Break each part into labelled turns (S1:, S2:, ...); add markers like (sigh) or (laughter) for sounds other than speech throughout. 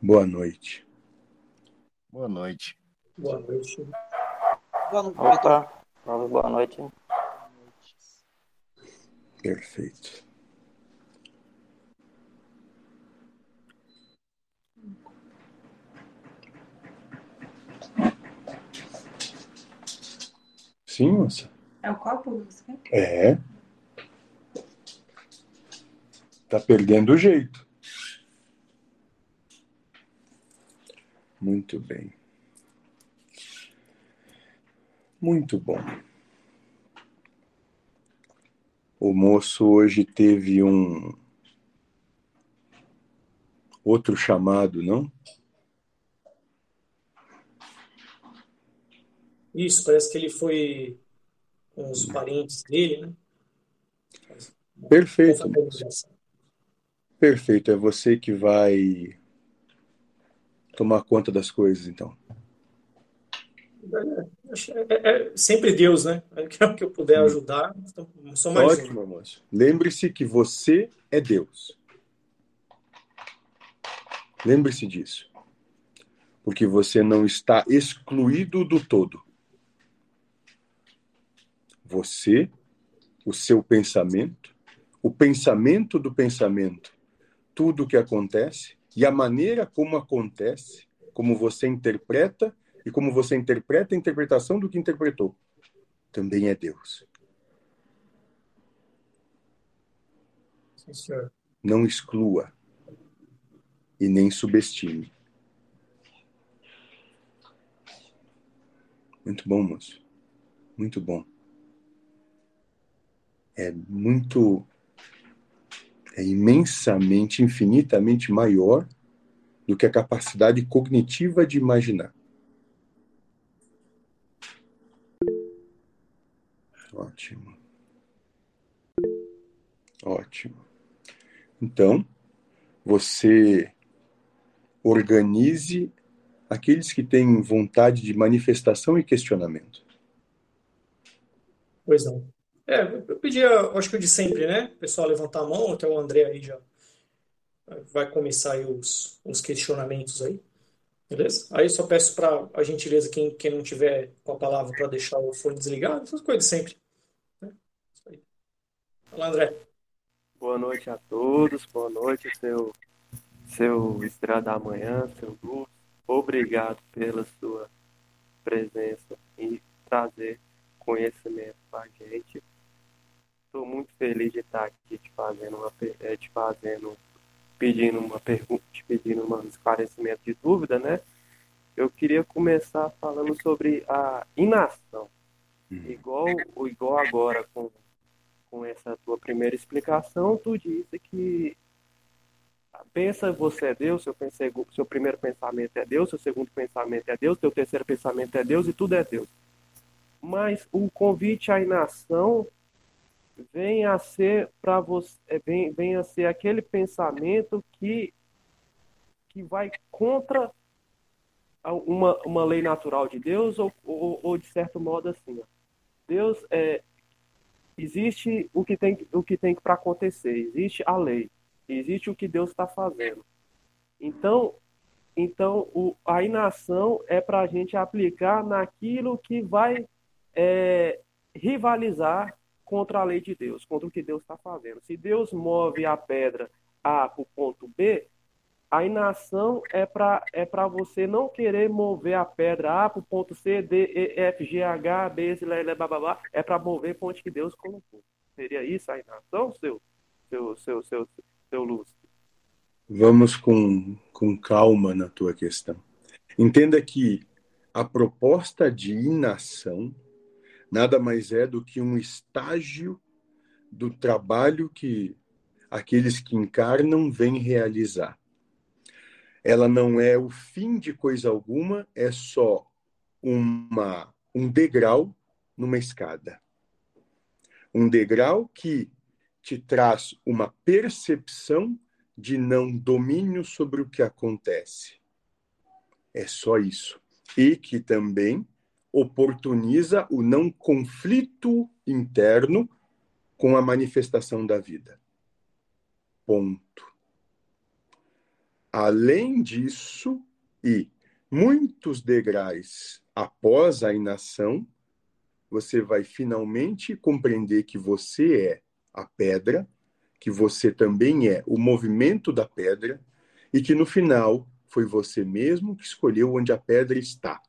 S1: Boa noite.
S2: Boa noite.
S3: Boa noite.
S4: Boa noite.
S5: Opa, boa noite.
S1: Perfeito. Sim, moça.
S6: É o copo? Você
S1: É. Tá perdendo o jeito. Muito bem. Muito bom. O moço hoje teve um outro chamado, não?
S3: Isso, parece que ele foi com os parentes dele, né?
S1: Perfeito. Perfeito. É você que vai tomar conta das coisas, então.
S3: É, é, é sempre Deus, né? É o que eu puder ajudar, então, sou mais
S1: Ótimo, um. Lembre-se que você é Deus. Lembre-se disso. Porque você não está excluído do todo. Você, o seu pensamento, o pensamento do pensamento, tudo o que acontece e a maneira como acontece, como você interpreta e como você interpreta a interpretação do que interpretou, também é Deus.
S3: Sim, senhor.
S1: Não exclua e nem subestime. Muito bom, moço. Muito bom. É muito. É imensamente, infinitamente maior do que a capacidade cognitiva de imaginar. Ótimo. Ótimo. Então, você organize aqueles que têm vontade de manifestação e questionamento.
S3: Pois não. É, eu pedia, acho que o de sempre, né? O pessoal levantar a mão, até o André aí já vai começar aí os, os questionamentos aí. Beleza? Aí só peço para a gentileza, quem, quem não tiver com a palavra para deixar o fone desligado, essas coisas de sempre. Né? Isso aí. Fala, André.
S5: Boa noite a todos, boa noite, seu, seu Estrada da Manhã, seu Luz. Obrigado pela sua presença e trazer conhecimento para a gente. Estou muito feliz de estar aqui te fazendo uma, eh, te fazendo pedindo uma pergunta, pedindo um esclarecimento de dúvida, né? Eu queria começar falando sobre a inação. Uhum. Igual, igual agora com, com essa tua primeira explicação, tu disse que pensa você é Deus, seu, seu primeiro pensamento é Deus, seu segundo pensamento é Deus, seu terceiro pensamento é Deus e tudo é Deus. Mas o convite à inação vem a ser para você é, vem a ser aquele pensamento que que vai contra uma, uma lei natural de Deus ou, ou, ou de certo modo assim. Deus é existe o que tem o que tem para acontecer existe a lei existe o que Deus está fazendo então então o, a inação é para a gente aplicar naquilo que vai é, rivalizar contra a lei de Deus, contra o que Deus está fazendo. Se Deus move a pedra A para o ponto B, a inação é para é você não querer mover a pedra A para o ponto C, D, E, F, G, H, B, C, L, blá, blá, é para mover ponte que Deus colocou. Seria isso a inação, seu, seu, seu, seu, seu Lúcio?
S1: Vamos com, com calma na tua questão. Entenda que a proposta de inação nada mais é do que um estágio do trabalho que aqueles que encarnam vêm realizar. Ela não é o fim de coisa alguma, é só uma, um degrau numa escada. Um degrau que te traz uma percepção de não domínio sobre o que acontece. É só isso. E que também oportuniza o não conflito interno com a manifestação da vida. Ponto. Além disso, e muitos degraus após a inação, você vai finalmente compreender que você é a pedra, que você também é o movimento da pedra e que no final foi você mesmo que escolheu onde a pedra está.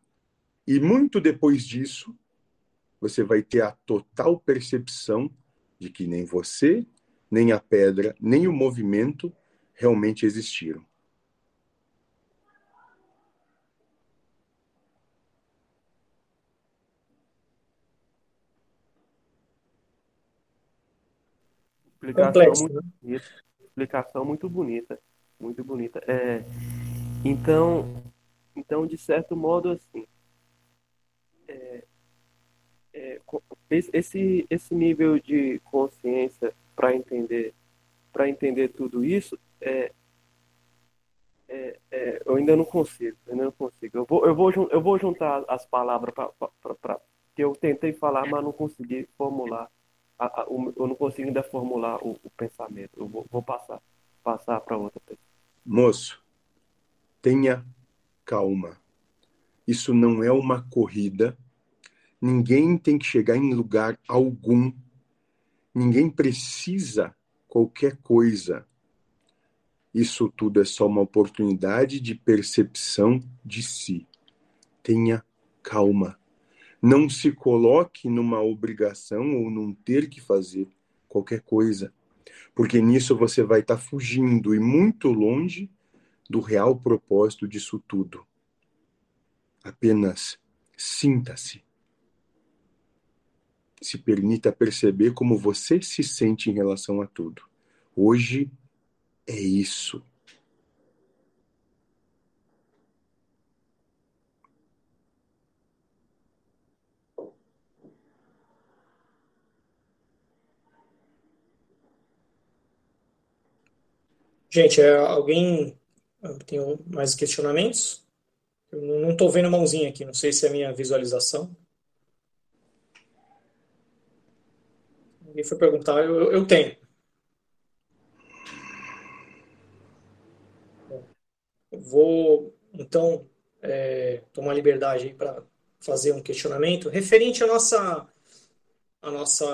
S1: E muito depois disso, você vai ter a total percepção de que nem você, nem a pedra, nem o movimento realmente existiram.
S5: Explicação
S3: Complexo,
S5: muito
S3: né?
S5: bonita. Explicação muito bonita. Muito bonita. É, então, então, de certo modo, assim, é, é, esse, esse nível de consciência para entender, para entender tudo isso, é, é, é, eu ainda não consigo, eu ainda não consigo. Eu vou, eu vou, eu vou juntar as palavras para que eu tentei falar, mas não consegui formular. a- a- o- eu não consigo ainda formular o, o pensamento. Eu vou, vou passar, passar para outra pessoa.
S1: Moço, tenha calma. Isso não é uma corrida. Ninguém tem que chegar em lugar algum. Ninguém precisa qualquer coisa. Isso tudo é só uma oportunidade de percepção de si. Tenha calma. Não se coloque numa obrigação ou num ter que fazer qualquer coisa, porque nisso você vai estar fugindo e muito longe do real propósito disso tudo. Apenas sinta-se. Se permita perceber como você se sente em relação a tudo. Hoje é isso.
S3: Gente, é, alguém tem mais questionamentos? Eu não estou vendo mãozinha aqui, não sei se é a minha visualização. Alguém foi perguntar, eu, eu- tenho. Eu vou, então, é, tomar liberdade para fazer um questionamento referente à nossa, à nossa,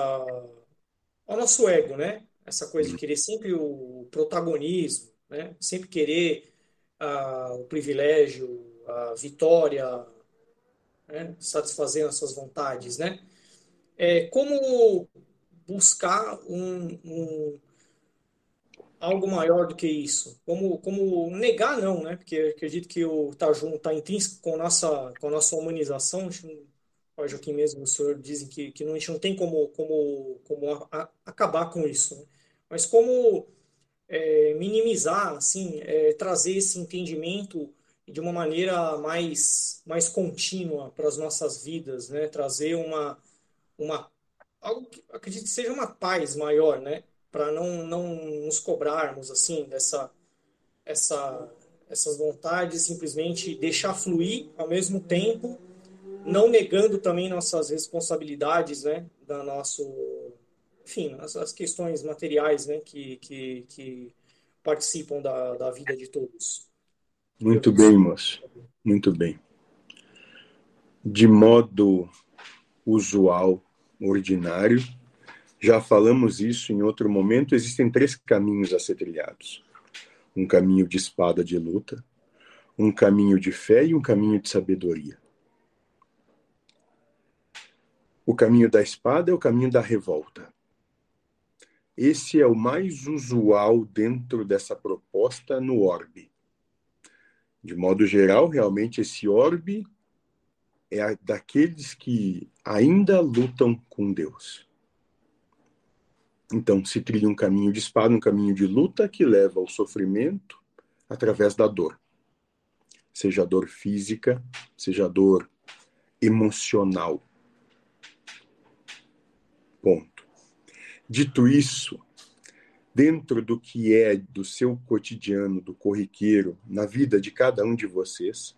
S3: ao nosso ego, né? Essa coisa de querer sempre o protagonismo, né? Sempre querer ah, o privilégio, a vitória, né? Satisfazer nossas vontades, né? É, como buscar um, um- algo maior do que isso? Como, como negar não, né? Porque acredito que o tá junto, tá intrínseco com a nossa, com a nossa humanização. O Joaquim mesmo, o senhor dizem que, que não, a gente não tem como, como, como a- a- acabar com isso, né? Mas como é, minimizar, assim, é, trazer esse entendimento de uma maneira mais, mais contínua para as nossas vidas, né? Trazer uma, uma algo que acredito seja uma paz maior, né? Para não, não nos cobrarmos, assim, dessa, essa, essas vontades, simplesmente deixar fluir ao mesmo tempo, não negando também nossas responsabilidades, né? Da nosso, enfim, as, as questões materiais, né? Que, que, que participam da, da vida de todos.
S1: Muito bem, moço. Muito bem. De modo usual, ordinário, já falamos isso em outro momento, existem três caminhos a ser trilhados: um caminho de espada de luta, um caminho de fé e um caminho de sabedoria. O caminho da espada é o caminho da revolta. Esse é o mais usual dentro dessa proposta no orbe. De modo geral, realmente esse orbe é daqueles que ainda lutam com Deus. Então, se trilha um caminho de espada, um caminho de luta que leva ao sofrimento através da dor. Seja dor física, seja dor emocional. Ponto. Dito isso, dentro do que é do seu cotidiano, do corriqueiro, na vida de cada um de vocês,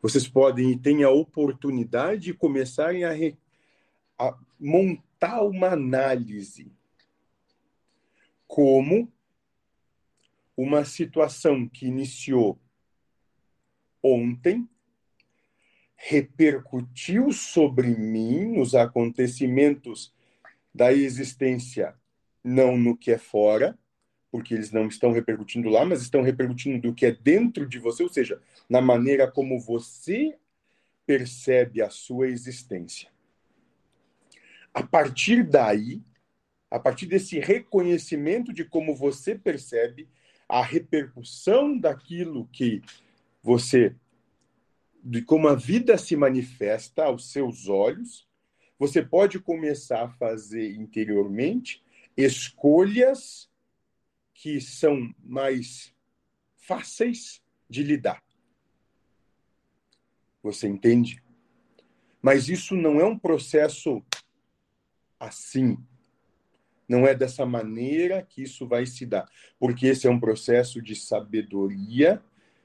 S1: vocês podem e têm a oportunidade de começarem a, re- a montar uma análise como uma situação que iniciou ontem, repercutiu sobre mim nos acontecimentos da existência, não no que é fora, porque eles não estão repercutindo lá, mas estão repercutindo do que é dentro de você, ou seja, na maneira como você percebe a sua existência. A partir daí, a partir desse reconhecimento de como você percebe a repercussão daquilo que você de como a vida se manifesta aos seus olhos, você pode começar a fazer interiormente escolhas que são mais fáceis de lidar. Você entende? Mas isso não é um processo assim. Não é dessa maneira que isso vai se dar, porque esse é um processo de sabedoria,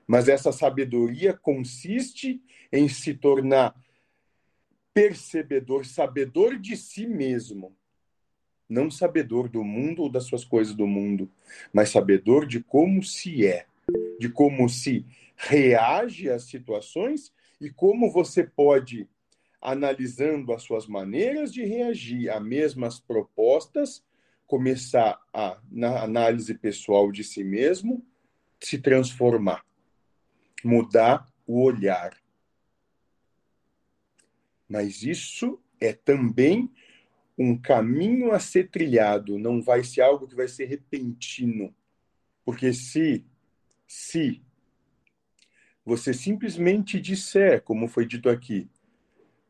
S1: mas essa sabedoria consiste em se tornar percebedor, sabedor de si mesmo. Não sabedor do mundo ou das suas coisas do mundo, mas sabedor de como se é, de como se reage às situações e como você pode, analisando as suas maneiras de reagir a mesmas propostas, começar a, na análise pessoal de si mesmo, se transformar, mudar o olhar. Mas isso é também um caminho a ser trilhado, não vai ser algo que vai ser repentino. Porque se se você simplesmente disser, como foi dito aqui,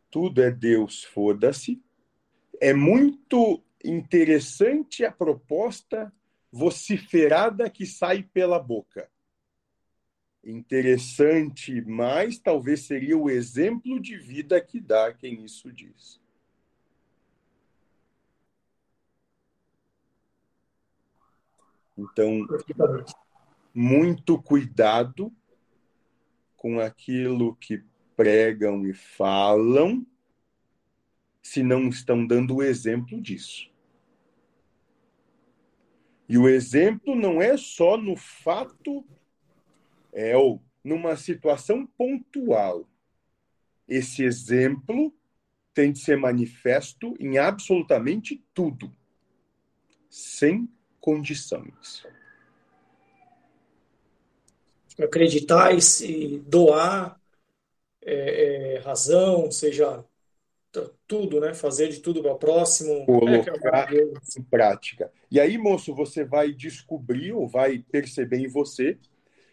S1: tudo é Deus, foda-se, é muito interessante a proposta vociferada que sai pela boca. Interessante, mas talvez seria o exemplo de vida que dá quem isso diz. Então, muito cuidado com aquilo que pregam e falam se não estão dando o exemplo disso. E o exemplo não é só no fato, é ou numa situação pontual. Esse exemplo tem de ser manifesto em absolutamente tudo, sem condições
S3: acreditar e se doar é, é, razão, seja tudo, né? Fazer de tudo para o próximo.
S1: Colocar é em prática. E aí, moço, você vai descobrir ou vai perceber em você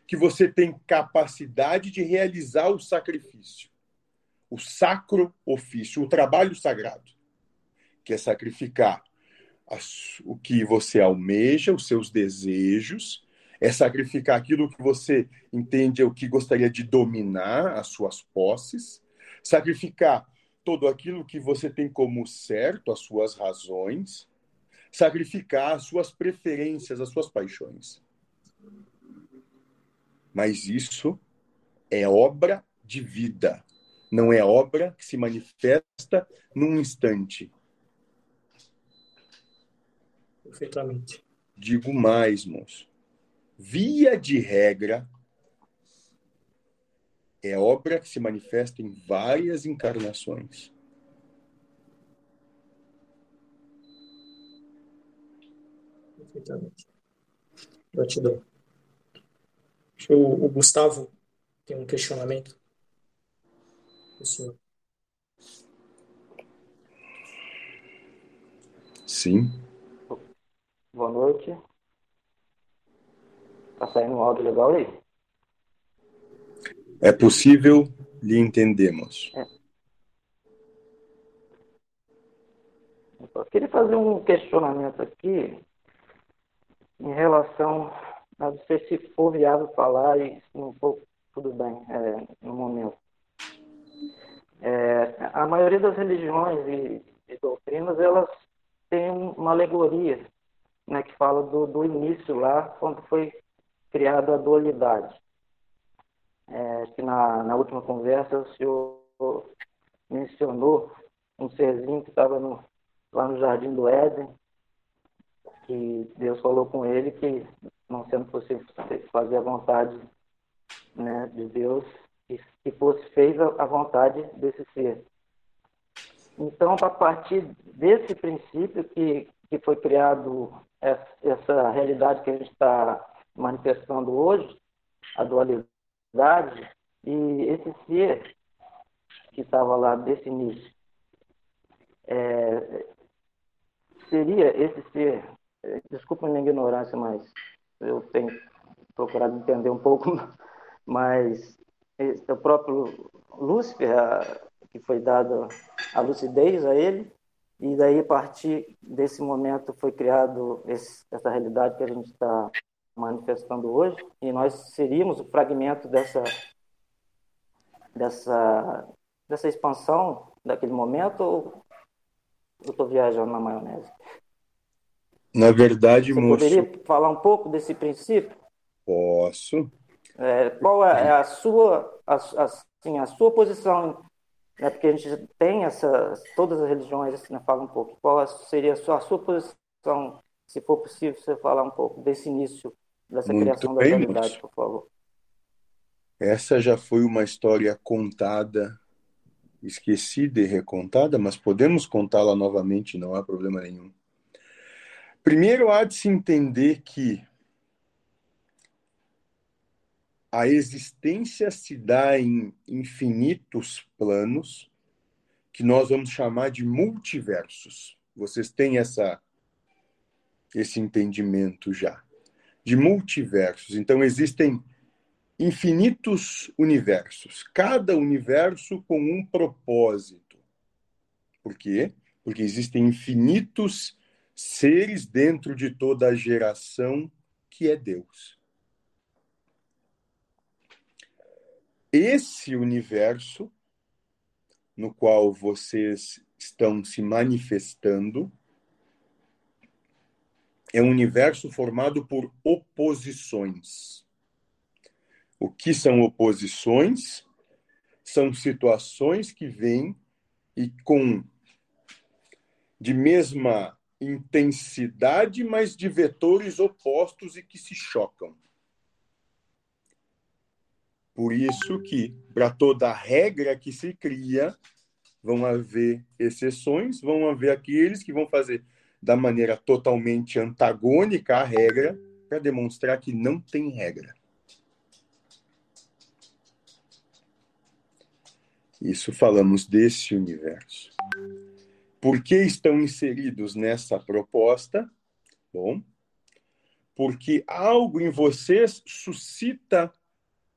S1: que você tem capacidade de realizar o sacrifício, o sacro ofício, o trabalho sagrado, que é sacrificar o que você almeja, os seus desejos, é sacrificar aquilo que você entende o que gostaria de dominar, as suas posses, sacrificar todo aquilo que você tem como certo, as suas razões, sacrificar as suas preferências, as suas paixões. Mas isso é obra de vida, não é obra que se manifesta num instante.
S3: Perfeitamente.
S1: Digo mais, moço via de regra, é obra que se manifesta em várias encarnações.
S3: Perfeitamente. Gratidão. O, o Gustavo tem um questionamento. O senhor.
S1: Sim.
S4: Boa noite. Tá saindo um áudio legal aí?
S1: É possível lhe entendemos. É.
S4: Eu queria fazer um questionamento aqui em relação a não sei se for viável falar e se não for, tudo bem é, no momento. É, a maioria das religiões e, e, doutrinas, elas têm uma alegoria né, que fala do, do início lá, quando foi criado a dualidade. É, que na, na última conversa o senhor mencionou um serzinho que estava lá no Jardim do Éden, que Deus falou com ele que não sendo possível fazer a vontade né, de Deus, que fosse feita a vontade desse ser. Então, a partir desse princípio que, que foi criado essa, realidade que a gente está manifestando hoje, a dualidade, e esse ser que estava lá desse início, é, seria esse ser, desculpa minha ignorância, mas eu tenho procurado entender um pouco, (laughs) mas o próprio Lúcifer, a, que foi dada a lucidez a ele, e daí a partir desse momento foi criado esse, essa realidade que a gente está manifestando hoje, e nós seríamos o fragmento dessa dessa dessa expansão daquele momento ou eu estou viajando na maionese?
S1: Na verdade,
S4: Você
S1: moço.
S4: poderia falar um pouco desse princípio?
S1: Posso.
S4: É, qual é a sua, a, assim, a sua posição? Né, porque a gente tem essas, todas as religiões né, falam um pouco. Qual seria a sua, a sua posição, se for possível, você falar um pouco desse início, dessa
S1: Muito
S4: criação da
S1: bem,
S4: realidade,
S1: moço.
S4: por favor?
S1: Essa já foi uma história contada, esquecida e recontada, mas podemos contá-la novamente, não há problema nenhum. Primeiro, há de se entender que a existência se dá em infinitos planos, que nós vamos chamar de multiversos. Vocês têm essa, esse entendimento já. De multiversos. Então, existem infinitos universos, cada universo com um propósito. Por quê? Porque existem infinitos seres dentro de toda a geração que é Deus. Esse universo no qual vocês estão se manifestando é um universo formado por oposições. O que são oposições? São situações que vêm e com de mesma intensidade, mas de vetores opostos e que se chocam. Por isso que, para toda regra que se cria, vão haver exceções, vão haver aqueles que vão fazer da maneira totalmente antagônica à regra, para demonstrar que não tem regra. Isso falamos desse universo. Por que estão inseridos nessa proposta? Bom, porque algo em vocês suscita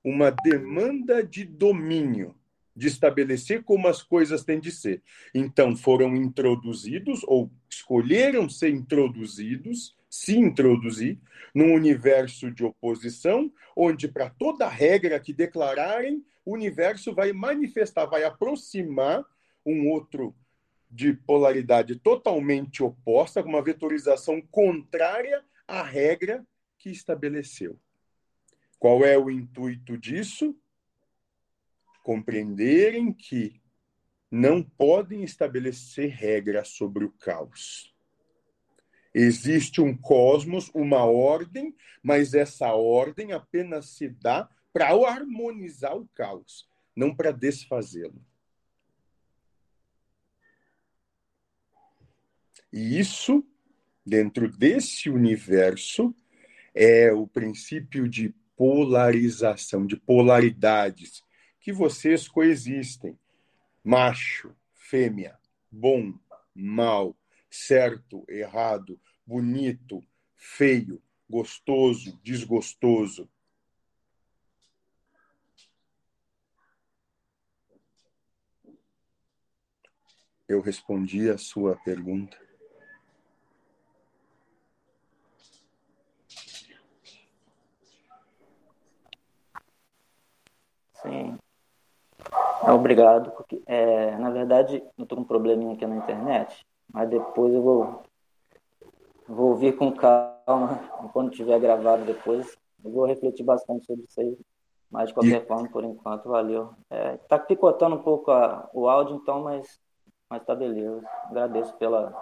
S1: uma demanda de domínio, de estabelecer como as coisas têm de ser. Então, foram introduzidos ou escolheram ser introduzidos, se introduzir, num universo de oposição, onde, para toda regra que declararem, o universo vai manifestar, vai aproximar um outro de polaridade totalmente oposta, com uma vetorização contrária à regra que estabeleceu. Qual é o intuito disso? Compreenderem que não podem estabelecer regras sobre o caos. Existe um cosmos, uma ordem, mas essa ordem apenas se dá para harmonizar o caos, não para desfazê-lo. E isso, dentro desse universo, é o princípio de polarização, de polaridades, que vocês coexistem. Macho, fêmea, bom, mal, certo, errado, bonito, feio, gostoso, desgostoso. Eu respondi a sua pergunta.
S4: Sim. Obrigado. Porque, é, na verdade, eu estou com um probleminha aqui na internet, mas depois eu vou, vou ouvir com calma, (laughs) quando tiver gravado depois. Eu vou refletir bastante sobre isso aí. Mas, de qualquer e... forma, por enquanto, valeu. É, tá picotando um pouco a, o áudio, então, mas, mas tá beleza. Agradeço pela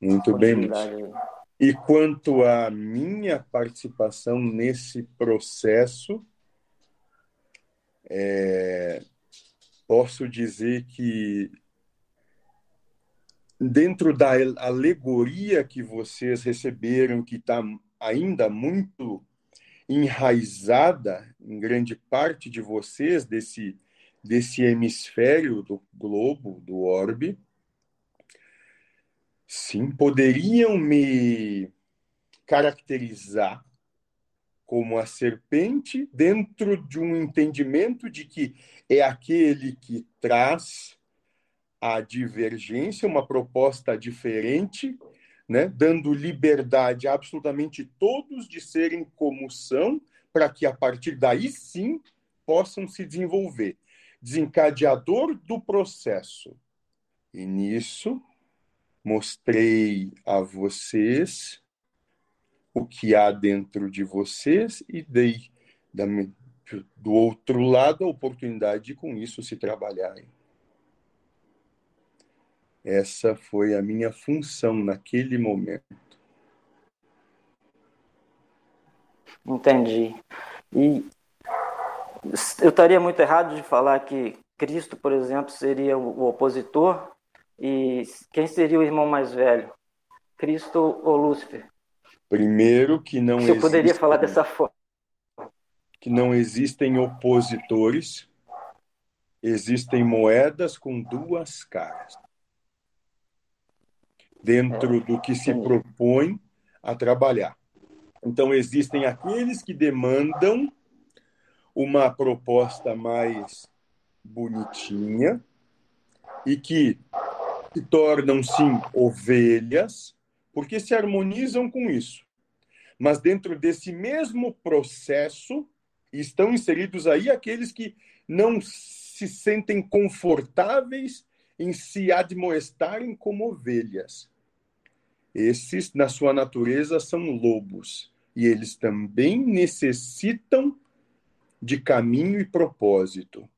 S1: Muito bem, Lúcio. E quanto à minha participação nesse processo, é, posso dizer que dentro da alegoria que vocês receberam, que está ainda muito enraizada em grande parte de vocês, desse, desse hemisfério do globo, do orbe, sim, poderiam me caracterizar como a serpente dentro de um entendimento de que é aquele que traz a divergência, uma proposta diferente, né, dando liberdade a absolutamente todos de serem como são, para que a partir daí sim possam se desenvolver. Desencadeador do processo. E nisso mostrei a vocês o que há dentro de vocês e dei do outro lado a oportunidade de com isso se trabalharem. Essa foi a minha função naquele momento.
S4: Entendi. E eu estaria muito errado de falar que Cristo, por exemplo, seria o opositor e quem seria o irmão mais velho? Cristo ou Lúcifer?
S1: Primeiro que não
S4: Se eu poderia falar dessa forma.
S1: Que não existem opositores, existem moedas com duas caras dentro do que se propõe a trabalhar. Então, existem aqueles que demandam uma proposta mais bonitinha e que se tornam, sim, ovelhas, porque se harmonizam com isso. Mas dentro desse mesmo processo estão inseridos aí aqueles que não se sentem confortáveis em se admoestarem como ovelhas. Esses, na sua natureza, são lobos e eles também necessitam de caminho e propósito.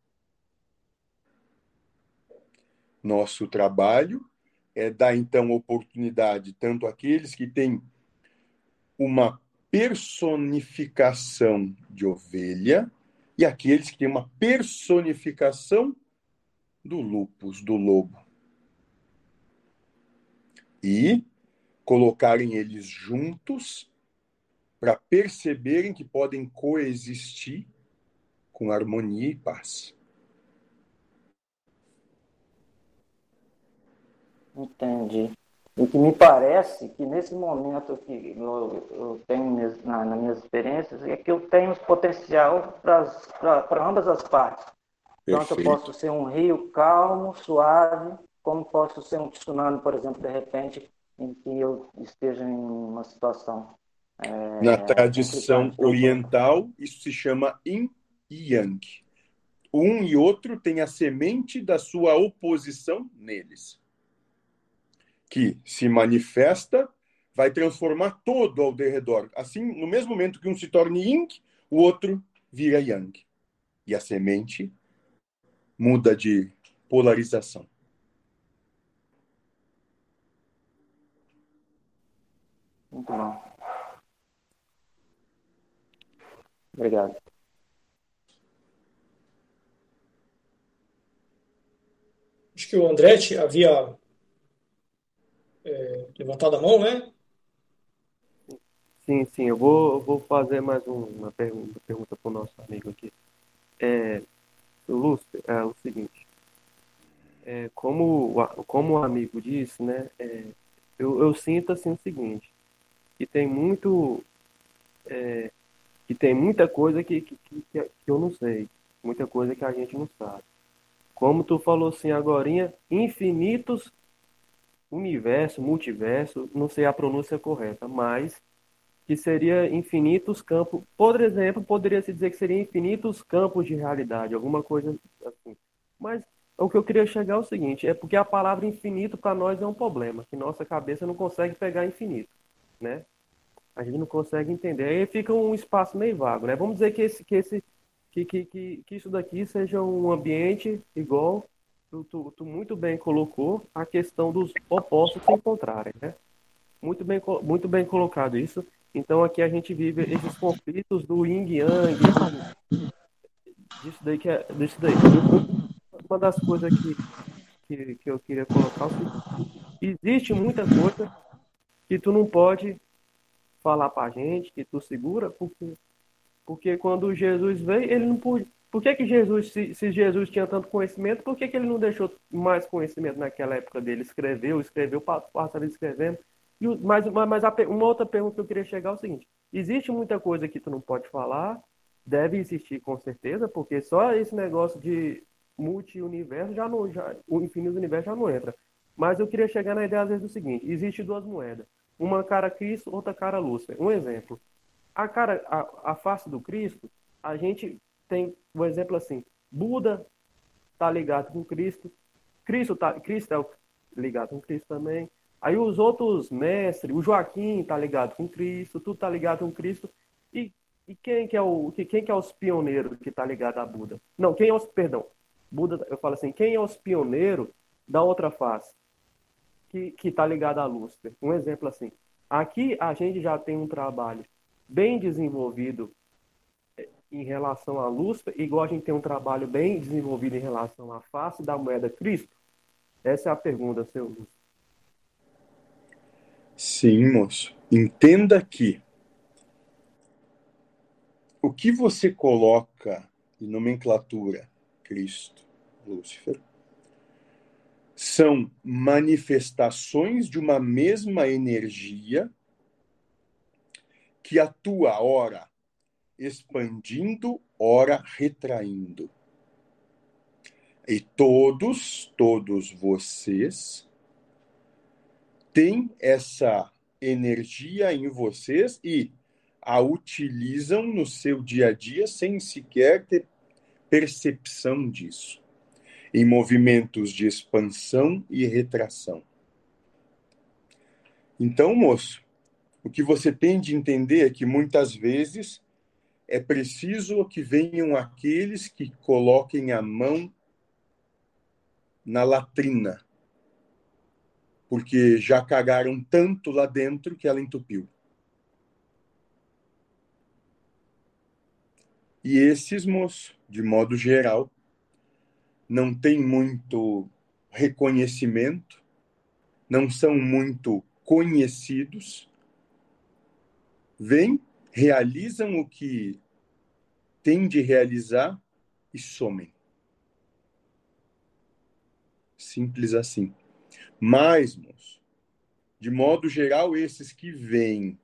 S1: Nosso trabalho é dar, então, oportunidade tanto àqueles que têm uma personificação de ovelha e aqueles que têm uma personificação do lupus, do lobo. E colocarem eles juntos para perceberem que podem coexistir com harmonia e paz.
S4: Entendi. O que me parece que nesse momento que eu, eu tenho na, nas minhas experiências é que eu tenho potencial para ambas as partes. Perfeito. Tanto eu posso ser um rio calmo, suave, como posso ser um tsunami, por exemplo, de repente, em que eu esteja em uma situação.
S1: É, Na tradição oriental, isso se chama yin e yang. Um e outro têm a semente da sua oposição neles, que se manifesta, vai transformar todo ao derredor. Assim, no mesmo momento que um se torna yin, o outro vira yang. E a semente muda de polarização.
S4: Muito bom. Obrigado.
S3: Acho que o Andretti havia é, a mão, né?
S5: Sim, sim. Eu vou, eu vou fazer mais uma pergunta, pergunta para o nosso amigo aqui. É, Lúcio, é o seguinte. É, como, como o amigo disse, né? É, eu, eu sinto assim o seguinte que tem muito é, que tem muita coisa que, que, que, que, eu não sei, muita coisa que a gente não sabe. Como tu falou assim agora, infinitos universo, multiverso, não sei a pronúncia correta, mas que seria infinitos campos, por exemplo, poderia se dizer que seria infinitos campos de realidade, alguma coisa assim. Mas o que eu queria chegar é o seguinte, é porque a palavra infinito para nós é um problema, que nossa cabeça não consegue pegar infinito né? A gente não consegue entender. Aí fica um espaço meio vago, né? Vamos dizer que esse, que esse, que, que, que, que isso daqui seja um ambiente igual tu, tu, tu, muito bem colocou a questão dos opostos se encontrarem, né? Muito bem, muito bem colocado isso. Então aqui a gente vive esses conflitos do yin yang, disso daí que é, disso daí. Uma das coisas que, que, que eu queria colocar é existe muita coisa que tu não pode falar pra gente, que tu segura, porque, porque quando Jesus veio, ele não pôde. Por que, que Jesus, se, se, Jesus tinha tanto conhecimento, por que, que ele não deixou mais conhecimento naquela época dele? Escreveu, escreveu, passava escrevendo. E, mas mas a, uma outra pergunta que eu queria chegar é o seguinte: existe muita coisa que tu não pode falar, deve existir com certeza, porque só esse negócio de multi-universo já não, já, o infinito universo já não entra. Mas eu queria chegar na ideia às vezes do seguinte: existe duas moedas, uma cara Cristo, outra cara Lúcifer. Um exemplo: a cara, a, a face do Cristo, a gente tem um exemplo assim: Buda está ligado com Cristo, Cristo tá, Cristo é ligado com Cristo também. Aí os outros mestres, o Joaquim tá ligado com Cristo, tu tá ligado com Cristo. E, e quem que é o quem que é os pioneiros que tá ligado a Buda? Não, quem é os, perdão. Buda, eu falo assim, quem é os pioneiros da outra face? Que que tá ligado a Lúcifer. Um exemplo assim. Aqui a gente já tem um trabalho bem desenvolvido em relação a Lúcifer, igual a gente tem um trabalho bem desenvolvido em relação à face da moeda Cristo. Essa é a pergunta, seu Lúcifer.
S1: Sim, moço. Entenda que o que você coloca em nomenclatura Cristo, Lúcifer, são manifestações de uma mesma energia que atua, ora, expandindo, ora, retraindo. E todos, todos vocês têm essa energia em vocês e a utilizam no seu dia a dia sem sequer ter percepção disso, em movimentos de expansão e retração. Então, moço, o que você tem de entender é que muitas vezes é preciso que venham aqueles que coloquem a mão na latrina porque já cagaram tanto lá dentro que ela entupiu. E esses, moço, de modo geral, não têm muito reconhecimento, não são muito conhecidos, vêm, realizam o que têm de realizar e somem. Simples assim. Mas, de modo geral, esses que vêm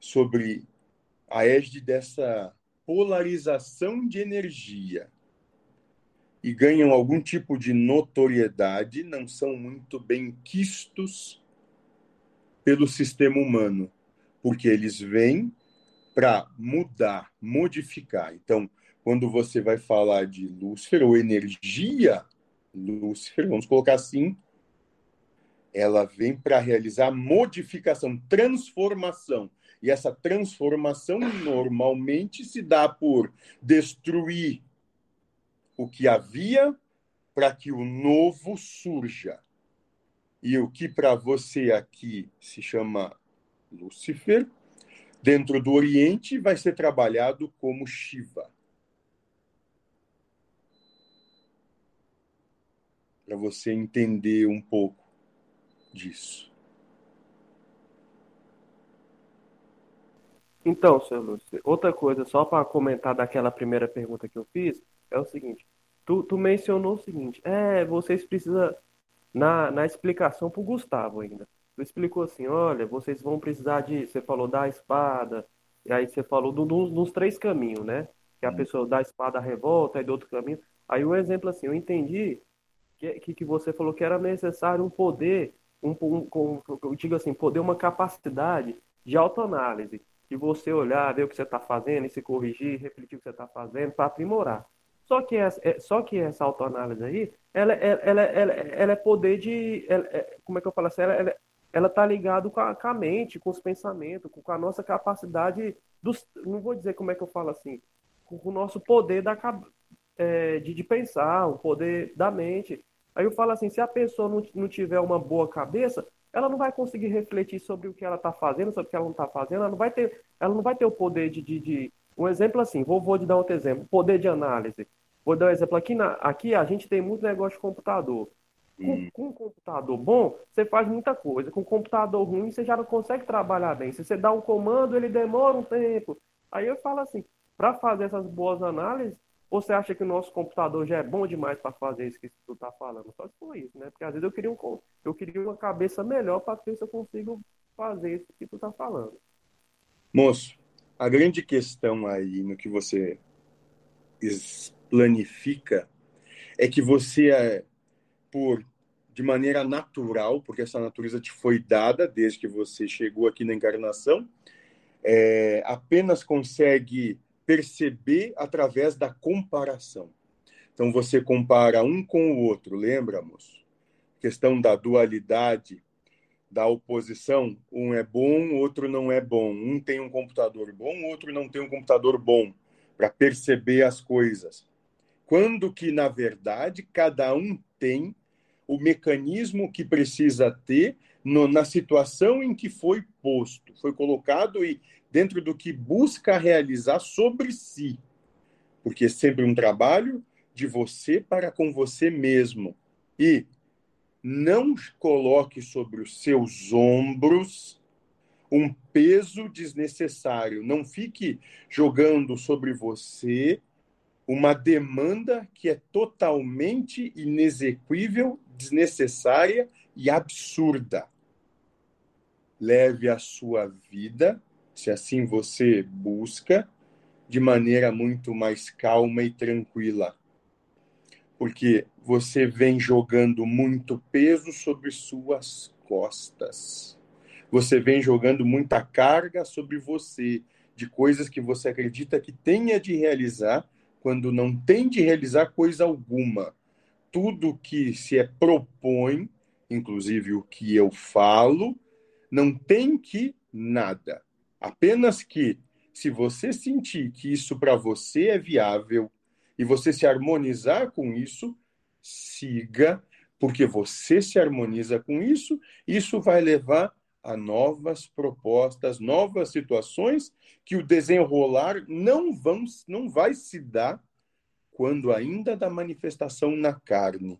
S1: sobre a égide dessa polarização de energia e ganham algum tipo de notoriedade não são muito bem quistos pelo sistema humano, porque eles vêm para mudar, modificar. Então, quando você vai falar de Lúcifer ou energia Lúcifer, vamos colocar assim, ela vem para realizar modificação, transformação. E essa transformação normalmente se dá por destruir o que havia para que o novo surja. E o que para você aqui se chama Lúcifer, dentro do Oriente vai ser trabalhado como Shiva. Para você entender um pouco disso?
S5: Então, senhor Lúcio, outra coisa, só para comentar daquela primeira pergunta que eu fiz, é o seguinte: tu, tu mencionou o seguinte, é, vocês precisam, na, na explicação para o Gustavo ainda, tu explicou assim: olha, vocês vão precisar de, você falou da espada, e aí você falou do, do, dos três caminhos, né? Que a pessoa da espada revolta, e do outro caminho. Aí um exemplo assim, eu entendi que, que, que você falou que era necessário um poder um, um, eu digo assim, poder uma capacidade de autoanálise, de você olhar, ver o que você está fazendo e se corrigir, refletir o que você está fazendo para aprimorar. Só que essa, é, só que essa autoanálise aí, ela, ela, ela, ela, ela é poder de, ela, é, como é que eu falo assim, ela, ela, ela tá ligado com a, com a mente, com os pensamentos, com, com a nossa capacidade dos, não vou dizer como é que eu falo assim, com, com o nosso poder da, é, de, de pensar, o poder da mente. Aí eu falo assim, se a pessoa não, não tiver uma boa cabeça, ela não vai conseguir refletir sobre o que ela está fazendo, sobre o que ela não está fazendo, ela não vai ter, ela não vai ter o poder de, de, de... um exemplo assim, vou, vou te dar outro exemplo, poder de análise. Vou dar um exemplo aqui, na, aqui a gente tem muito negócio de computador. Com, com um computador bom, você faz muita coisa. Com um computador ruim, você já não consegue trabalhar bem. Se você dá um comando, ele demora um tempo. Aí eu falo assim, para fazer essas boas análises, você acha que o nosso computador já é bom demais para fazer isso que tu está falando? Só se for isso, né? Porque às vezes eu queria, um, eu queria uma cabeça melhor para ver se eu consigo fazer isso que tu está falando.
S1: Moço, a grande questão aí no que você planifica é que você é por de maneira natural, porque essa natureza te foi dada desde que você chegou aqui na encarnação, é, apenas consegue perceber através da comparação. Então você compara um com o outro, lembramos? Questão da dualidade, da oposição, um é bom, outro não é bom. Um tem um computador bom, outro não tem um computador bom, para perceber as coisas. Quando que, na verdade, cada um tem o mecanismo que precisa ter no, na situação em que foi posto, foi colocado e dentro do que busca realizar sobre si. Porque é sempre um trabalho de você para com você mesmo. E não coloque sobre os seus ombros um peso desnecessário. Não fique jogando sobre você uma demanda que é totalmente inexequível, desnecessária e absurda. Leve a sua vida se assim você busca, de maneira muito mais calma e tranquila. Porque você vem jogando muito peso sobre suas costas. Você vem jogando muita carga sobre você, de coisas que você acredita que tenha de realizar, quando não tem de realizar coisa alguma. Tudo que se é propõe, inclusive o que eu falo, não tem que nada. Apenas que, se você sentir que isso para você é viável e você se harmonizar com isso, siga, porque você se harmoniza com isso, isso vai levar a novas propostas, novas situações que o desenrolar não vão, não vai se dar quando ainda da manifestação na carne.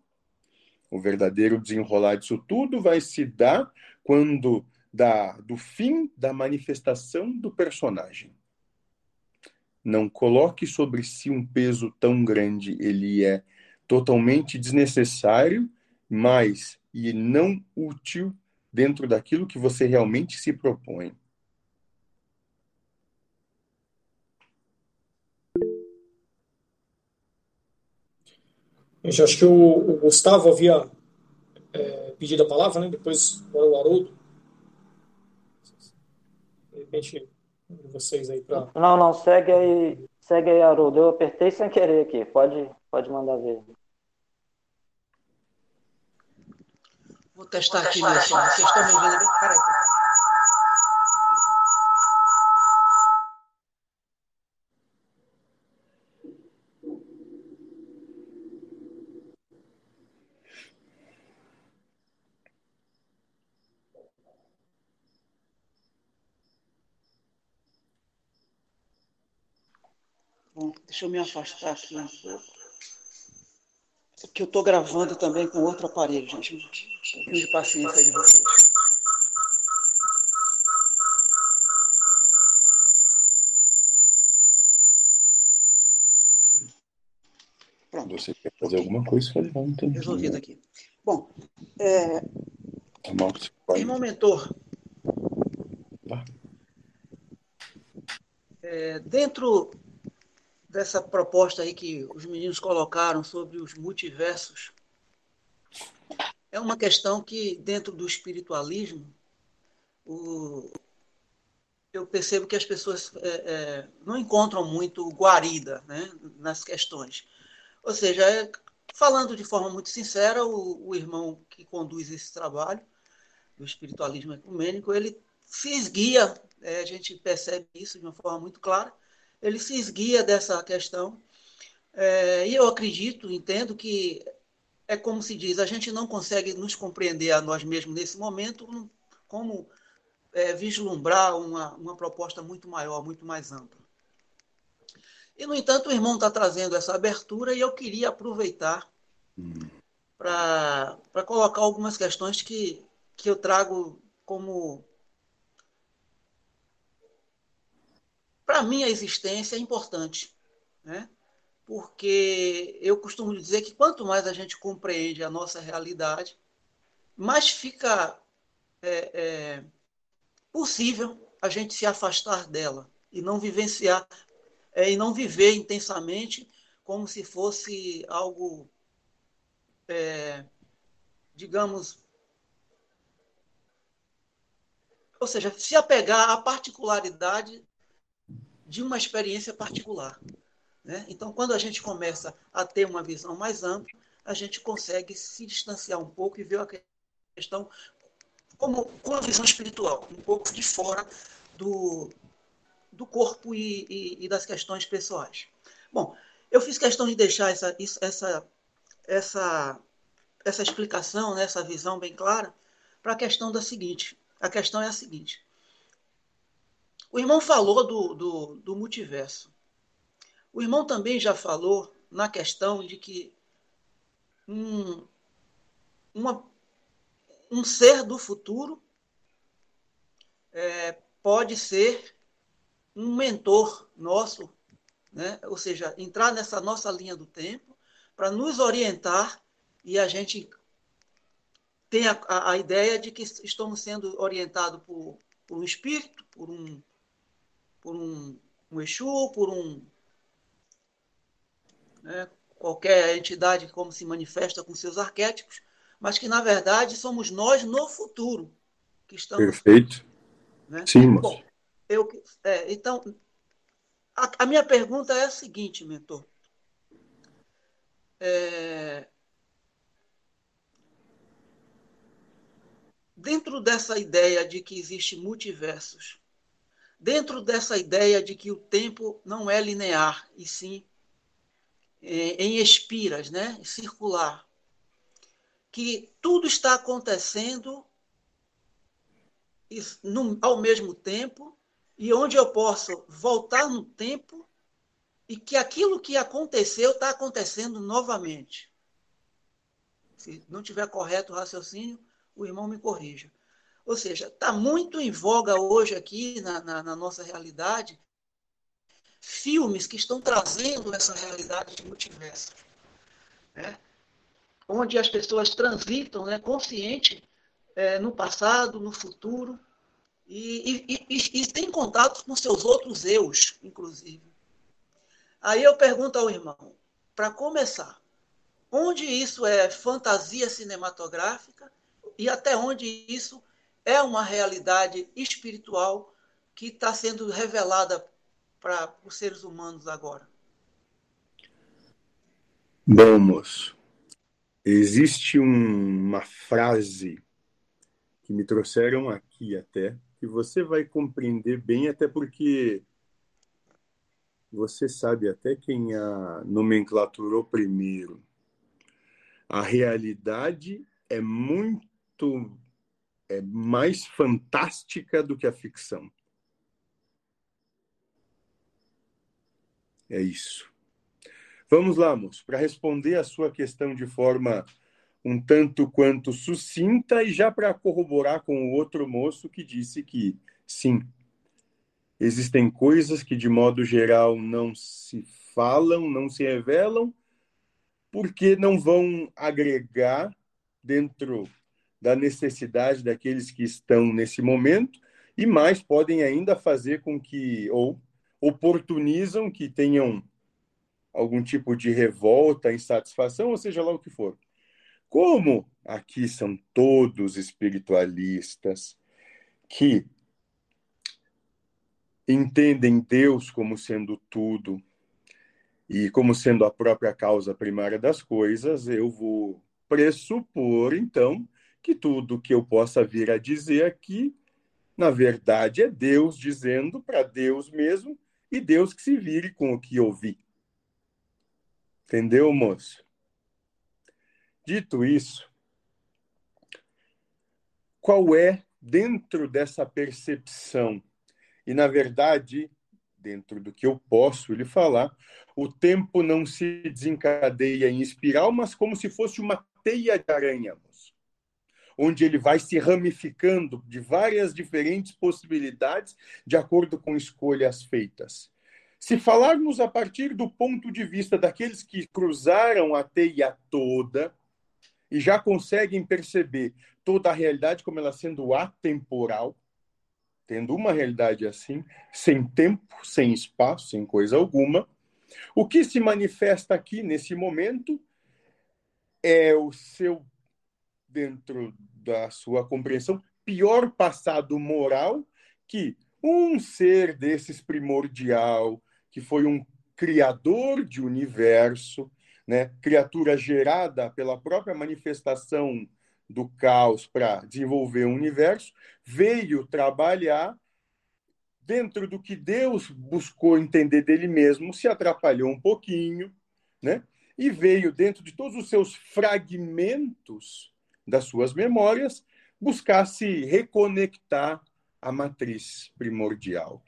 S1: O verdadeiro desenrolar disso tudo vai se dar quando da, do fim da manifestação do personagem. Não coloque sobre si um peso tão grande, ele é totalmente desnecessário, mas e não útil dentro daquilo que você realmente se propõe.
S3: Gente, acho que o, o Gustavo havia é, pedido a palavra, né? depois o Haroldo repente, vocês aí para.
S4: Não, não, segue aí, segue aí, Haroldo. Eu apertei sem querer aqui. Pode, pode mandar ver.
S6: Vou testar aqui meu som. Vocês estão me ouvindo bem? Peraí, deixa eu me afastar aqui um pouco. Porque eu estou gravando também com outro aparelho, gente. Um pouquinho de paciência aí de vocês.
S1: Pronto. Você quer fazer alguma coisa? Faz não tem
S6: Resolvido aqui. Bom, é... Tá irmão mentor, tá. é, dentro dessa proposta aí que os meninos colocaram sobre os multiversos, é uma questão que, dentro do espiritualismo, o, eu percebo que as pessoas é, é, não encontram muito guarida né, nas questões. Ou seja, é, falando de forma muito sincera, o, o irmão que conduz esse trabalho do espiritualismo ecumênico, ele se esguia, é, a gente percebe isso de uma forma muito clara, ele se esguia dessa questão. É, e eu acredito, entendo que é como se diz, a gente não consegue nos compreender a nós mesmos nesse momento, como é, vislumbrar uma, uma proposta muito maior, muito mais ampla. E, no entanto, o irmão está trazendo essa abertura e eu queria aproveitar hum. para colocar algumas questões que, que eu trago como. Para mim, a existência é importante. Né? porque eu costumo dizer que quanto mais a gente compreende a nossa realidade, mais fica é, é, possível a gente se afastar dela e não vivenciar é, e não viver intensamente como se fosse algo, é, digamos, ou seja, se apegar à particularidade de uma experiência particular. Né? Então, quando a gente começa a ter uma visão mais ampla, a gente consegue se distanciar um pouco e ver a questão como, com a visão espiritual, um pouco de fora do, do corpo e, e, e, das questões pessoais. Bom, eu fiz questão de deixar essa, essa, essa, essa explicação, né, essa visão bem clara, para a questão da seguinte: a questão é a seguinte. O irmão falou do, do, do multiverso. O irmão também já falou na questão de que um, uma, um ser do futuro é, pode ser um mentor nosso, né? ou seja, entrar nessa nossa linha do tempo para nos orientar e a gente tem a, a, ideia de que estamos sendo orientados por, por um espírito, por um, por um, um Exu, por um né, qualquer entidade como se manifesta com seus arquétipos, mas que na verdade somos nós no futuro que estamos.
S1: Perfeito. Né? Sim, mas... Bom,
S6: eu, é, então, a, a, minha pergunta é a seguinte, mentor. É, dentro dessa ideia de que existe multiversos, dentro dessa ideia de que o tempo não é linear e sim em espiras, né? circular, que tudo está acontecendo ao mesmo tempo e onde eu posso voltar no tempo e que aquilo que aconteceu está acontecendo novamente. Se não tiver correto o raciocínio, o irmão me corrija. Ou seja, está muito em voga hoje aqui na, na, na nossa realidade filmes que estão trazendo essa realidade de multiverso, né? onde as pessoas transitam né, consciente é, no passado, no futuro, e, e, e, e tem contato com seus outros eus, inclusive. Aí eu pergunto ao irmão, para começar, onde isso é fantasia cinematográfica e até onde isso é uma realidade espiritual que está sendo revelada para os seres humanos agora?
S1: Bom, moço, existe um, uma frase que me trouxeram aqui até, que você vai compreender bem, até porque você sabe até quem a nomenclaturou primeiro. A realidade é muito é mais fantástica do que a ficção. É isso. Vamos lá, moço, para responder a sua questão de forma um tanto quanto sucinta e já para corroborar com o outro moço que disse que sim, existem coisas que de modo geral não se falam, não se revelam, porque não vão agregar dentro da necessidade daqueles que estão nesse momento e mais podem ainda fazer com que ou oportunizam que tenham algum tipo de revolta, insatisfação, ou seja lá o que for. Como aqui são todos espiritualistas que entendem Deus como sendo tudo e como sendo a própria causa primária das coisas, eu vou pressupor, então, que tudo que eu possa vir a dizer aqui, na verdade, é Deus dizendo para Deus mesmo e Deus que se vire com o que ouvi. Entendeu, moço? Dito isso, qual é, dentro dessa percepção, e na verdade, dentro do que eu posso lhe falar, o tempo não se desencadeia em espiral, mas como se fosse uma teia de aranha, onde ele vai se ramificando de várias diferentes possibilidades de acordo com escolhas feitas. Se falarmos a partir do ponto de vista daqueles que cruzaram a teia toda e já conseguem perceber toda a realidade como ela sendo atemporal, tendo uma realidade assim, sem tempo, sem espaço, sem coisa alguma, o que se manifesta aqui nesse momento é o seu dentro da sua compreensão pior passado moral que um ser desses primordial, que foi um criador de universo, né? criatura gerada pela própria manifestação do caos para desenvolver um universo, veio trabalhar dentro do que Deus buscou entender dele mesmo, se atrapalhou um pouquinho, né? E veio dentro de todos os seus fragmentos das suas memórias buscar se reconectar à matriz primordial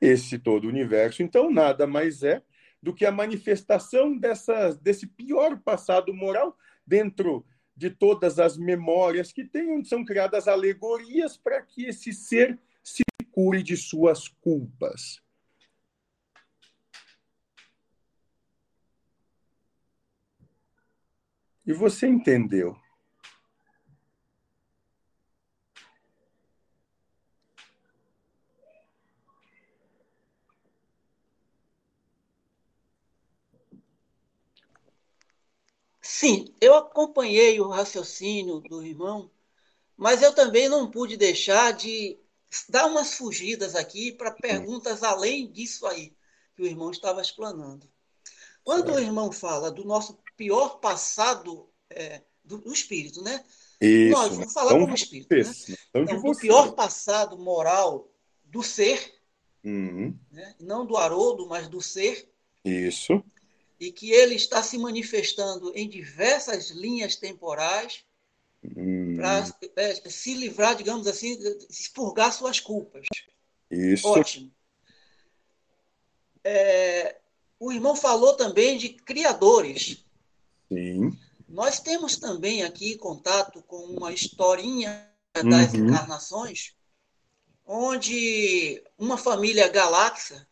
S1: esse todo universo. Então, nada mais é do que a manifestação dessa, desse pior passado moral dentro de todas as memórias que tem, onde são criadas alegorias para que esse ser se cure de suas culpas. E você entendeu
S6: Sim, eu acompanhei o raciocínio do irmão, mas eu também não pude deixar de dar umas fugidas aqui para perguntas além disso aí que o irmão estava explanando. Quando o irmão fala do nosso pior passado é, do, do, espírito, né?
S1: Isso,
S6: Nós vamos falar como espírito, né? Então, do pior passado moral do ser,
S1: uhum.
S6: né? não do Haroldo, mas do ser.
S1: Isso
S6: e que ele está se manifestando em diversas linhas temporais
S1: hum.
S6: para é, se livrar, digamos assim, expurgar suas culpas.
S1: Isso.
S6: Ótimo. É, o irmão falou também de criadores.
S1: Sim.
S6: Nós temos também aqui contato com uma historinha das
S1: Uhum.
S6: encarnações, onde uma família galáxia,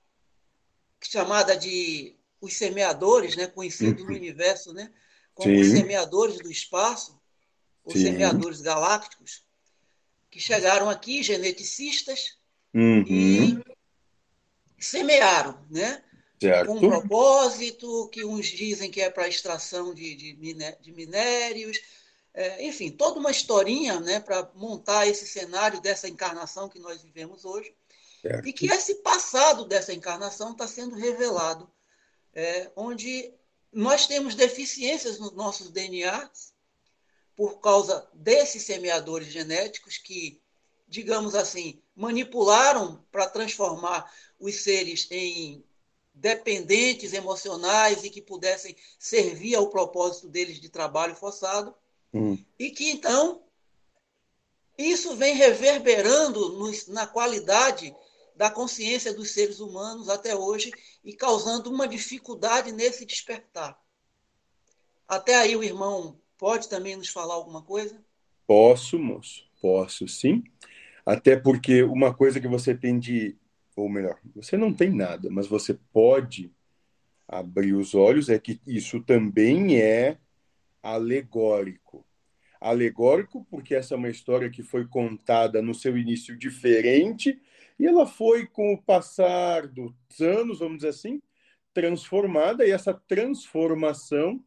S6: chamada de os semeadores, né, conhecidos no universo, né, como os
S1: Sim.
S6: semeadores do espaço, os
S1: Sim.
S6: semeadores galácticos, que chegaram aqui, geneticistas,
S1: Uhum.
S6: e semearam, né,
S1: Certo.
S6: com um propósito, que uns dizem que é para extração de, de, miné- de minérios, é, enfim, toda uma historinha né, para montar esse cenário dessa encarnação que nós vivemos hoje,
S1: certo.
S6: e que esse passado dessa encarnação está sendo revelado, é, onde nós temos deficiências nos nossos DNAs por causa desses semeadores genéticos que, digamos assim, manipularam para transformar os seres em dependentes emocionais e que pudessem servir ao propósito deles de trabalho forçado,
S1: Hum.
S6: e que então isso vem reverberando nos- na qualidade da consciência dos seres humanos até hoje e causando uma dificuldade nesse despertar. Até aí o irmão pode também nos falar alguma coisa?
S1: Posso, moço, posso sim. Até porque uma coisa que você tem de, ou melhor, você não tem nada, mas você pode abrir os olhos é que isso também é alegórico. Alegórico porque essa é uma história que foi contada no seu início diferente e ela foi, com o passar dos anos, vamos dizer assim, transformada, e essa transformação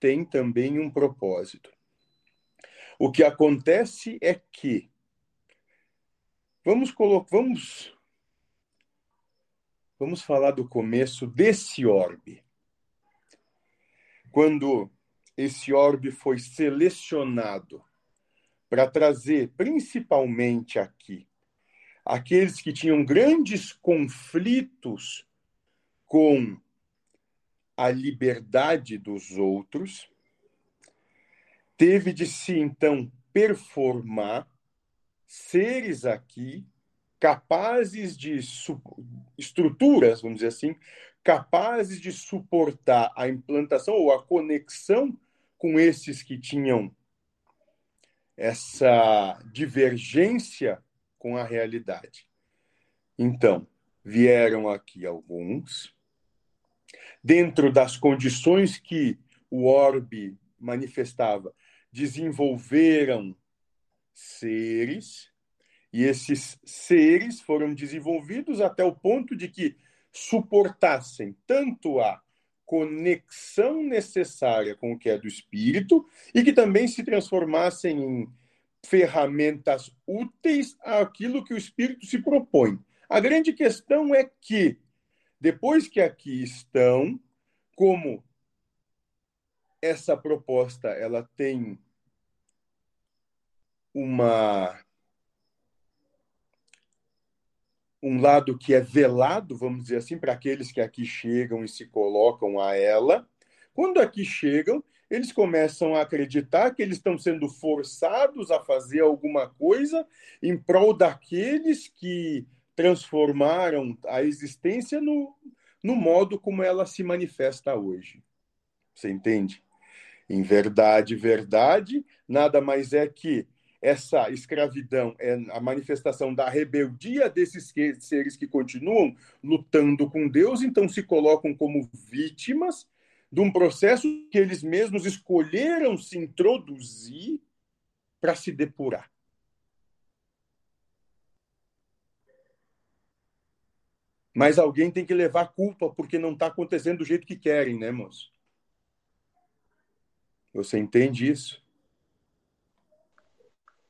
S1: tem também um propósito. O que acontece é que vamos colocar, vamos vamos falar do começo desse orbe. Quando esse orbe foi selecionado para trazer principalmente aqui aqueles que tinham grandes conflitos com a liberdade dos outros, teve de se então performar seres aqui capazes de estruturas, vamos dizer assim, capazes de suportar a implantação ou a conexão com esses que tinham essa divergência com a realidade. Então, vieram aqui alguns, dentro das condições que o orbe manifestava, desenvolveram seres, e esses seres foram desenvolvidos até o ponto de que suportassem tanto a conexão necessária com o que é do espírito e que também se transformassem em ferramentas úteis àquilo que o espírito se propõe. A grande questão é que, depois que aqui estão, como essa proposta ela tem uma um lado que é velado, vamos dizer assim, para aqueles que aqui chegam e se colocam a ela. Quando aqui chegam, eles começam a acreditar que eles estão sendo forçados a fazer alguma coisa em prol daqueles que transformaram a existência no, no modo como ela se manifesta hoje. Você entende? Em verdade, verdade, nada mais é que essa escravidão é a manifestação da rebeldia desses seres que continuam lutando com Deus, então se colocam como vítimas de um processo que eles mesmos escolheram se introduzir para se depurar. Mas alguém tem que levar culpa porque não está acontecendo do jeito que querem, né, moço? Você entende isso?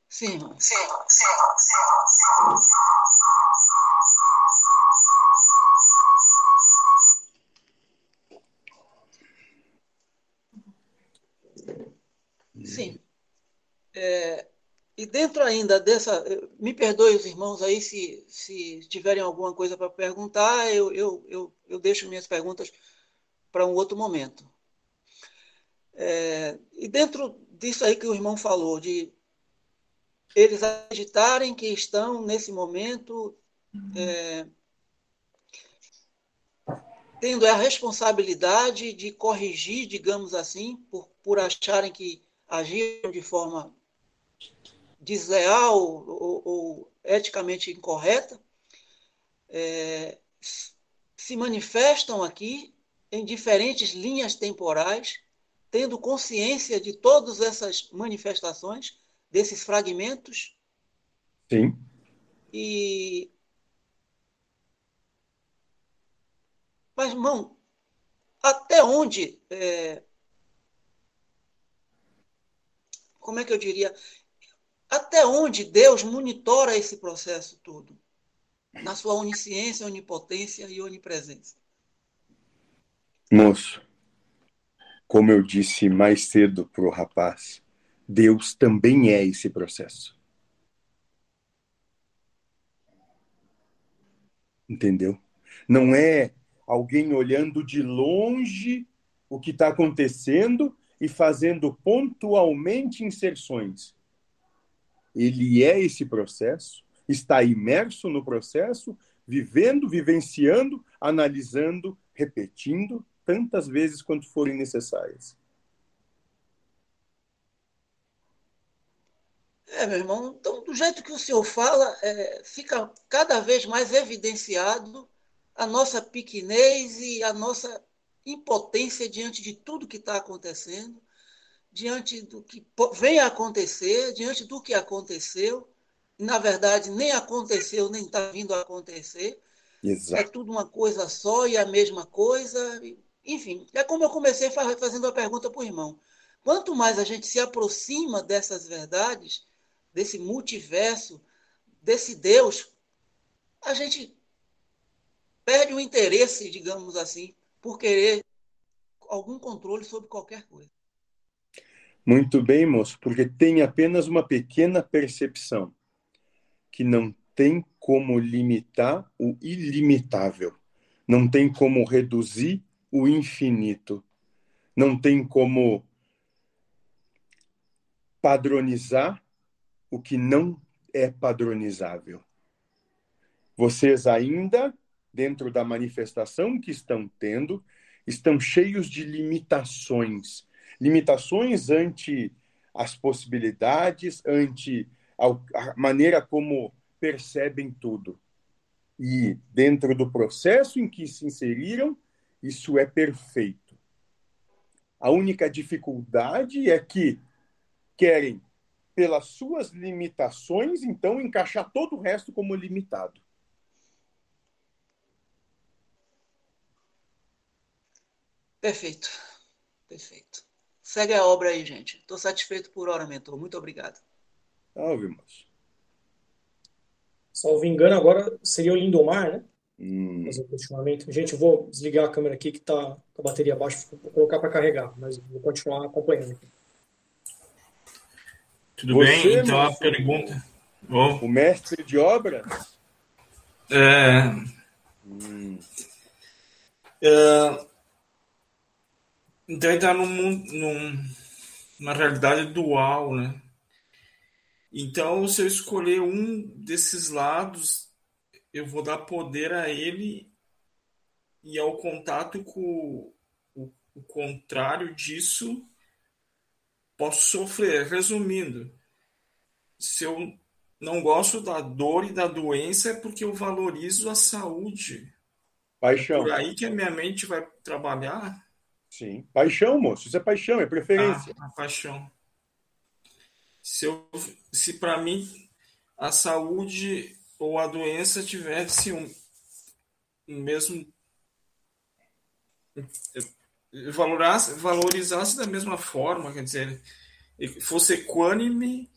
S6: Sim. Sim, sim, sim, sim. Sim. É, e dentro ainda dessa. Me perdoe os irmãos aí se, se tiverem alguma coisa para perguntar, eu, eu, eu, eu deixo minhas perguntas para um outro momento. É, e dentro disso aí que o irmão falou, de eles acreditarem que estão, nesse momento, é, tendo a responsabilidade de corrigir, digamos assim, por, por acharem que agiram de forma desleal ou, ou eticamente incorreta, é, se manifestam aqui em diferentes linhas temporais, tendo consciência de todas essas manifestações desses fragmentos.
S1: Sim.
S6: E. Mas, irmão, até onde. É... Como é que eu diria? Até onde Deus monitora esse processo todo? Na sua onisciência, onipotência e onipresença.
S1: Moço, como eu disse mais cedo para o rapaz, Deus também é esse processo. Entendeu? Não é alguém olhando de longe o que está acontecendo e fazendo pontualmente inserções. Ele é esse processo, está imerso no processo, vivendo, vivenciando, analisando, repetindo tantas vezes quanto forem necessárias.
S6: É, meu irmão, então, do jeito que o senhor fala, é, fica cada vez mais evidenciado a nossa pequenez e a nossa impotência diante de tudo que está acontecendo, diante do que vem a acontecer, diante do que aconteceu, na verdade nem aconteceu, nem está vindo a acontecer.
S1: Exato.
S6: É tudo uma coisa só e a mesma coisa. Enfim, é como eu comecei fazendo a pergunta para o irmão. Quanto mais a gente se aproxima dessas verdades, desse multiverso, desse Deus, a gente perde o interesse, digamos assim, por querer algum controle sobre qualquer coisa.
S1: Muito bem, moço, porque tem apenas uma pequena percepção que não tem como limitar o ilimitável, não tem como reduzir o infinito, não tem como padronizar o que não é padronizável. Vocês ainda, dentro da manifestação que estão tendo, estão cheios de limitações. Limitações ante as possibilidades, ante a maneira como percebem tudo. E dentro do processo em que se inseriram, isso é perfeito. A única dificuldade é que querem, pelas suas limitações, então encaixar todo o resto como limitado.
S6: Perfeito. Perfeito. Segue a obra aí, gente. Estou satisfeito por hora, mentor. Muito obrigado.
S1: Salve, moço.
S3: Salvo engano, agora seria o Lindomar, né?
S1: Hum.
S3: Fazer o questionamento. Gente, eu vou desligar a câmera aqui que está com a bateria baixa, vou colocar para carregar, mas vou continuar acompanhando aqui.
S7: Tudo
S1: Você,
S7: bem? Então a pergunta. Oh,
S1: O mestre de obras?
S7: é,
S1: Hum.
S7: é, então ele está num, num, numa realidade dual, né? Então, se eu escolher um desses lados, eu vou dar poder a ele e ao contato com o, o contrário disso, posso sofrer. Resumindo, se eu não gosto da dor e da doença, é porque eu valorizo a saúde.
S1: Paixão.
S7: Por aí que a minha mente vai trabalhar
S1: Sim. Paixão, moço. Isso é paixão, é preferência.
S7: a, a paixão. Se, se para mim a saúde ou a doença tivesse um, um mesmo valorasse, valorizasse da mesma forma, quer dizer, fosse equânime,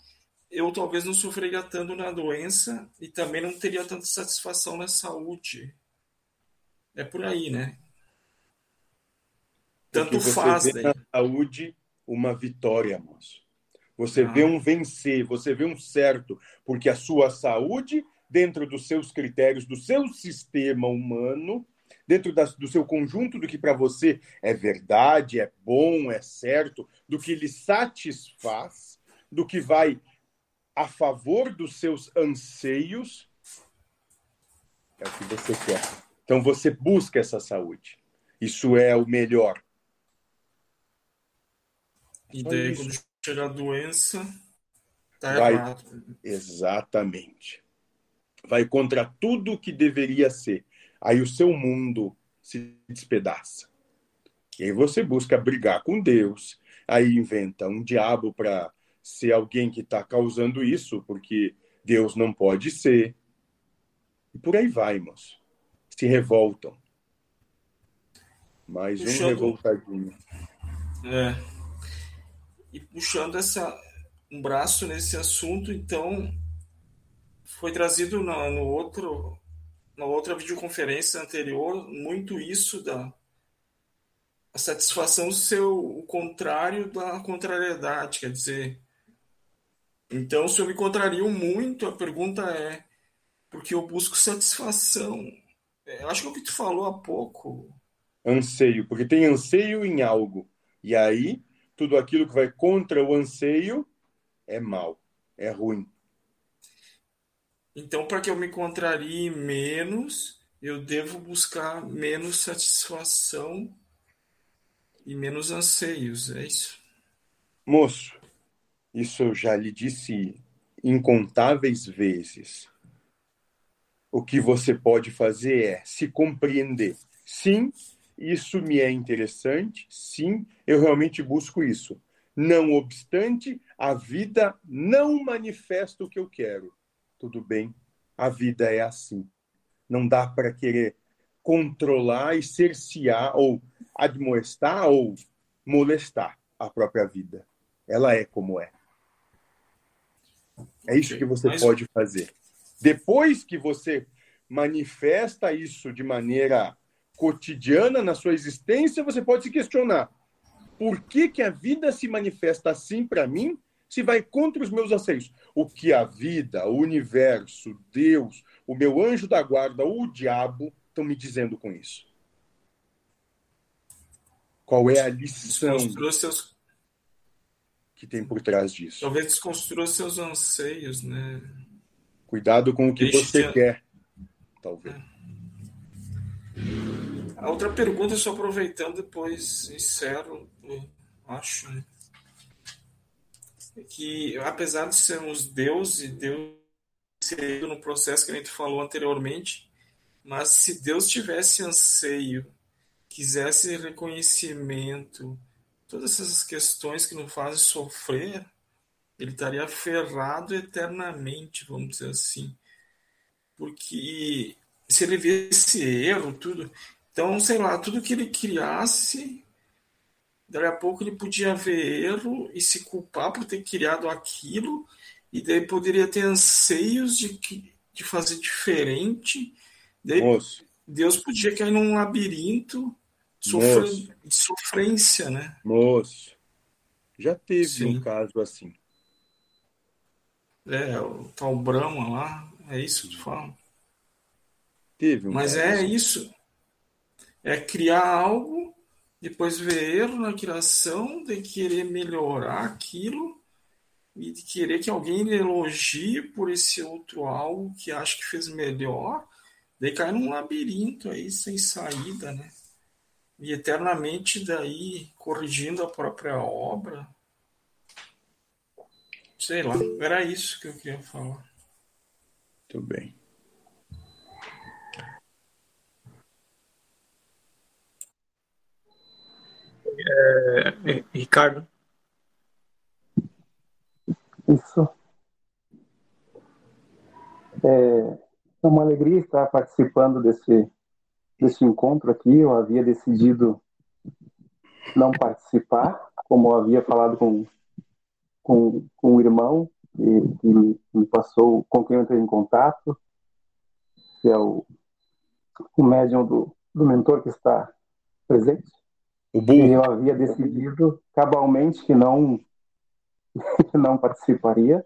S7: eu talvez não sofreria tanto na doença e também não teria tanta satisfação na saúde. É por aí, né? Tanto
S1: você
S7: faz,
S1: vê
S7: daí.
S1: na saúde uma vitória, moço. Você
S7: Ah.
S1: vê um vencer, você vê um certo, porque a sua saúde, dentro dos seus critérios, do seu sistema humano, dentro das- do seu conjunto do que para você é verdade, é bom, é certo, do que lhe satisfaz, do que vai a favor dos seus anseios, é o que você quer. Então você busca essa saúde. Isso é o melhor.
S7: E
S1: Só
S7: daí, quando chega a doença, tá
S1: Vai.
S7: errado.
S1: Exatamente. Vai contra tudo o que deveria ser. Aí o seu mundo se despedaça. E aí você busca brigar com Deus, aí inventa um diabo para ser alguém que está causando isso, porque Deus não pode ser. E por aí vai, moço. Se revoltam. Mais um
S7: Puxando-
S1: revoltadinho.
S7: É. E puxando essa, um braço nesse assunto, então, foi trazido na, no outro, na outra videoconferência anterior, muito isso da a satisfação ser o, contrário da contrariedade, quer dizer, então, se eu me contrario muito, a pergunta é porque eu busco satisfação. É, acho que é o que tu falou há pouco.
S1: Anseio, porque tem anseio em algo. E aí, tudo aquilo que vai contra o anseio é mal, é ruim.
S7: Então, para que eu me contrarie menos, eu devo buscar menos satisfação e menos anseios, é isso?
S1: Moço, isso eu já lhe disse incontáveis vezes. O que você pode fazer é se compreender. Sim, isso me é interessante. Sim, eu realmente busco isso. Não obstante, a vida não manifesta o que eu quero. Tudo bem, a vida é assim. Não dá para querer controlar e cercear ou admoestar ou molestar a própria vida. Ela é como é. É isso que você pode fazer. Depois que você manifesta isso de maneira cotidiana na sua existência, você pode se questionar: por que, que a vida se manifesta assim para mim se vai contra os meus anseios? O que a vida, o universo, Deus, o meu anjo da guarda, o diabo estão me dizendo com isso? Qual é a lição?
S7: Seus.
S1: que tem por trás disso.
S7: Talvez desconstrua seus anseios, né?
S1: Cuidado com o que Deixe você quer, talvez. É.
S7: A outra pergunta, só aproveitando, depois encerro, acho, né? É que apesar de sermos Deus e Deus ser no processo que a gente falou anteriormente, mas se Deus tivesse anseio, quisesse reconhecimento, todas essas questões que nos fazem sofrer, ele estaria ferrado eternamente, vamos dizer assim. Porque se ele visse erro, tudo. Então, sei lá, tudo que ele criasse, daí a pouco ele podia ver erro e se culpar por ter criado aquilo, e daí poderia ter anseios de, de fazer diferente. Daí Moço. Deus podia cair num labirinto sofre, de sofrência, né?
S1: Moço, já teve Sim. um caso assim.
S7: É, o tal Brahma lá, é isso que tu fala.
S1: Teve um
S7: Mas é isso. É criar algo, depois ver erro na criação, de querer melhorar aquilo e de querer que alguém elogie por esse outro algo que acha que fez melhor, daí cai num labirinto aí sem saída, né? E eternamente daí corrigindo a própria obra. Sei lá, era isso que eu queria falar.
S1: Muito bem.
S3: É, é, Ricardo.
S8: Isso. É, é uma alegria estar participando desse, desse encontro aqui. Eu havia decidido não participar, como eu havia falado com, com, com o irmão, que, me, passou, com quem eu entrei em contato, que é o, o médium do, do mentor que está presente. E eu havia decidido cabalmente que não (laughs) que não participaria,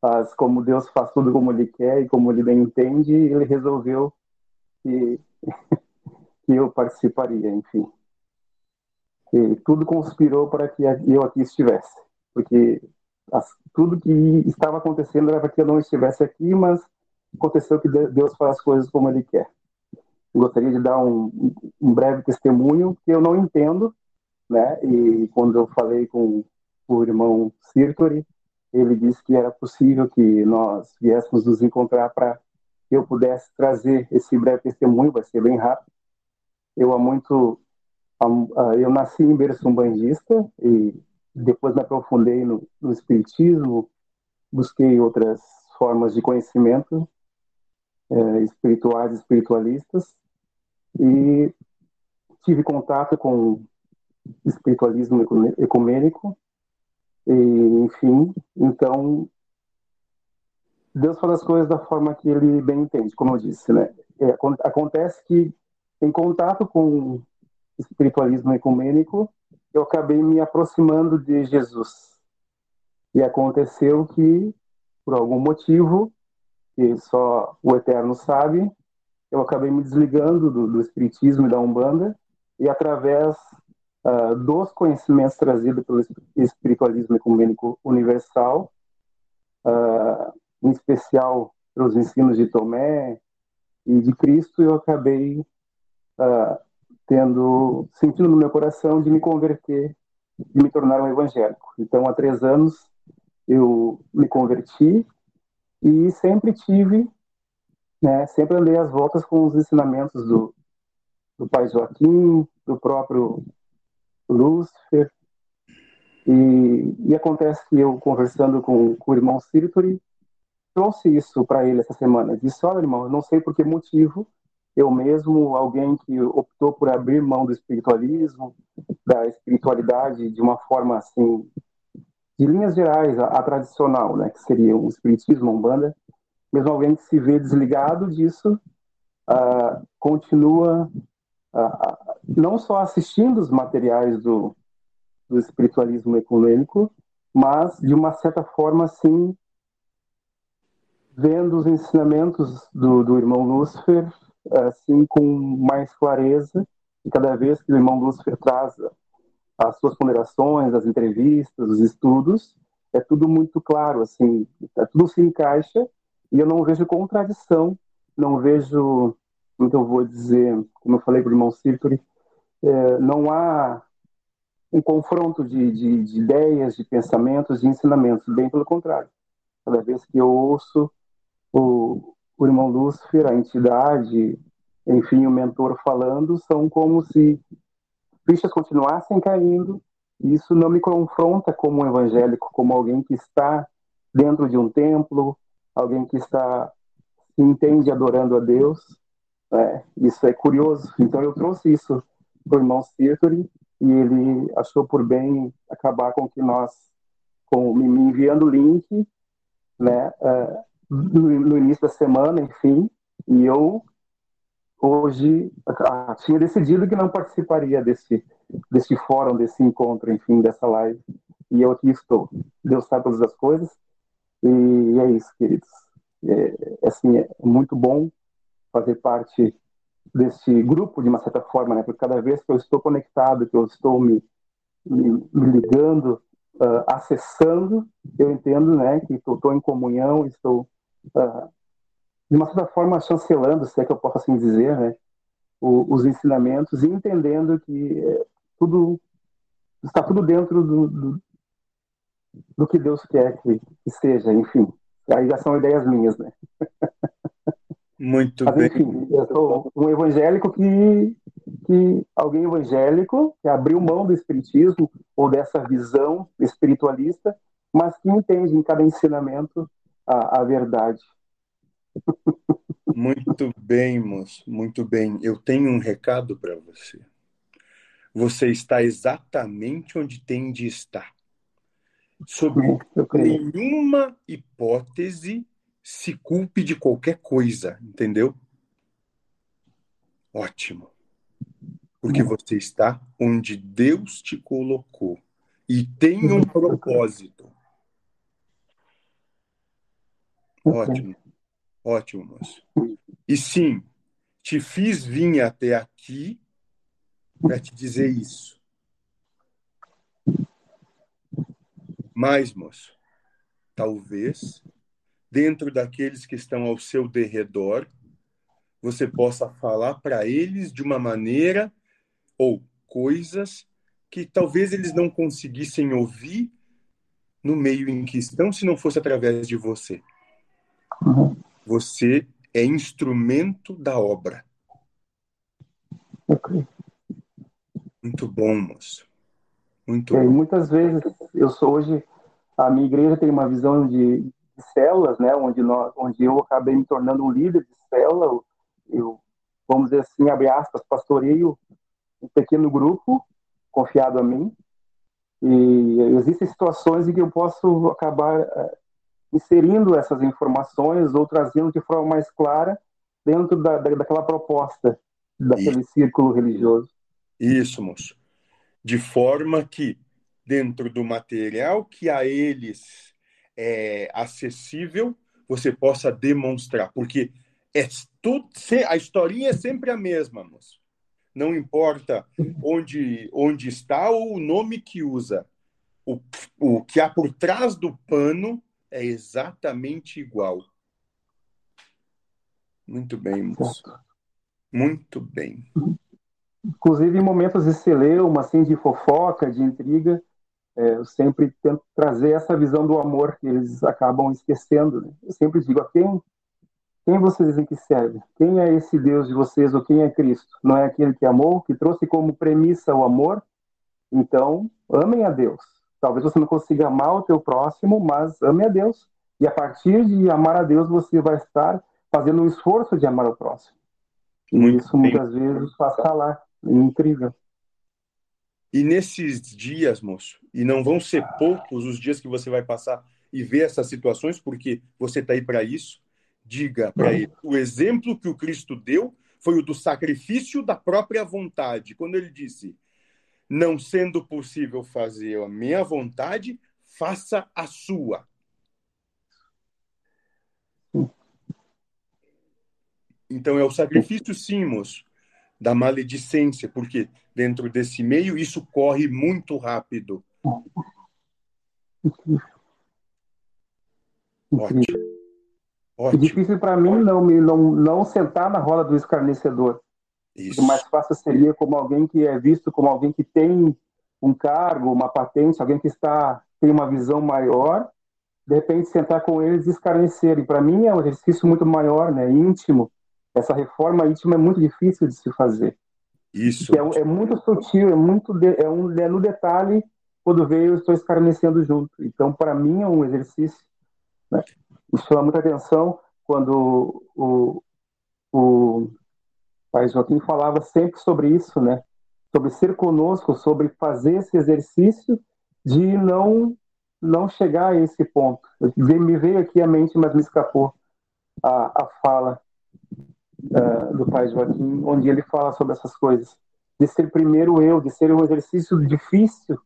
S8: mas como Deus faz tudo como Ele quer e como Ele bem entende, Ele resolveu que, (laughs) que eu participaria, enfim. E tudo conspirou para que eu aqui estivesse, porque as, tudo que estava acontecendo era para que eu não estivesse aqui, mas aconteceu que Deus faz as coisas como Ele quer gostaria de dar um, um, breve testemunho que eu não entendo, né? E quando eu falei com o irmão Sirtori, ele disse que era possível que nós viéssemos nos encontrar para que eu pudesse trazer esse breve testemunho, vai ser bem rápido. Eu há muito eu nasci em berço umbandista e depois me aprofundei no, no espiritismo, busquei outras formas de conhecimento é, espirituais, espiritualistas e tive contato com espiritualismo ecumênico e, enfim, então Deus faz as coisas da forma que ele bem entende, como eu disse, né? É, acontece que em contato com espiritualismo ecumênico, eu acabei me aproximando de Jesus. E aconteceu que, por algum motivo, que só o Eterno sabe, eu acabei me desligando do, do espiritismo e da umbanda e através uh, dos conhecimentos trazidos pelo espiritualismo ecumênico universal, uh, em especial pelos ensinos de Tomé e de Cristo, eu acabei uh, tendo sentindo no meu coração de me converter e me tornar um evangélico. Então, há três anos eu me converti e sempre tive né, sempre andei às voltas com os ensinamentos do, do pai Joaquim, do próprio Lúcifer. E, e acontece que eu, conversando com, com o irmão Siritori, trouxe isso para ele essa semana. Disse: Olha, irmão, eu não sei por que motivo eu mesmo, alguém que optou por abrir mão do espiritualismo, da espiritualidade de uma forma assim, de linhas gerais, a, a tradicional, né, que seria o espiritismo, a umbanda, mesmo alguém que se vê desligado disso, uh, continua uh, não só assistindo os materiais do, do espiritualismo ecumênico, mas, de uma certa forma, sim, vendo os ensinamentos do, do irmão Lúcifer assim com mais clareza e cada vez que o irmão Lúcifer traz as suas ponderações, as entrevistas, os estudos, é tudo muito claro, assim, é, tudo se encaixa e eu não vejo contradição, não vejo, eu vou dizer, como eu falei para o irmão Cirtori, é, não há um confronto de, de, de, ideias, de pensamentos, de ensinamentos, bem pelo contrário. Cada vez que eu ouço o, o irmão Lúcifer, a entidade, enfim, o mentor falando, são como se fichas continuassem caindo, isso não me confronta como um evangélico, como alguém que está dentro de um templo, alguém que está se entende adorando a Deus. É, isso é curioso. Então eu trouxe isso para o irmão Cirtori e ele achou por bem acabar com que nós, com me enviando o link, né, uh, no, no, início da semana, enfim, e eu hoje ah, tinha decidido que não participaria desse desse fórum, desse encontro, enfim, dessa live. E eu aqui estou. Deus sabe todas as coisas. E é isso, queridos. É, é, assim, é muito bom fazer parte desse grupo, de uma certa forma, né? Porque cada vez que eu estou conectado, que eu estou me, me, me ligando, uh, acessando, eu entendo, né, que estou em comunhão, estou, uh, de uma certa forma, chancelando, se é que eu posso assim dizer, né, o, os ensinamentos e entendendo que é, tudo está tudo dentro do, do, do que Deus quer que, seja, enfim. Aí já são ideias minhas, né?
S1: Muito Mas, bem.
S8: Enfim, eu sou um evangélico que, que alguém evangélico que abriu mão do espiritismo ou dessa visão espiritualista, mas que entende em cada ensinamento a, a verdade.
S1: Muito bem, moço, muito bem. Eu tenho um recado para você você está exatamente onde tem de estar. Sob nenhuma hipótese se culpe de qualquer coisa, entendeu? Ótimo. Porque você está onde Deus te colocou e tem um propósito. Ótimo. Ótimo, moço. E sim, te fiz vir até aqui para te dizer isso. Mas, moço, talvez, dentro daqueles que estão ao seu derredor, você possa falar para eles de uma maneira ou coisas que talvez eles não conseguissem ouvir no meio em que estão se não fosse através de você. Você é instrumento da obra. Muito bom, moço. Muito
S8: é,
S1: bom.
S8: Muitas vezes, eu sou hoje, a minha igreja tem uma visão de, de células, né, onde, nós, onde eu acabei me tornando um líder de célula. Eu, vamos dizer assim, abre aspas, pastoreio um pequeno grupo confiado a mim. E existem situações em que eu posso acabar uh, inserindo essas informações ou trazendo de forma mais clara dentro da, daquela proposta, daquele e... círculo religioso.
S1: Isso, moço. De forma que, dentro do material que a eles é acessível, você possa demonstrar. Porque é tudo, a historinha é sempre a mesma, moço. Não importa onde, onde está ou o nome que usa. O, o que há por trás do pano é exatamente igual. Muito bem, moço. Muito bem.
S8: Inclusive, em momentos de celeuma, assim, de fofoca, de intriga, é, eu sempre tento trazer essa visão do amor que eles acabam esquecendo. Né? Eu sempre digo, a quem, quem vocês dizem que serve? Quem é esse Deus de vocês ou quem é Cristo? Não é aquele que amou, que trouxe como premissa o amor? Então, amem a Deus. Talvez você não consiga amar o teu próximo, mas ame a Deus. E a partir de amar a Deus, você vai estar fazendo um esforço de amar o próximo. Muito isso bem. muitas vezes faz calar. Incrível.
S1: E nesses dias, moço, e não vão ser poucos os dias que você vai passar e ver essas situações, porque você está aí para isso, diga para ele: o exemplo que o Cristo deu foi o do sacrifício da própria vontade. Quando ele disse: Não sendo possível fazer a minha vontade, faça a sua. Então é o sacrifício, sim, moço, da maledicência, porque dentro desse meio isso corre muito rápido.
S8: Ótimo. Ótimo. É difícil para mim não, não, não sentar na roda do escarnecedor. Isso. O mais fácil seria como alguém que é visto como alguém que tem um cargo, uma patente, alguém que está tem uma visão maior, de repente sentar com eles e escarnecer. E para mim é um exercício muito maior, né, íntimo. Essa reforma íntima é muito difícil de se fazer.
S1: Isso.
S8: É, é, muito sutil, é muito de, é, um, é no detalhe quando veio eu estou escarnecendo junto. Então para mim é um exercício. Né? Me chama muita atenção quando o, o Pai Joaquim falava sempre sobre isso, né? Sobre ser conosco, sobre fazer esse exercício de não não chegar a esse ponto. Me veio aqui a mente, mas me escapou a, a fala uh, do Pai Joaquim, onde ele fala sobre essas coisas. De ser primeiro eu, de ser um exercício difícil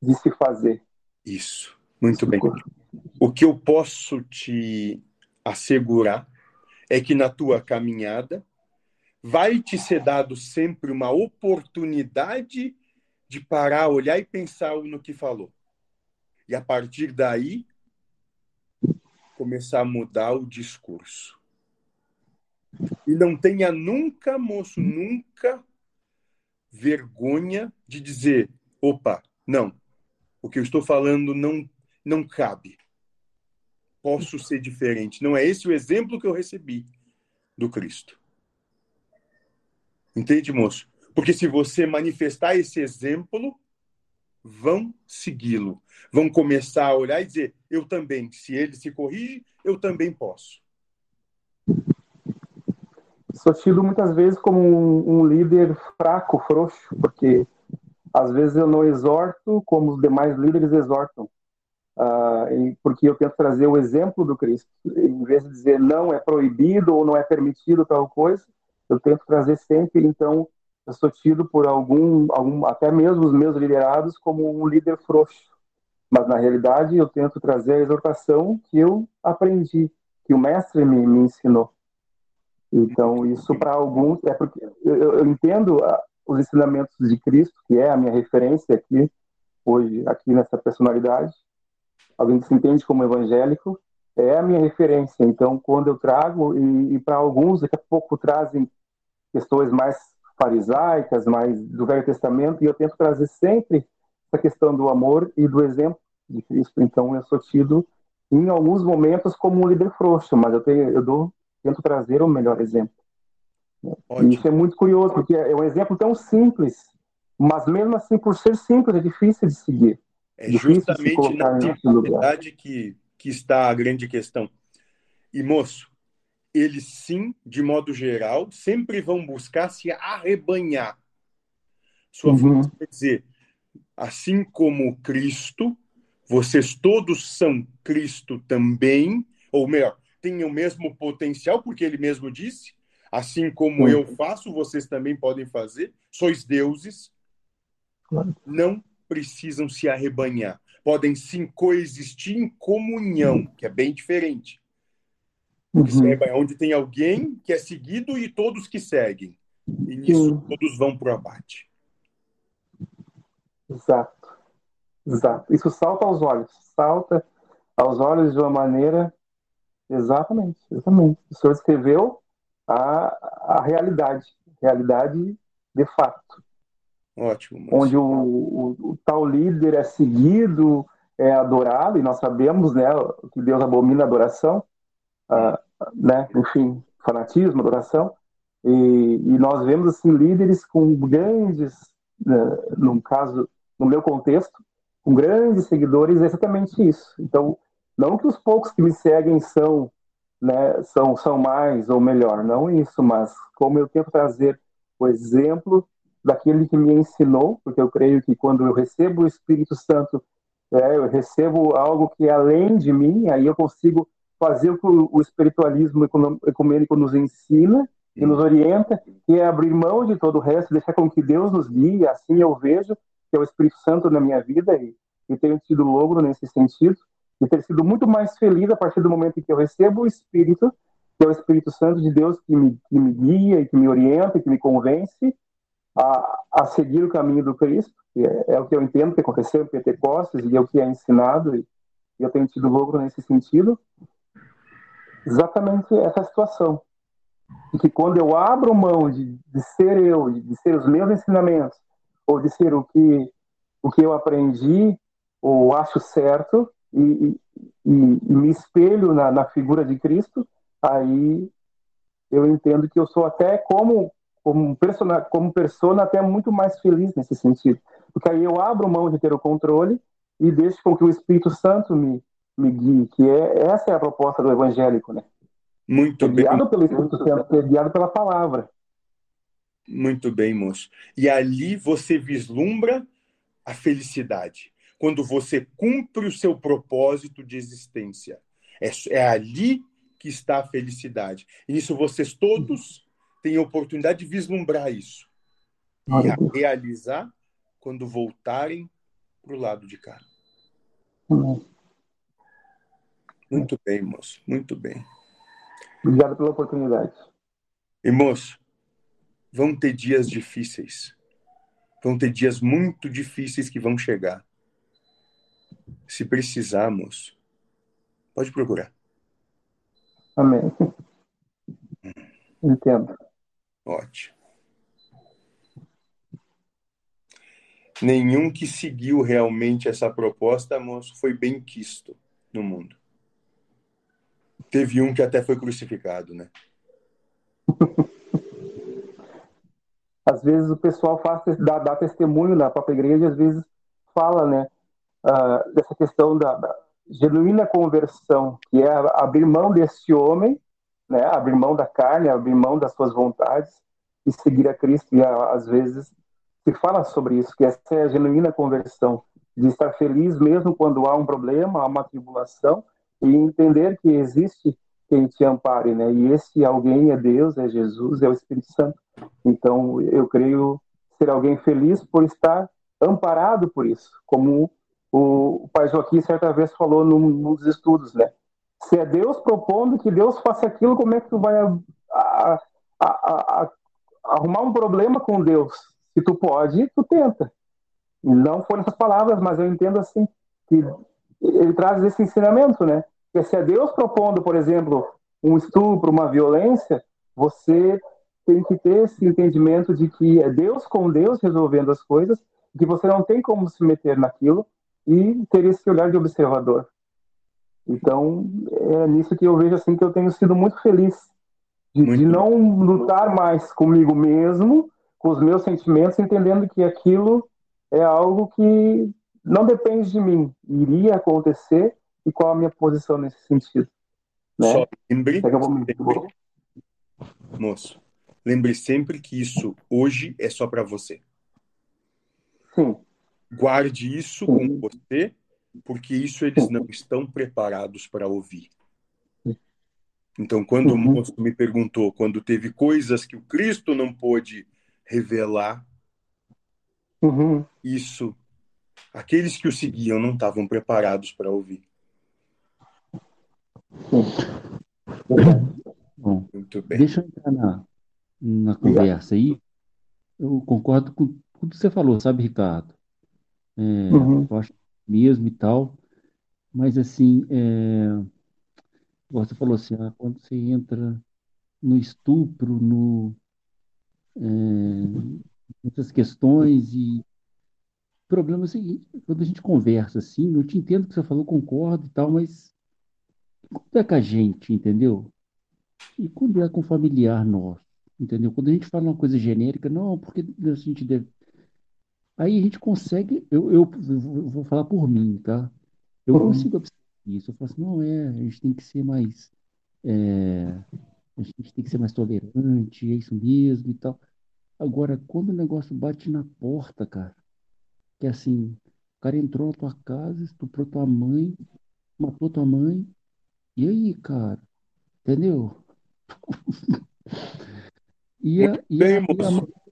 S8: de se fazer.
S1: Isso, muito bem. O que eu posso te assegurar é que na tua caminhada vai te ser dado sempre uma oportunidade de parar, olhar e pensar no que falou. E a partir daí, começar a mudar o discurso. E não tenha nunca, moço, nunca vergonha de dizer: opa, não, o que eu estou falando não, não cabe. Posso ser diferente. Não é esse o exemplo que eu recebi do Cristo. Entende, moço? Porque se você manifestar esse exemplo, vão segui-lo. Vão começar a olhar e dizer: eu também. Se ele se corrige, eu também posso.
S8: Sou tido muitas vezes como um, um líder fraco, frouxo, porque às vezes eu não exorto como os demais líderes exortam. Uh, porque eu tento trazer o exemplo do Cristo. Em vez de dizer não é proibido ou não é permitido tal coisa, eu tento trazer sempre, então, eu sou tido por algum, algum, até mesmo os meus liderados, como um líder frouxo. Mas, na realidade, eu tento trazer a exortação que eu aprendi, que o mestre me, me ensinou. Então, isso para alguns, é porque eu, eu entendo a, os ensinamentos de Cristo, que é a minha referência aqui, hoje, aqui nessa personalidade. Alguém que se entende como evangélico, é a minha referência. Então, quando eu trago, e, e para alguns daqui a pouco trazem questões mais farisaicas, mais do Velho Testamento, e eu tento trazer sempre essa questão do amor e do exemplo de Cristo. Então, eu sou tido em alguns momentos como um líder frouxo, mas eu, tenho, eu dou, tento trazer o melhor exemplo. Ótimo. Isso é muito curioso, porque é um exemplo tão simples, mas mesmo assim, por ser simples, é difícil de seguir.
S1: É justamente na simplicidade que que está a grande questão. E, moço, eles sim, de modo geral, sempre vão buscar se arrebanhar. Sua uhum. força quer dizer, assim como Cristo, vocês todos são Cristo também, ou melhor, têm o mesmo potencial, porque ele mesmo disse, assim como uhum. eu faço, vocês também podem fazer, sois deuses, não precisam se arrebanhar podem sim coexistir em comunhão, que é bem diferente. Uhum. É onde tem alguém que é seguido e todos que seguem. E nisso todos vão para o abate.
S8: Exato. Exato. Isso salta aos olhos. Salta aos olhos de uma maneira. Exatamente, exatamente. O senhor escreveu a, a realidade. Realidade de fato.
S1: Ótimo.
S8: Onde o, o, o, tal líder é seguido, é adorado, e nós sabemos né, que Deus abomina a adoração, uh, né, enfim, fanatismo, adoração, e, e, nós vemos assim, líderes com grandes, né, no caso, no meu contexto, com grandes seguidores, é exatamente isso. Então, não que os poucos que me seguem são, né, são, são mais ou melhor, não isso, mas como eu tento trazer o exemplo daquele que me ensinou, porque eu creio que quando eu recebo o Espírito Santo, é, eu recebo algo que é além de mim, aí eu consigo fazer o que o espiritualismo ecumênico nos ensina e nos orienta, que é abrir mão de todo o resto, deixar com que Deus nos guie, assim eu vejo que é o Espírito Santo na minha vida e, e tenho tido logro nesse sentido, e ter sido muito mais feliz a partir do momento em que eu recebo o Espírito que é o Espírito Santo de Deus que me, que me guia e que me orienta, que me convence a, a seguir o caminho do Cristo, que é, é, o que eu entendo que aconteceu em Pentecostes e é o que é ensinado, e, e eu tenho tido lucro nesse sentido. Exatamente essa situação. E que quando eu abro mão de, de ser eu, de ser os meus ensinamentos, ou de ser o que, o que eu aprendi, ou acho certo, e, e, e me espelho na, na figura de Cristo, aí eu entendo que eu sou até como como persona, como persona até muito mais feliz nesse sentido, porque aí eu abro mão de ter o controle e deixo com que o Espírito Santo me me guie, que é essa é a proposta do evangélico, né?
S1: Muito
S8: é
S1: bem.
S8: Guiado pelo Espírito Santo, é guiado pela palavra.
S1: Muito bem, moço. E ali você vislumbra a felicidade, quando você cumpre o seu propósito de existência. É, é ali que está a felicidade. E isso vocês todos têm a oportunidade de vislumbrar isso. E a realizar quando voltarem para o lado de cá. Muito bem, moço. Muito bem.
S8: Obrigado pela oportunidade.
S1: E, moço, vão ter dias difíceis. Vão ter dias muito difíceis que vão chegar. Se precisarmos, pode procurar.
S8: Amém. Entendo.
S1: Ótimo. Nenhum que seguiu realmente essa proposta, moço, foi bem quisto no mundo. Teve um que até foi crucificado, né?
S8: às vezes o pessoal faz dá, dá testemunho na própria igreja, às vezes fala, né, uh, dessa questão da, da, genuína conversão, que é abrir mão desse homem, né, abrir mão da carne, abrir mão das suas vontades e seguir a Cristo. E às vezes se fala sobre isso, que essa é a genuína conversão, de estar feliz mesmo quando há um problema, há uma tribulação, e entender que existe quem te ampare, né? E esse alguém é Deus, é Jesus, é o Espírito Santo. Então, eu creio ser alguém feliz por estar amparado por isso, como o pai Joaquim certa vez falou num, num dos estudos, né? Se é Deus propondo que Deus faça aquilo, como é que tu vai a, a, a, arrumar um problema com Deus? Se tu pode, tu tenta. Não foram essas palavras, mas eu entendo assim que ele traz esse ensinamento, né? Que se é Deus propondo, por exemplo, um estupro, uma violência, você tem que ter esse entendimento de que é Deus com Deus resolvendo as coisas, que você não tem como se meter naquilo e ter esse olhar de observador. Então, é nisso que eu vejo assim que eu tenho sido muito feliz de, muito de não lutar mais comigo mesmo, com os meus sentimentos, entendendo que aquilo é algo que não depende de mim, iria acontecer e qual a minha posição nesse sentido. Né?
S1: Só lembre, moço, lembre sempre que isso hoje é só para você.
S8: Sim.
S1: Guarde isso com você, porque isso eles não estão preparados para ouvir. Então, quando o moço me perguntou, quando teve coisas que o Cristo não pôde revelar,
S8: uhum.
S1: isso, aqueles que o seguiam não estavam preparados para ouvir.
S9: Bom, Muito bem. Deixa eu entrar na, na conversa aí. Eu concordo com tudo que você falou, sabe, Ricardo? É, uhum. Eu acho mesmo e tal. Mas, assim, é, você falou assim, ah, quando você entra no estupro, no, é, nessas questões e o problema é o seguinte, quando a gente conversa assim, eu te entendo que você falou, concordo e tal, mas quando é com a gente, entendeu? E quando é com familiar nosso, entendeu? Quando a gente fala uma coisa genérica, não, porque a gente deve. Aí a gente consegue, eu, eu, eu vou falar por mim, tá? Eu uhum. consigo observar isso. Eu falo assim, não é, a gente tem que ser mais. É, a gente tem que ser mais tolerante, é isso mesmo e tal. Agora, quando o negócio bate na porta, cara, que é assim, o cara entrou na tua casa, estuprou tua mãe, matou tua mãe, e aí, cara? Entendeu? (laughs)
S1: e, a, e, a, e, a...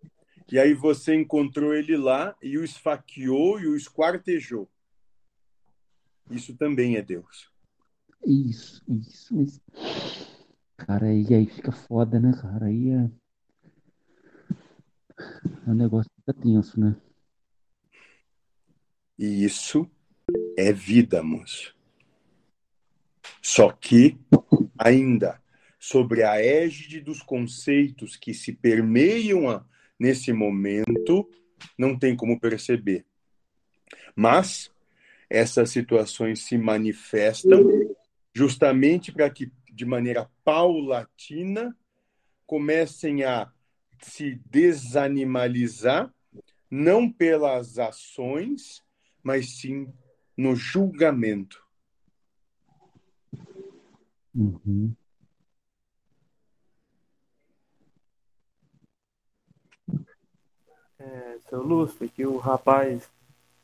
S1: e aí você encontrou ele lá e o esfaqueou e o esquartejou. Isso também é Deus.
S9: Isso, isso. Cara, aí, aí fica foda, né, cara? Aí é. O negócio fica tenso, né?
S1: E isso é vida, moço. Só que, ainda, sobre a égide dos conceitos que se permeiam a, nesse momento, não tem como perceber. Mas essas situações se manifestam justamente para que, de maneira paulatina, comecem a se desanimalizar, não pelas ações, mas sim no julgamento.
S9: Uhum.
S5: É, seu Lúcio, que o rapaz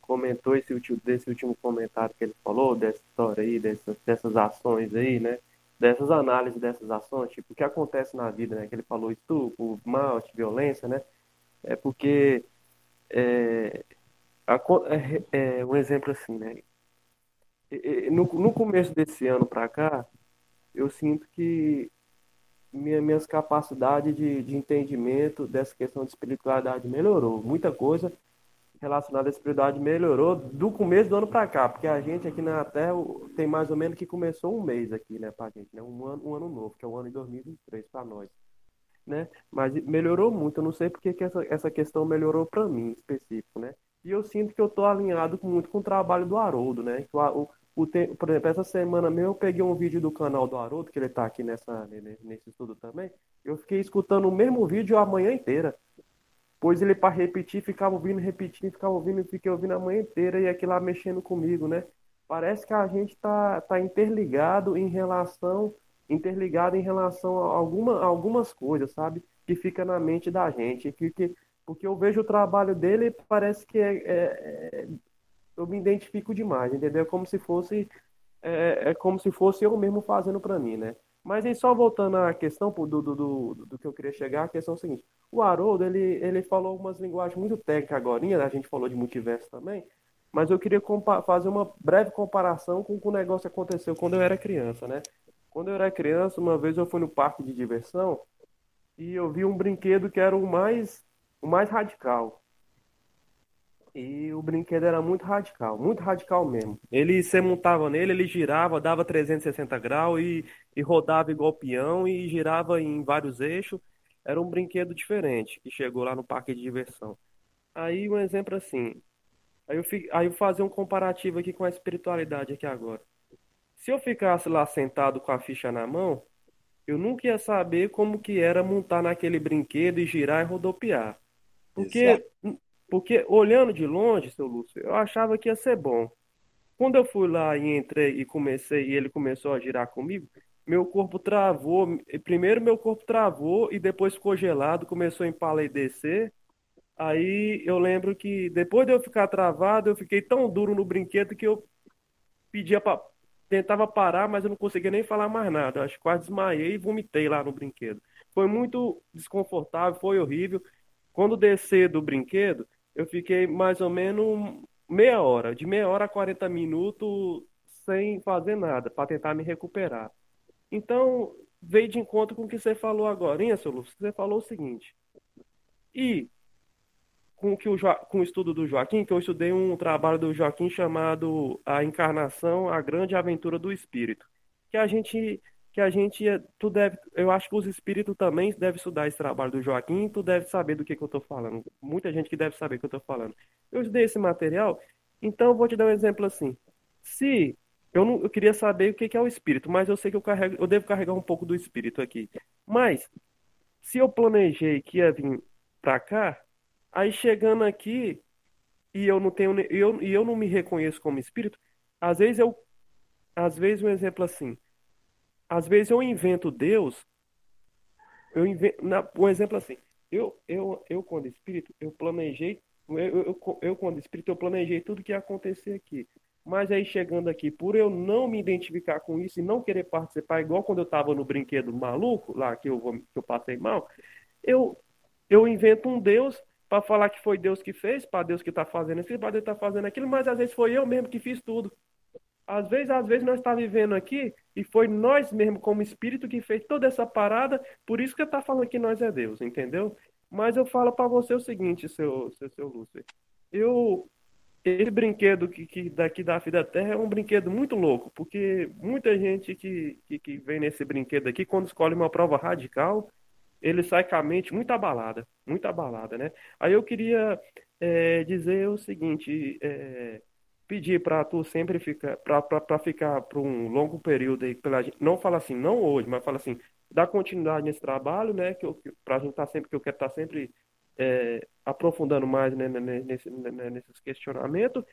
S5: comentou esse último, desse último comentário que ele falou, dessa história aí, dessas, dessas ações aí, né? Dessas análises dessas ações, tipo, o que acontece na vida, né? Que ele falou estupro, morte, violência, né? É porque é, a, é, é, um exemplo assim, né? No, no começo desse ano para cá, eu sinto que minha, minhas capacidades de, de entendimento dessa questão de espiritualidade melhorou. Muita coisa relacionada à espiritualidade melhorou do começo do ano para cá, porque a gente aqui na Terra tem mais ou menos que começou um mês aqui, né, pra gente, né? Um ano, um ano novo, que é o ano de 2023 para nós. Né? Mas melhorou muito, eu não sei porque que essa, essa questão melhorou para mim, específico, né? E eu sinto que eu tô alinhado muito com o trabalho do Haroldo, né? O, o, o, por exemplo, essa semana mesmo eu peguei um vídeo do canal do Haroldo, que ele tá aqui nessa, nesse estudo também. Eu fiquei escutando o mesmo vídeo a manhã inteira. Pois ele, para repetir, ficava ouvindo, repetindo, ficava ouvindo, fiquei ouvindo a manhã inteira e aquilo lá mexendo comigo, né? Parece que a gente tá, tá interligado em relação interligado em relação a alguma, algumas coisas, sabe? Que fica na mente da gente. Que, que, porque eu vejo o trabalho dele parece que é, é, é eu me identifico demais, entendeu? É como se fosse é, é como se fosse eu mesmo fazendo para mim, né? Mas aí só voltando à questão do, do, do, do, que eu queria chegar, a questão é a seguinte. O Haroldo, ele, ele falou umas linguagens muito técnicas agora, né? a gente falou de multiverso também, mas eu queria fazer uma breve comparação com o que o negócio aconteceu quando eu era criança, né? Quando eu era criança, uma vez eu fui no parque de diversão e eu vi um brinquedo que era o mais, o mais radical. E o brinquedo era muito radical, muito radical mesmo. Ele se montava nele, ele girava, dava 360 graus e, e rodava igual peão e girava em vários eixos. Era um brinquedo diferente que chegou lá no parque de diversão. Aí um exemplo assim. Aí eu, fico, aí eu fazer um comparativo aqui com a espiritualidade aqui agora. Se eu ficasse lá sentado com a ficha na mão, eu nunca ia saber como que era montar naquele brinquedo e girar e rodopiar. Porque. Porque olhando de longe, seu Lúcio, eu achava que ia ser bom. Quando eu fui lá e entrei e comecei, e ele começou a girar comigo, meu corpo travou. Primeiro meu corpo travou e depois ficou gelado, começou a empaledecer. Aí eu lembro que depois de eu ficar travado, eu fiquei tão duro no brinquedo que eu pedia para tentava parar, mas eu não conseguia nem falar mais nada. Eu acho que quase desmaiei e vomitei lá no brinquedo. Foi muito desconfortável, foi horrível. Quando descer do brinquedo, eu fiquei mais ou menos meia hora, de meia hora a 40 minutos sem fazer nada, para tentar me recuperar. Então, veio de encontro com o que você falou agora, hein, seu Lúcio? Você falou o seguinte. E com, que o jo... com o estudo do Joaquim, que eu estudei um trabalho do Joaquim chamado A Encarnação, a Grande Aventura do Espírito. Que a gente que a gente, tu deve, eu acho que os espíritos também devem estudar esse trabalho do Joaquim, tu deve saber do que, que eu estou falando. Muita gente que deve saber o que eu estou falando. Eu estudei esse material, então vou te dar um exemplo assim. Se eu não, eu queria saber o que, que é o espírito, mas eu sei que eu carrego, eu devo carregar um pouco do espírito aqui. Mas se eu planejei que ia vir para cá, aí chegando aqui e eu não tenho, eu, e eu não me reconheço como espírito, às vezes eu, às vezes um exemplo assim às vezes eu invento Deus, eu invento, na, um exemplo assim, eu, eu, eu quando espírito, eu planejei, eu, eu, eu quando espírito, eu planejei tudo que ia acontecer aqui. Mas aí chegando aqui, por eu não me identificar com isso e não querer participar, igual quando eu estava no brinquedo maluco, lá que eu, vou, que eu passei mal, eu, eu invento um Deus para falar que foi Deus que fez, para Deus que está fazendo isso, para Deus estar tá fazendo aquilo, mas às vezes foi eu mesmo que fiz tudo. Às vezes, às vezes nós está vivendo aqui e foi nós mesmo como espírito que fez toda essa parada, por isso que está falando que nós é Deus, entendeu? Mas eu falo para você o seguinte, seu seu, seu Lúcio. Eu esse brinquedo que, que daqui da Vida Terra é um brinquedo muito louco, porque muita gente que, que, que vem nesse brinquedo aqui, quando escolhe uma prova radical, ele sai com a mente muito abalada, muito abalada, né? Aí eu queria é, dizer o seguinte, é, pedir para tu sempre ficar, para ficar por um longo período aí, pela, não fala assim, não hoje, mas fala assim, dar continuidade nesse trabalho, né? Que para a gente estar tá sempre, que eu quero estar tá sempre é, aprofundando mais né, nesse, né, nesses questionamentos.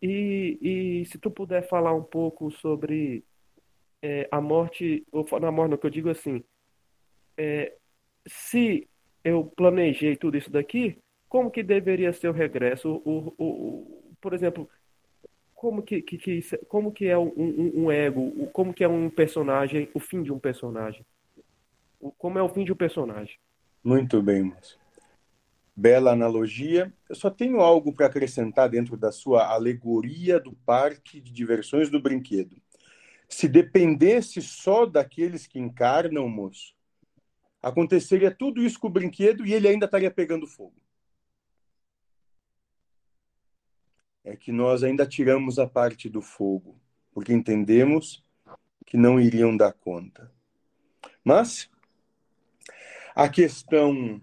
S5: E, e se tu puder falar um pouco sobre é, a morte, ou na morte, no que eu digo assim, é, se eu planejei tudo isso daqui, como que deveria ser o regresso? O, o, o por exemplo, como que, que, que, como que é um, um, um, ego? Como que é um personagem, o fim de um personagem? Como é o fim de um personagem?
S1: Muito bem, moço. Bela analogia. Eu só tenho algo para acrescentar dentro da sua alegoria do parque de diversões do brinquedo. Se dependesse só daqueles que encarnam, moço, aconteceria tudo isso com o brinquedo e ele ainda estaria pegando fogo. É que nós ainda tiramos a parte do fogo, porque entendemos que não iriam dar conta. Mas a questão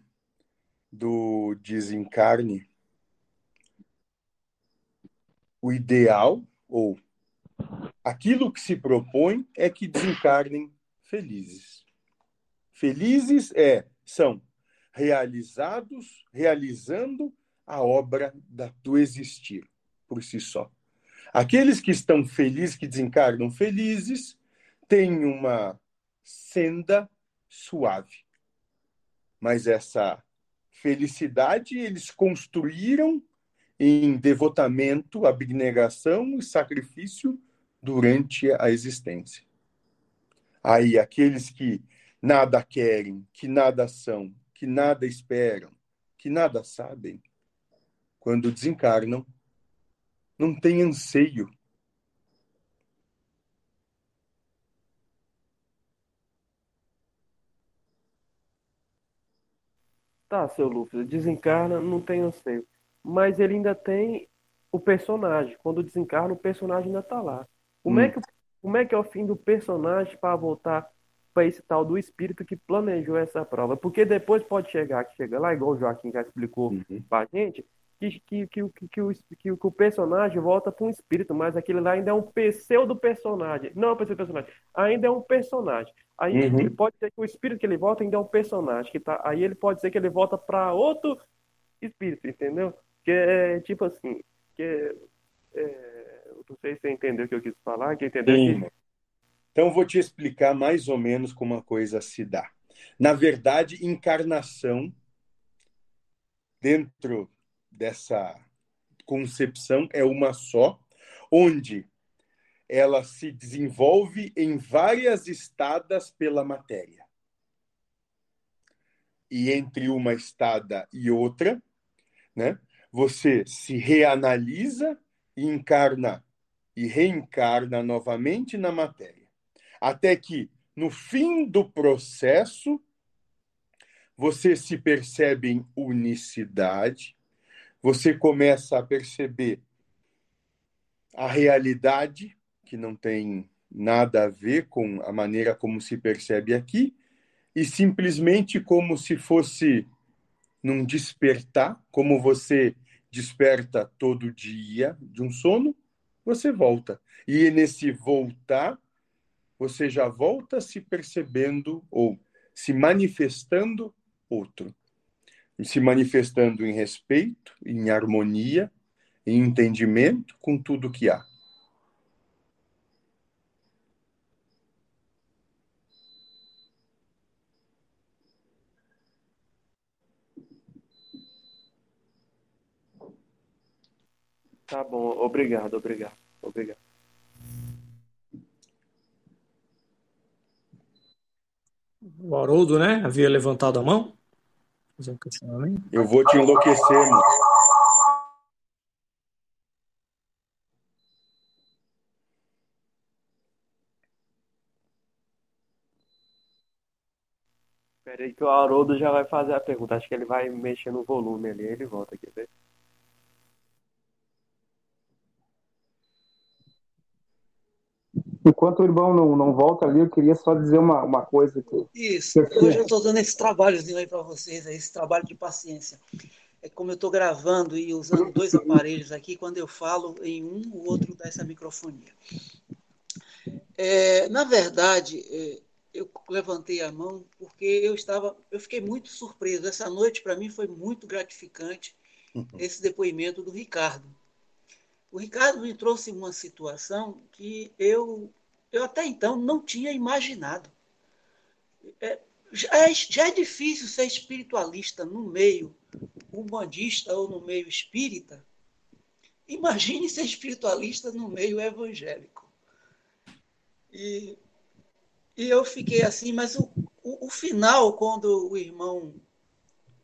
S1: do desencarne, o ideal, ou aquilo que se propõe, é que desencarnem felizes. Felizes é, são realizados, realizando a obra da, do existir por si só. Aqueles que estão felizes, que desencarnam felizes, têm uma senda suave. Mas essa felicidade eles construíram em devotamento, abnegação e sacrifício durante a existência. Aí, aqueles que nada querem, que nada são, que nada esperam, que nada sabem, quando desencarnam, não têm anseio
S5: Tá, seu Luffy, desencarna, não tem anseio. Mas ele ainda tem o personagem. Quando desencarna, o personagem ainda tá lá. Como, é hum. é, que, como é que é o fim do personagem para voltar para esse tal do espírito que planejou essa prova? Porque depois pode chegar, que chega lá, igual o Joaquim já explicou uhum. pra gente, que, que, que, que, que, o, que, que o personagem volta para um espírito, mas aquele lá ainda é um pseudo personagem. Não é um pseudo personagem, ainda é um personagem. Aí uhum. ele pode ser que o espírito que ele volta ainda é um personagem. Que tá, aí ele pode ser que ele volta para outro espírito, entendeu? Que é tipo assim, que é, é, não sei se você entendeu o que eu quis falar, que entendeu Sim. que...
S1: Então vou te explicar mais ou menos como a coisa se dá. Na verdade, encarnação dentro dessa concepção é uma só, onde ela se desenvolve em várias estadas pela matéria. E entre uma estada e outra, né, você se reanalisa e encarna e reencarna novamente na matéria. Até que, no fim do processo, você se percebe em unicidade, você começa a perceber a realidade que não tem nada a ver com a maneira como se percebe aqui, e simplesmente como se fosse num despertar, como você desperta todo dia de um sono, você volta. E nesse voltar, você já volta se percebendo ou se manifestando outro. Se manifestando em respeito, em harmonia, em entendimento com tudo que há.
S5: Tá bom, obrigado, obrigado, obrigado.
S3: O Haroldo, né? Havia levantado a mão
S1: fazer um questionamento? Eu vou te enlouquecer, mano.
S5: Peraí que o Haroldo já vai fazer a pergunta. Acho que ele vai mexer no volume ali, ele volta, quer ver?
S8: Enquanto o irmão não, não volta ali, eu queria só dizer uma, uma coisa. Que,
S6: Isso, hoje eu estou dando esse trabalhozinho aí para vocês, esse trabalho de paciência. É como eu estou gravando e usando dois aparelhos aqui, quando eu falo em um, o outro dá essa microfonia. É, na verdade, é, eu levantei a mão porque eu estava, eu fiquei muito surpreso. Essa noite para mim foi muito gratificante uhum. esse depoimento do Ricardo. O Ricardo me trouxe uma situação que eu, eu até então não tinha imaginado. É, já, é, já é difícil ser espiritualista no meio umbandista ou no meio espírita. Imagine ser espiritualista no meio evangélico. E, e eu fiquei assim, mas o, o, o final, quando o irmão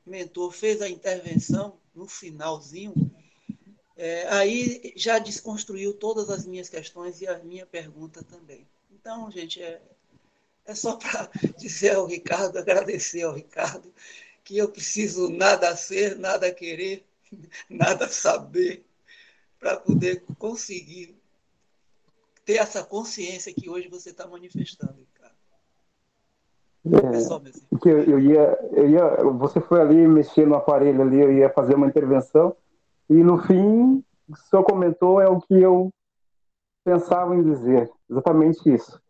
S6: mentor fez a intervenção, no finalzinho, é, aí já desconstruiu todas as minhas questões e a minha pergunta também. Então, gente, é, é só para (laughs) dizer ao Ricardo, agradecer ao Ricardo, que eu preciso nada ser, nada querer, (laughs) nada saber, para poder conseguir ter essa consciência que hoje você está manifestando, Ricardo.
S8: É, é só mesmo. Eu, eu, ia, eu ia, você foi ali mexer no aparelho ali, eu ia fazer uma intervenção e no fim, o senhor comentou é o que eu pensava em dizer, exatamente isso.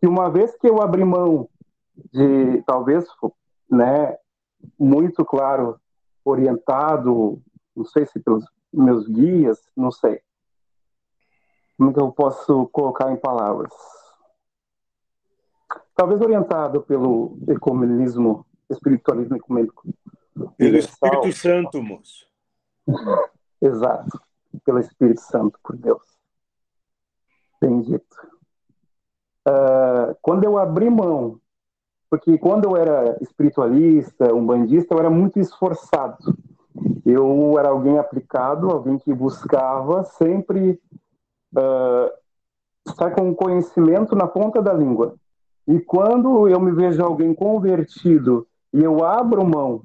S8: Que uma vez que eu abri mão de, talvez, né, muito claro, orientado, não sei se pelos meus guias, não sei. Como que eu posso colocar em palavras? Talvez orientado pelo ecumenismo, espiritualismo ecumênico.
S1: Pelo Espírito Santo, moço. (laughs)
S8: Exato. Pelo Espírito Santo, por Deus. Bendito. Uh, quando eu abri mão, porque quando eu era espiritualista, um bandista, eu era muito esforçado. Eu era alguém aplicado, alguém que buscava sempre uh, estar com conhecimento na ponta da língua. E quando eu me vejo alguém convertido e eu abro mão,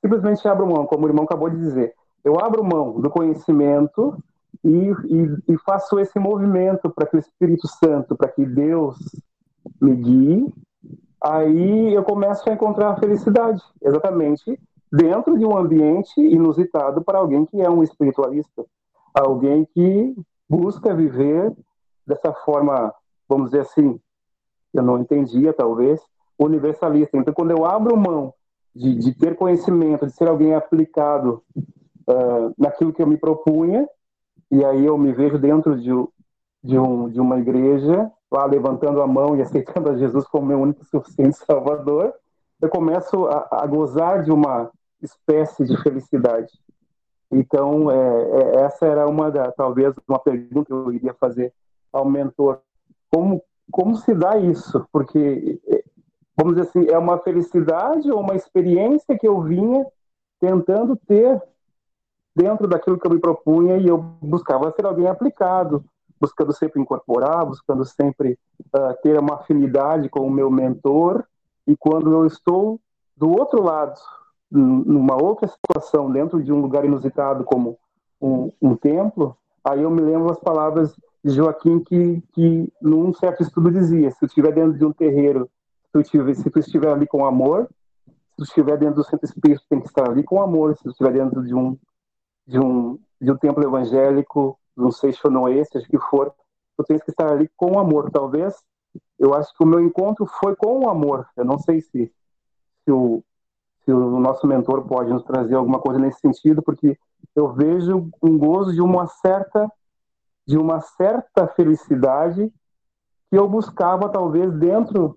S8: simplesmente abro mão, como o irmão acabou de dizer, eu abro mão do conhecimento e, e, e faço esse movimento para que o Espírito Santo, para que Deus me guie, aí eu começo a encontrar a felicidade, exatamente dentro de um ambiente inusitado para alguém que é um espiritualista, alguém que busca viver dessa forma, vamos dizer assim, eu não entendia talvez, universalista. Então, quando eu abro mão de, de ter conhecimento, de ser alguém aplicado uh, naquilo que eu me propunha, e aí eu me vejo dentro de, de, um, de uma igreja, lá levantando a mão e aceitando a Jesus como meu único suficiente Salvador, eu começo a, a gozar de uma espécie de felicidade. Então, é, é, essa era uma da, talvez, uma pergunta que eu iria fazer ao mentor. Como, como se dá isso? Porque, é, vamos dizer assim, é uma felicidade ou uma experiência que eu vinha tentando ter dentro daquilo que eu me propunha e eu buscava ser alguém aplicado, buscando sempre incorporar, buscando sempre uh, ter uma afinidade com o meu mentor. E quando eu estou do outro lado, numa outra situação, dentro de um lugar inusitado como um, um templo, aí eu me lembro as palavras de Joaquim que, que num certo estudo dizia: se tu estiver dentro de um terreiro, se tu estiver, se tu estiver ali com amor, se tu estiver dentro do centro espírita, tem que estar ali com amor. Se tu estiver dentro de um de um, de um templo evangélico, não sei se Xonoê, seja que for, tu tens que estar ali com amor. Talvez, eu acho que o meu encontro foi com o amor. Eu não sei se, se, o, se o nosso mentor pode nos trazer alguma coisa nesse sentido, porque eu vejo um gozo de uma certa de uma certa felicidade que eu buscava talvez dentro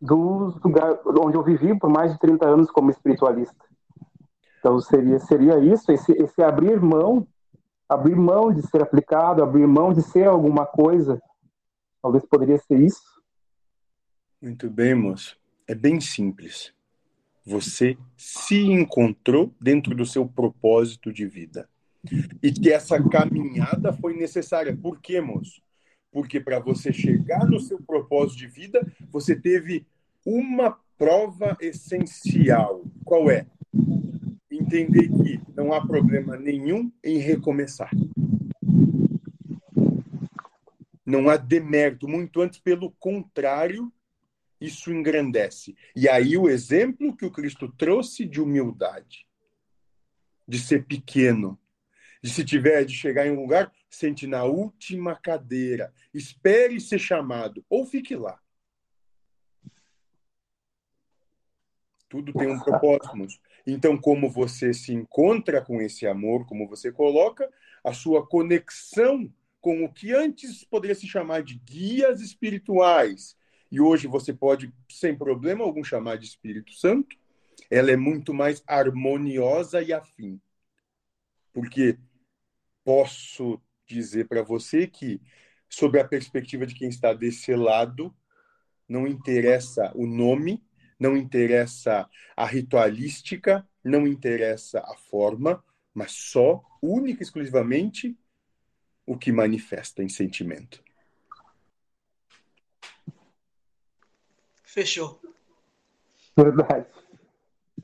S8: do lugar onde eu vivi por mais de 30 anos como espiritualista. Então seria seria isso, esse, esse abrir mão, abrir mão de ser aplicado, abrir mão de ser alguma coisa. Talvez poderia ser isso.
S1: Muito bem, moço. É bem simples. Você se encontrou dentro do seu propósito de vida. E que essa caminhada foi necessária. Por quê, moço? Porque para você chegar no seu propósito de vida, você teve uma prova essencial. Qual é? Entender que não há problema nenhum em recomeçar. Não há demérito, muito antes, pelo contrário, isso engrandece. E aí o exemplo que o Cristo trouxe de humildade, de ser pequeno, de se tiver de chegar em um lugar, sente na última cadeira, espere ser chamado ou fique lá. Tudo tem um propósito. Então, como você se encontra com esse amor, como você coloca a sua conexão com o que antes poderia se chamar de guias espirituais, e hoje você pode, sem problema algum, chamar de Espírito Santo, ela é muito mais harmoniosa e afim. Porque posso dizer para você que, sob a perspectiva de quem está desse lado, não interessa o nome, não interessa a ritualística, não interessa a forma, mas só, única e exclusivamente, o que manifesta em sentimento.
S6: Fechou.
S8: Verdade.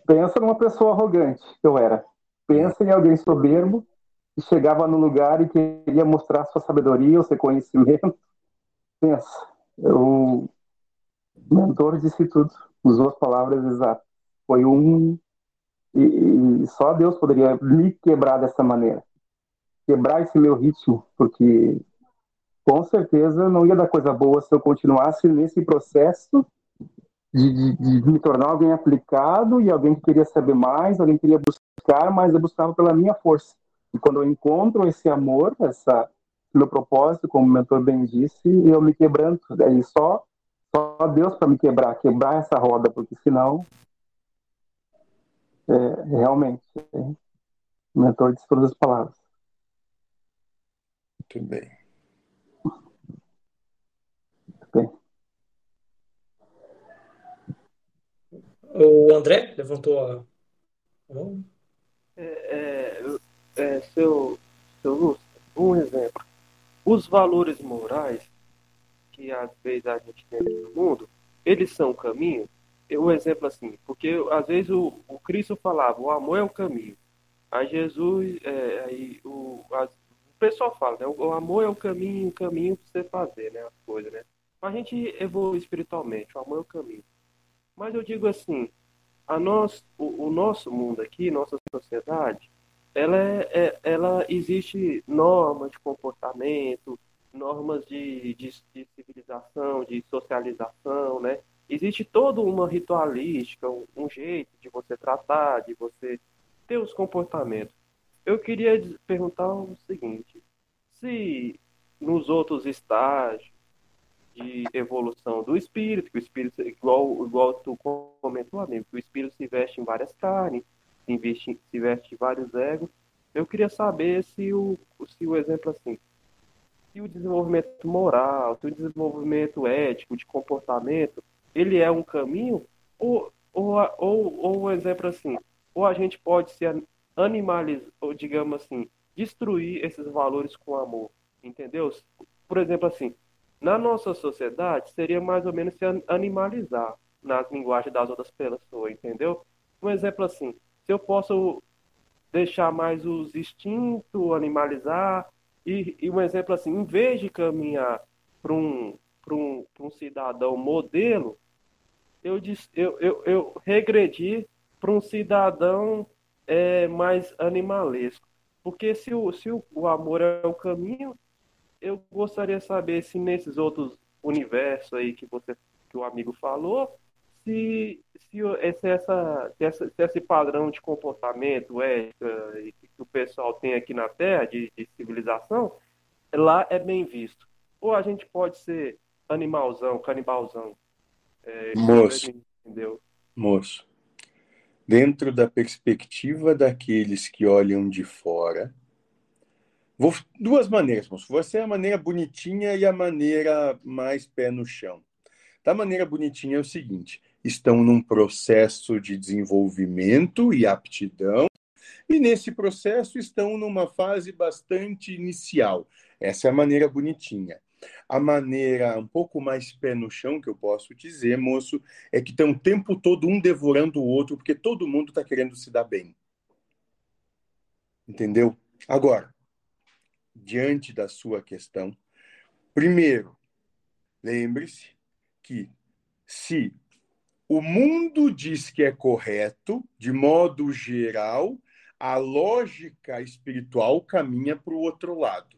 S8: Pensa numa pessoa arrogante que eu era. Pensa em alguém soberbo que chegava no lugar e queria mostrar sua sabedoria, o seu conhecimento. Pensa, o mentor disse tudo, usou as palavras exatas. Foi um. E, e só Deus poderia me quebrar dessa maneira. Quebrar esse meu ritmo, porque com certeza não ia dar coisa boa se eu continuasse nesse processo de, de, de, me tornar alguém aplicado e alguém que queria saber mais, alguém que queria buscar, mas eu buscava pela minha força. E quando eu encontro esse amor, essa meu propósito, como o mentor bem disse, eu me quebrando. Daí só só Deus para me quebrar, quebrar essa roda, porque senão é, realmente é, o mentor disse todas as palavras.
S1: Muito bem.
S8: Muito bem.
S3: O André levantou a
S5: mão. É, é, é, seu, seu Lúcio, um exemplo. Os valores morais que às vezes a gente tem no mundo, eles são caminho. Um exemplo assim, porque às vezes o, o Cristo falava, o amor é o caminho. Aí Jesus, é, aí o, as, o pessoal fala, né? O, amor é o caminho, o caminho para você fazer, né? As coisas, né? A gente evolui espiritualmente, o amor é o caminho. Mas eu digo assim, a nós, o, o nosso mundo aqui, nossa sociedade, ela, é, é, ela existe normas de comportamento, normas de, de, de, civilização, de socialização, né? Existe toda uma ritualística, um, um, jeito de você tratar, de você ter os comportamentos. Eu queria perguntar o seguinte: se nos outros estágios de evolução do espírito, que o espírito, igual, igual tu comentou, amigo, que o espírito se veste em várias carnes, se veste, se veste em vários egos. Eu queria saber se o, se o exemplo assim, o desenvolvimento moral, se o desenvolvimento ético, de comportamento, ele é um caminho, ou, ou, ou, ou um exemplo assim, ou a gente pode se animalizar, ou digamos assim, destruir esses valores com amor, entendeu? Por exemplo assim, na nossa sociedade, seria mais ou menos se animalizar nas linguagens das outras pessoas, entendeu? Um exemplo assim, se eu posso deixar mais os instintos, animalizar, e, e um exemplo assim, em vez de caminhar para um, um, um cidadão modelo, eu, eu, eu, eu regredi para um cidadão é, mais animalesco. Porque se, o, se o, o amor é o caminho, eu gostaria de saber se nesses outros universos aí que você que o amigo falou, se, se, esse, essa, se, essa, se esse padrão de comportamento ética que o pessoal tem aqui na Terra, de, de civilização, lá é bem visto. Ou a gente pode ser animalzão, canibalzão.
S1: É, moço, entendeu? moço, dentro da perspectiva daqueles que olham de fora, Vou, duas maneiras, moço. Você é a maneira bonitinha e a maneira mais pé no chão. Da maneira bonitinha é o seguinte: estão num processo de desenvolvimento e aptidão, e nesse processo estão numa fase bastante inicial. Essa é a maneira bonitinha. A maneira um pouco mais pé no chão que eu posso dizer, moço, é que tem o tempo todo um devorando o outro, porque todo mundo está querendo se dar bem. Entendeu? Agora, diante da sua questão, primeiro, lembre-se que se o mundo diz que é correto, de modo geral, a lógica espiritual caminha para o outro lado.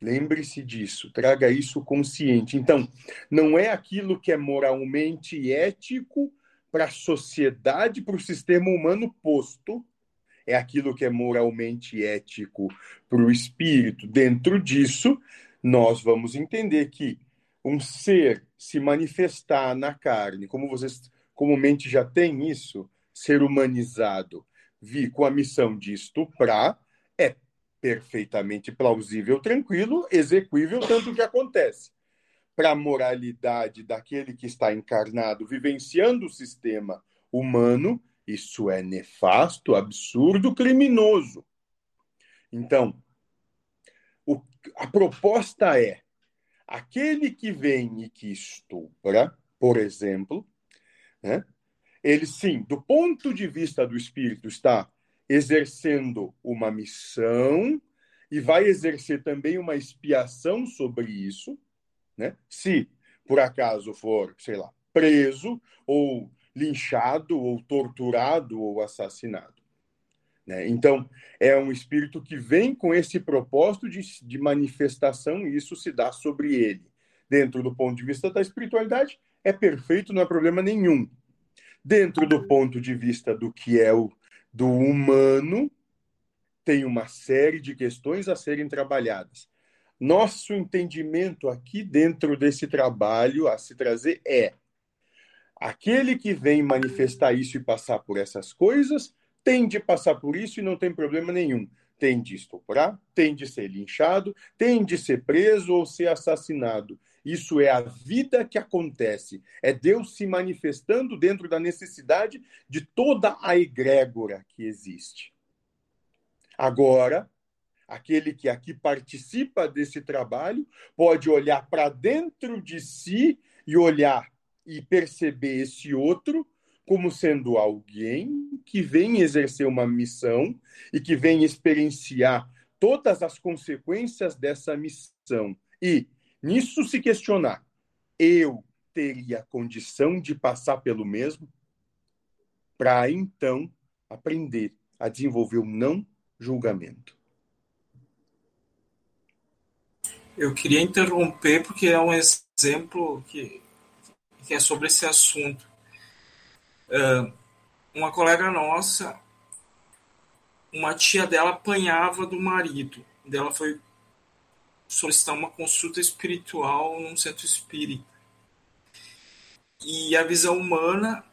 S1: Lembre-se disso, traga isso consciente. Então, não é aquilo que é moralmente ético para a sociedade, para o sistema humano posto, é aquilo que é moralmente ético para o espírito. Dentro disso, nós vamos entender que um ser se manifestar na carne, como vocês comumente já têm isso, ser humanizado, vir com a missão de estuprar, é perfeitamente plausível, tranquilo, execuível, tanto que acontece. Para a moralidade daquele que está encarnado, vivenciando o sistema humano, isso é nefasto, absurdo, criminoso. Então, o, a proposta é: aquele que vem e que estupra, por exemplo, né, ele sim, do ponto de vista do espírito, está exercendo uma missão e vai exercer também uma expiação sobre isso, né? Se por acaso for, sei lá, preso ou linchado ou torturado ou assassinado. Né? Então, é um espírito que vem com esse propósito de, de manifestação e isso se dá sobre ele. Dentro do ponto de vista da espiritualidade, é perfeito, não há problema nenhum dentro do ponto de vista do que é o do humano, tem uma série de questões a serem trabalhadas. Nosso entendimento aqui dentro desse trabalho a se trazer é aquele que vem manifestar isso e passar por essas coisas tem de passar por isso e não tem problema nenhum. Tem de estuprar, tem de ser linchado, tem de ser preso ou ser assassinado. Isso é a vida que acontece. É Deus se manifestando dentro da necessidade de toda a egrégora que existe. Agora, aquele que aqui participa desse trabalho pode olhar para dentro de si e olhar e perceber esse outro como sendo alguém que vem exercer uma missão e que vem experienciar todas as consequências dessa missão. E nisso se questionar, eu teria condição de passar pelo mesmo? Para então aprender a desenvolver o não julgamento.
S7: Eu queria interromper porque é um exemplo que, que é sobre esse assunto. Uh, uma colega nossa, uma tia dela apanhava do marido. Dela foi solicitar uma consulta espiritual num centro espírita. E a visão humana,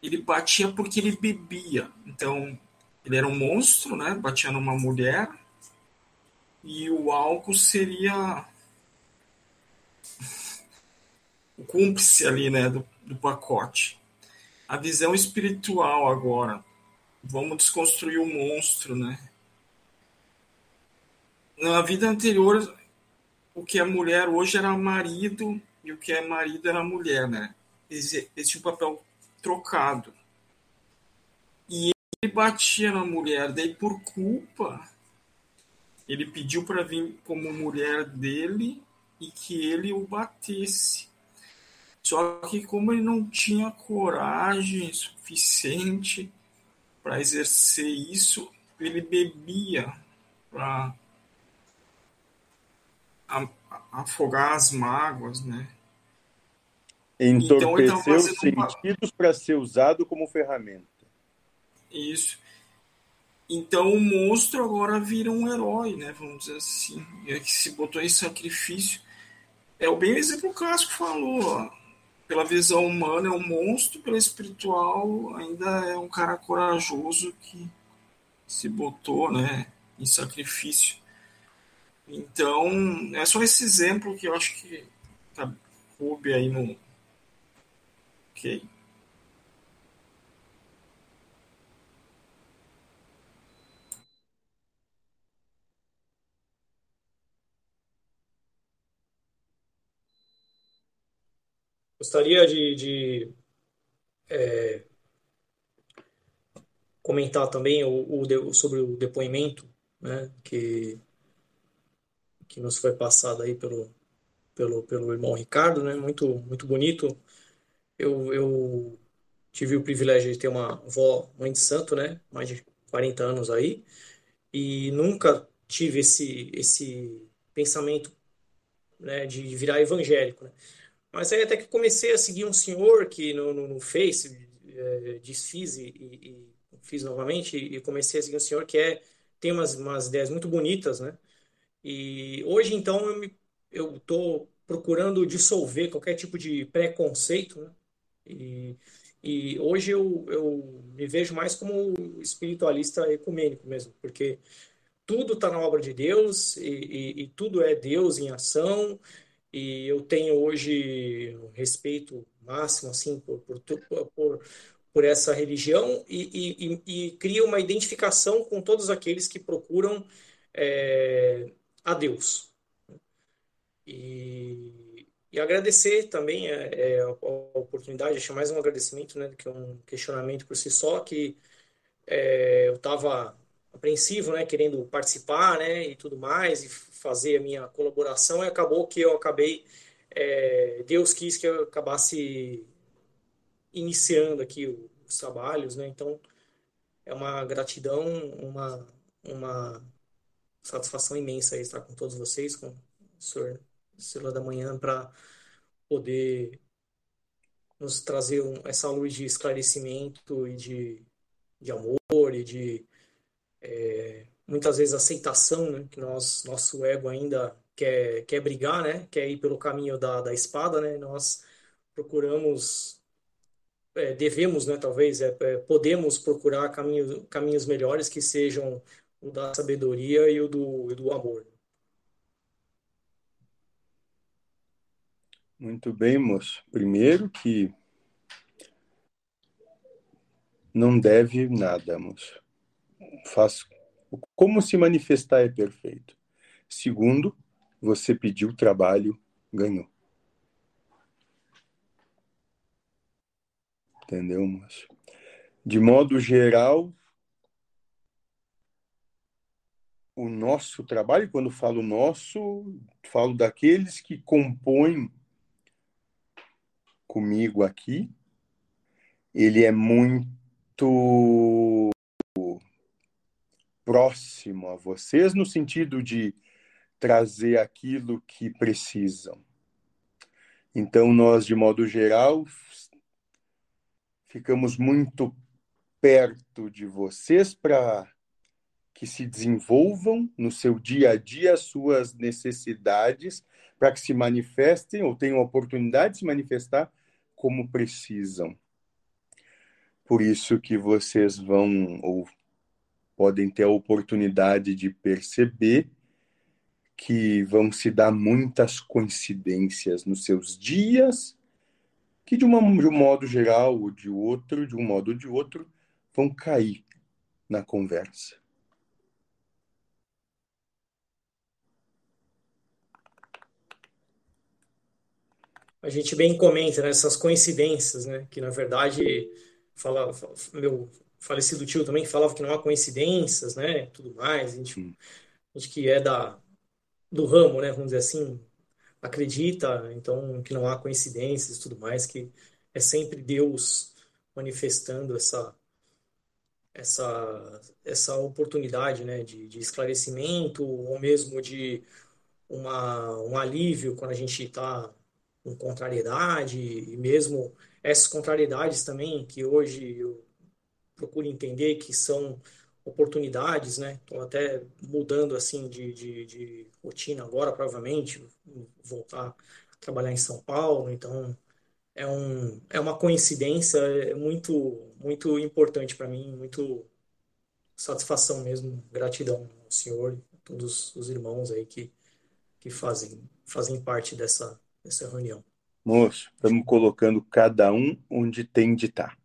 S7: ele batia porque ele bebia. Então, ele era um monstro, né? Batia numa mulher. E o álcool seria o cúmplice ali, né? Do, do pacote. A visão espiritual agora. Vamos desconstruir o monstro, né? na vida anterior, o que é mulher hoje era marido e o que é marido era mulher, né? Existia um papel trocado. E ele batia na mulher, daí por culpa, ele pediu para vir como mulher dele e que ele o batesse. Só que como ele não tinha coragem suficiente para exercer isso, ele bebia para afogar as mágoas, né?
S1: Entorpecer então, os sentidos para ser usado como ferramenta.
S7: Isso. Então o monstro agora vira um herói, né? Vamos dizer assim. É que se botou em sacrifício. É o bem exemplo que o Casco falou. Ó. Pela visão humana é um monstro, pela espiritual ainda é um cara corajoso que se botou, né, em sacrifício. Então, é só esse exemplo que eu acho que tá, coube aí no. Ok.
S3: Gostaria de, de é, comentar também o, o, sobre o depoimento né, que, que nos foi passado aí pelo, pelo, pelo irmão Ricardo, né, muito, muito bonito. Eu, eu tive o privilégio de ter uma avó, mãe de santo, né, mais de 40 anos aí, e nunca tive esse, esse pensamento né, de virar evangélico. Né? Mas aí até que comecei a seguir um senhor que no, no, no Face é, desfiz e, e, fiz novamente e comecei a seguir um senhor que é tem umas, umas ideias muito bonitas, né? E hoje então eu tô procurando dissolver qualquer tipo de preconceito, né? E, e hoje eu, eu me vejo mais como espiritualista ecumênico mesmo, porque tudo está na obra de Deus e, e, e, tudo é Deus em ação e eu tenho hoje respeito máximo assim por, por, por, por essa religião e, e, e, cria uma identificação com todos aqueles que procuram é, a Deus. E, e agradecer também é, é, a, a oportunidade, acho mais um agradecimento né, do que um questionamento por si só, que é, eu estava apreensivo, né, querendo participar, né, e tudo mais, e fazer a minha colaboração, e acabou que eu acabei, é, Deus quis que eu acabasse iniciando aqui os trabalhos, né? Então é uma gratidão, uma uma satisfação imensa estar com todos vocês, com o senhor Célula da Manhã, para poder nos trazer essa luz de esclarecimento e de, de amor e de é, muitas vezes aceitação, né? Que nós, nosso ego ainda quer, quer brigar, né? Quer ir pelo caminho da, da espada, né? Nós procuramos é, devemos, né, talvez, é, é, podemos procurar caminhos, caminhos melhores que sejam o da sabedoria e o do, e do amor.
S1: Muito bem, moço. Primeiro que não deve nada, moço. Faz como se manifestar é perfeito. Segundo, você pediu trabalho, ganhou. Entendeu, moço? De modo geral, o nosso trabalho, quando falo nosso, falo daqueles que compõem comigo aqui, ele é muito próximo a vocês no sentido de trazer aquilo que precisam. Então, nós, de modo geral, ficamos muito perto de vocês para que se desenvolvam no seu dia a dia as suas necessidades, para que se manifestem ou tenham a oportunidade de se manifestar como precisam. Por isso que vocês vão ou podem ter a oportunidade de perceber que vão se dar muitas coincidências nos seus dias que de, uma, de um modo geral ou de outro, de um modo ou de outro, vão cair na conversa.
S3: A gente bem comenta nessas né, coincidências, né? Que na verdade fala, meu falecido tio também falava que não há coincidências, né? Tudo mais. A gente, a gente que é da do ramo, né? Vamos dizer assim, acredita, então, que não há coincidências e tudo mais, que é sempre Deus manifestando essa essa essa oportunidade, né, de, de esclarecimento ou mesmo de uma, um alívio quando a gente está com contrariedade e mesmo essas contrariedades também que hoje eu procuro entender que são oportunidades, né? Estou até mudando assim de, de, de, rotina agora, provavelmente voltar a trabalhar em São Paulo, então é um é uma coincidência é muito muito importante para mim, muito satisfação mesmo, gratidão ao senhor e a todos os irmãos aí que que fazem fazem parte dessa dessa reunião.
S1: Moço, estamos colocando cada um onde tem de estar.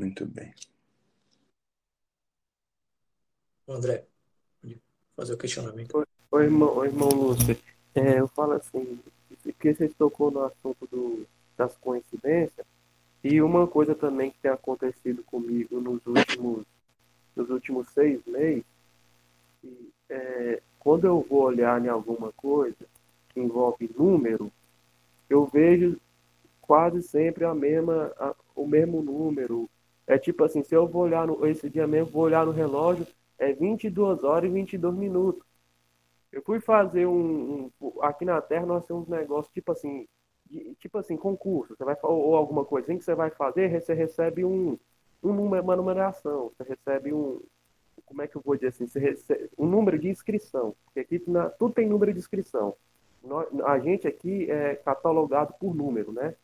S1: Muito bem.
S3: André, fazer o questionamento.
S5: Oi, irmão, oi, irmão Lúcio. É, eu falo assim, porque você tocou no assunto do, das coincidências, e uma coisa também que tem acontecido comigo nos últimos, nos últimos seis meses, é, quando eu vou olhar em alguma coisa que envolve número, eu vejo quase sempre a mesma, a, o mesmo número. É tipo assim, se eu vou olhar no, esse dia mesmo, vou olhar no relógio, é 22 horas e 22 minutos. Eu fui fazer um, um aqui na Terra nós temos um negócio tipo assim, de, tipo assim, concurso, você vai ou alguma coisa que você vai fazer, você recebe um, um uma numeração, você recebe um, como é que eu vou dizer assim, você recebe um número de inscrição, porque aqui na, tudo tem número de inscrição. Nós, a gente aqui é catalogado por número, né?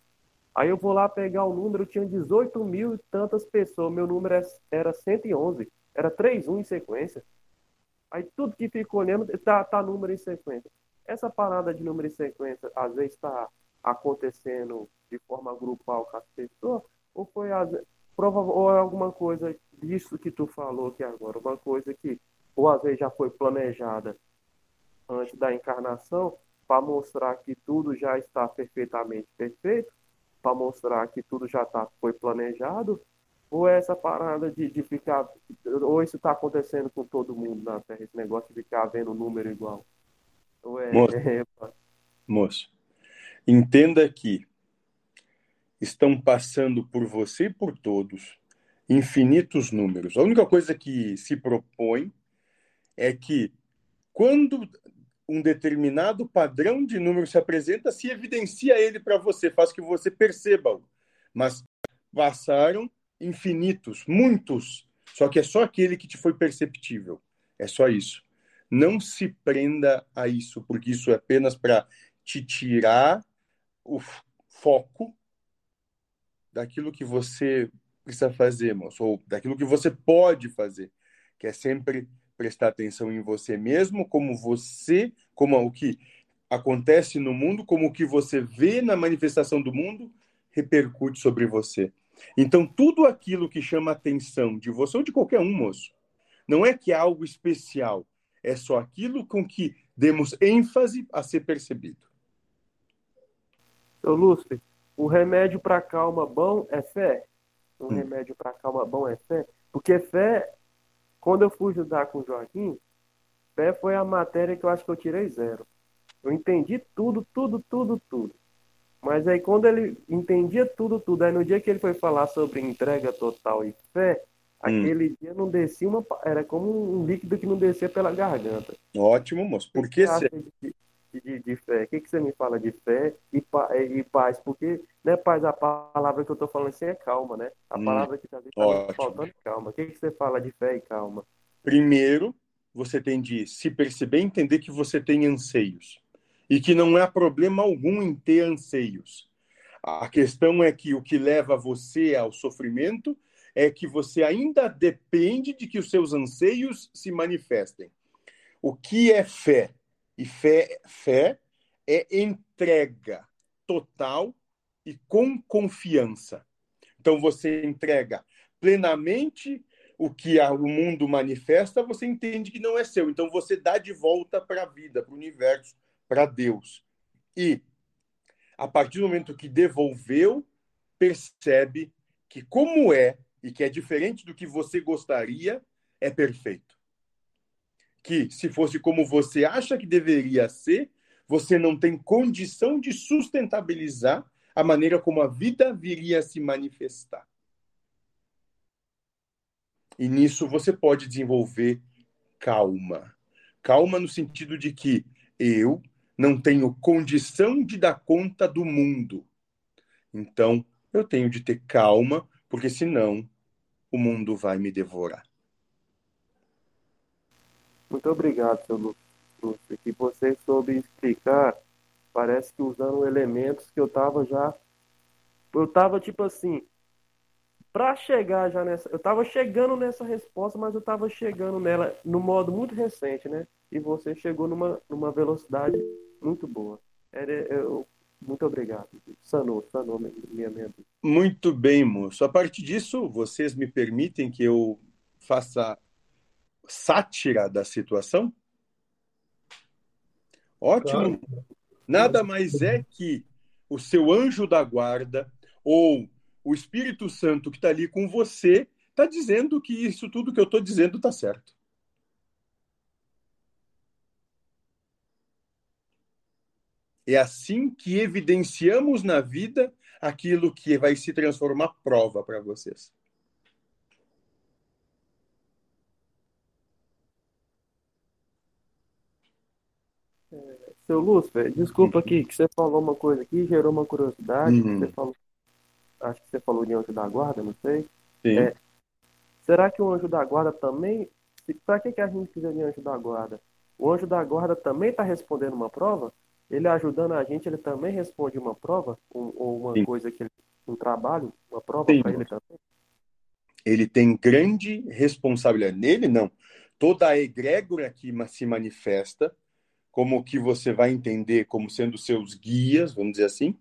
S5: Aí eu vou lá pegar o número, tinha 18 mil e tantas pessoas, meu número é, era 111, era 3 1 em sequência. Aí tudo que fica olhando tá, tá número em sequência. Essa parada de número em sequência, às vezes está acontecendo de forma grupal com as pessoas, ou foi às, ou é alguma coisa disso que tu falou aqui agora, uma coisa que ou às vezes já foi planejada antes da encarnação para mostrar que tudo já está perfeitamente perfeito, para mostrar que tudo já tá, foi planejado, ou é essa parada de, de ficar. Ou isso está acontecendo com todo mundo na Terra, esse negócio de ficar vendo número igual? Ou é,
S1: moço,
S5: é...
S1: moço, entenda que estão passando por você e por todos infinitos números. A única coisa que se propõe é que quando um determinado padrão de número se apresenta, se evidencia ele para você, faz que você perceba-o. Mas passaram infinitos, muitos, só que é só aquele que te foi perceptível. É só isso. Não se prenda a isso, porque isso é apenas para te tirar o foco daquilo que você precisa fazer, moço, ou daquilo que você pode fazer, que é sempre prestar atenção em você mesmo, como você, como o que acontece no mundo, como o que você vê na manifestação do mundo repercute sobre você. Então, tudo aquilo que chama atenção de você ou de qualquer um, moço, não é que é algo especial, é só aquilo com que demos ênfase a ser percebido.
S5: Seu Lúcio, o remédio para calma bom é fé? Um hum. remédio para calma bom é fé? Porque fé, quando eu fui estudar com o Joaquim, fé foi a matéria que eu acho que eu tirei zero. Eu entendi tudo, tudo, tudo, tudo. Mas aí quando ele entendia tudo, tudo, aí no dia que ele foi falar sobre entrega total e fé, hum. aquele dia não descia uma. Era como um líquido que não descia pela garganta.
S1: Ótimo, moço. Por que você.
S5: De, de, fé? O que, que você me fala de fé e, e paz? Porque, né, paz, a palavra que eu tô falando assim é calma, né? A hum. palavra que talvez tá faltando é calma. O que, que você fala de fé e calma?
S1: Primeiro, você tem de se perceber e entender que você tem anseios e que não há problema algum em ter anseios. A questão é que o que leva você ao sofrimento é que você ainda depende de que os seus anseios se manifestem. O que é fé? E fé, fé é entrega total e com confiança. Então você entrega plenamente o que o mundo manifesta, você entende que não é seu. Então você dá de volta para a vida, para o universo, para Deus. E, a partir do momento que devolveu, percebe que, como é, e que é diferente do que você gostaria, é perfeito. Que, se fosse como você acha que deveria ser, você não tem condição de sustentabilizar a maneira como a vida viria a se manifestar. E nisso você pode desenvolver calma. Calma no sentido de que eu não tenho condição de dar conta do mundo. Então, eu tenho de ter calma, porque senão o mundo vai me devorar.
S5: Muito obrigado, seu Lúcio, que você soube explicar, parece que usando elementos que eu estava já. Eu estava tipo assim, para chegar já nessa. Eu estava chegando nessa resposta, mas eu estava chegando nela no modo muito recente, né? E você chegou numa, numa velocidade muito boa. Era, eu, muito obrigado. Sanou, sanou minha mente.
S1: Muito bem, moço. A partir disso, vocês me permitem que eu faça sátira da situação? Ótimo. Claro. Nada mais é que o seu anjo da guarda ou o Espírito Santo que está ali com você está dizendo que isso tudo que eu estou dizendo está certo. É assim que evidenciamos na vida aquilo que vai se transformar prova para vocês.
S5: Seu Lúcio, desculpa aqui, que você falou uma coisa aqui, gerou uma curiosidade. Uhum. Você falou, acho que você falou de anjo da guarda, não sei.
S1: Sim. É,
S5: será que o anjo da guarda também. Para que, que a gente precisa de anjo da guarda? O anjo da guarda também está respondendo uma prova? Ele ajudando a gente, ele também responde uma prova? Ou, ou uma Sim. coisa que ele. Um trabalho? Uma prova para ele também?
S1: Ele tem grande responsabilidade. Nele, não. Toda a egrégora que se manifesta como que você vai entender como sendo seus guias, vamos dizer assim,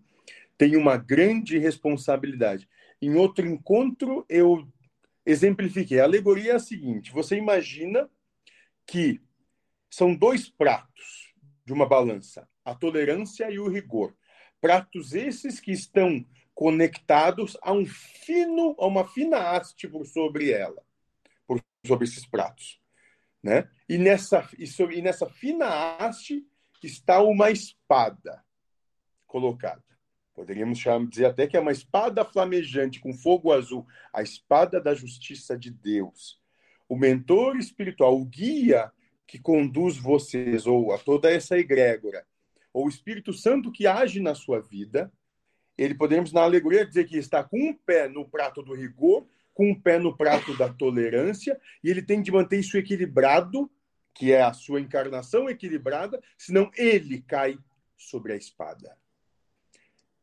S1: tem uma grande responsabilidade. Em outro encontro, eu exemplifiquei. A alegoria é a seguinte: você imagina que são dois pratos de uma balança, a tolerância e o rigor. Pratos esses que estão conectados a um fino, a uma fina haste por sobre ela, por sobre esses pratos. Né? E, nessa, e nessa fina haste está uma espada colocada. Poderíamos chamar, dizer até que é uma espada flamejante com fogo azul, a espada da justiça de Deus. O mentor espiritual, o guia que conduz vocês, ou a toda essa egrégora, ou o Espírito Santo que age na sua vida, ele podemos, na alegoria, dizer que está com um pé no prato do rigor com um pé no prato da tolerância, e ele tem de manter isso equilibrado, que é a sua encarnação equilibrada, senão ele cai sobre a espada.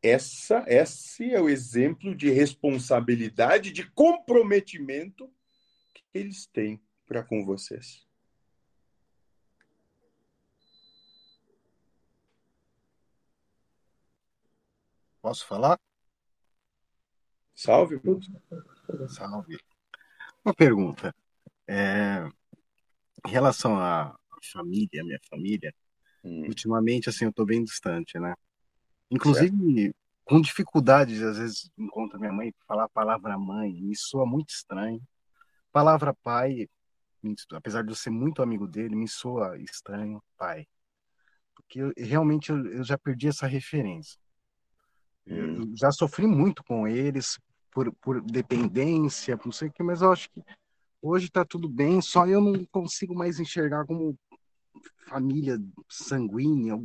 S1: Essa, esse é o exemplo de responsabilidade, de comprometimento que eles têm para com vocês.
S10: Posso falar?
S1: Salve, Bruno.
S10: Salve. Uma pergunta. É, em relação à família, minha família, hum. ultimamente, assim, eu estou bem distante, né? Inclusive, certo. com dificuldades, às vezes, encontro minha mãe falar a palavra mãe, me soa muito estranho. Palavra pai, apesar de eu ser muito amigo dele, me soa estranho, pai. Porque eu, realmente eu, eu já perdi essa referência. Hum. Eu já sofri muito com eles, por, por dependência, não sei o que, mas eu acho que hoje está tudo bem, só eu não consigo mais enxergar como família sanguínea,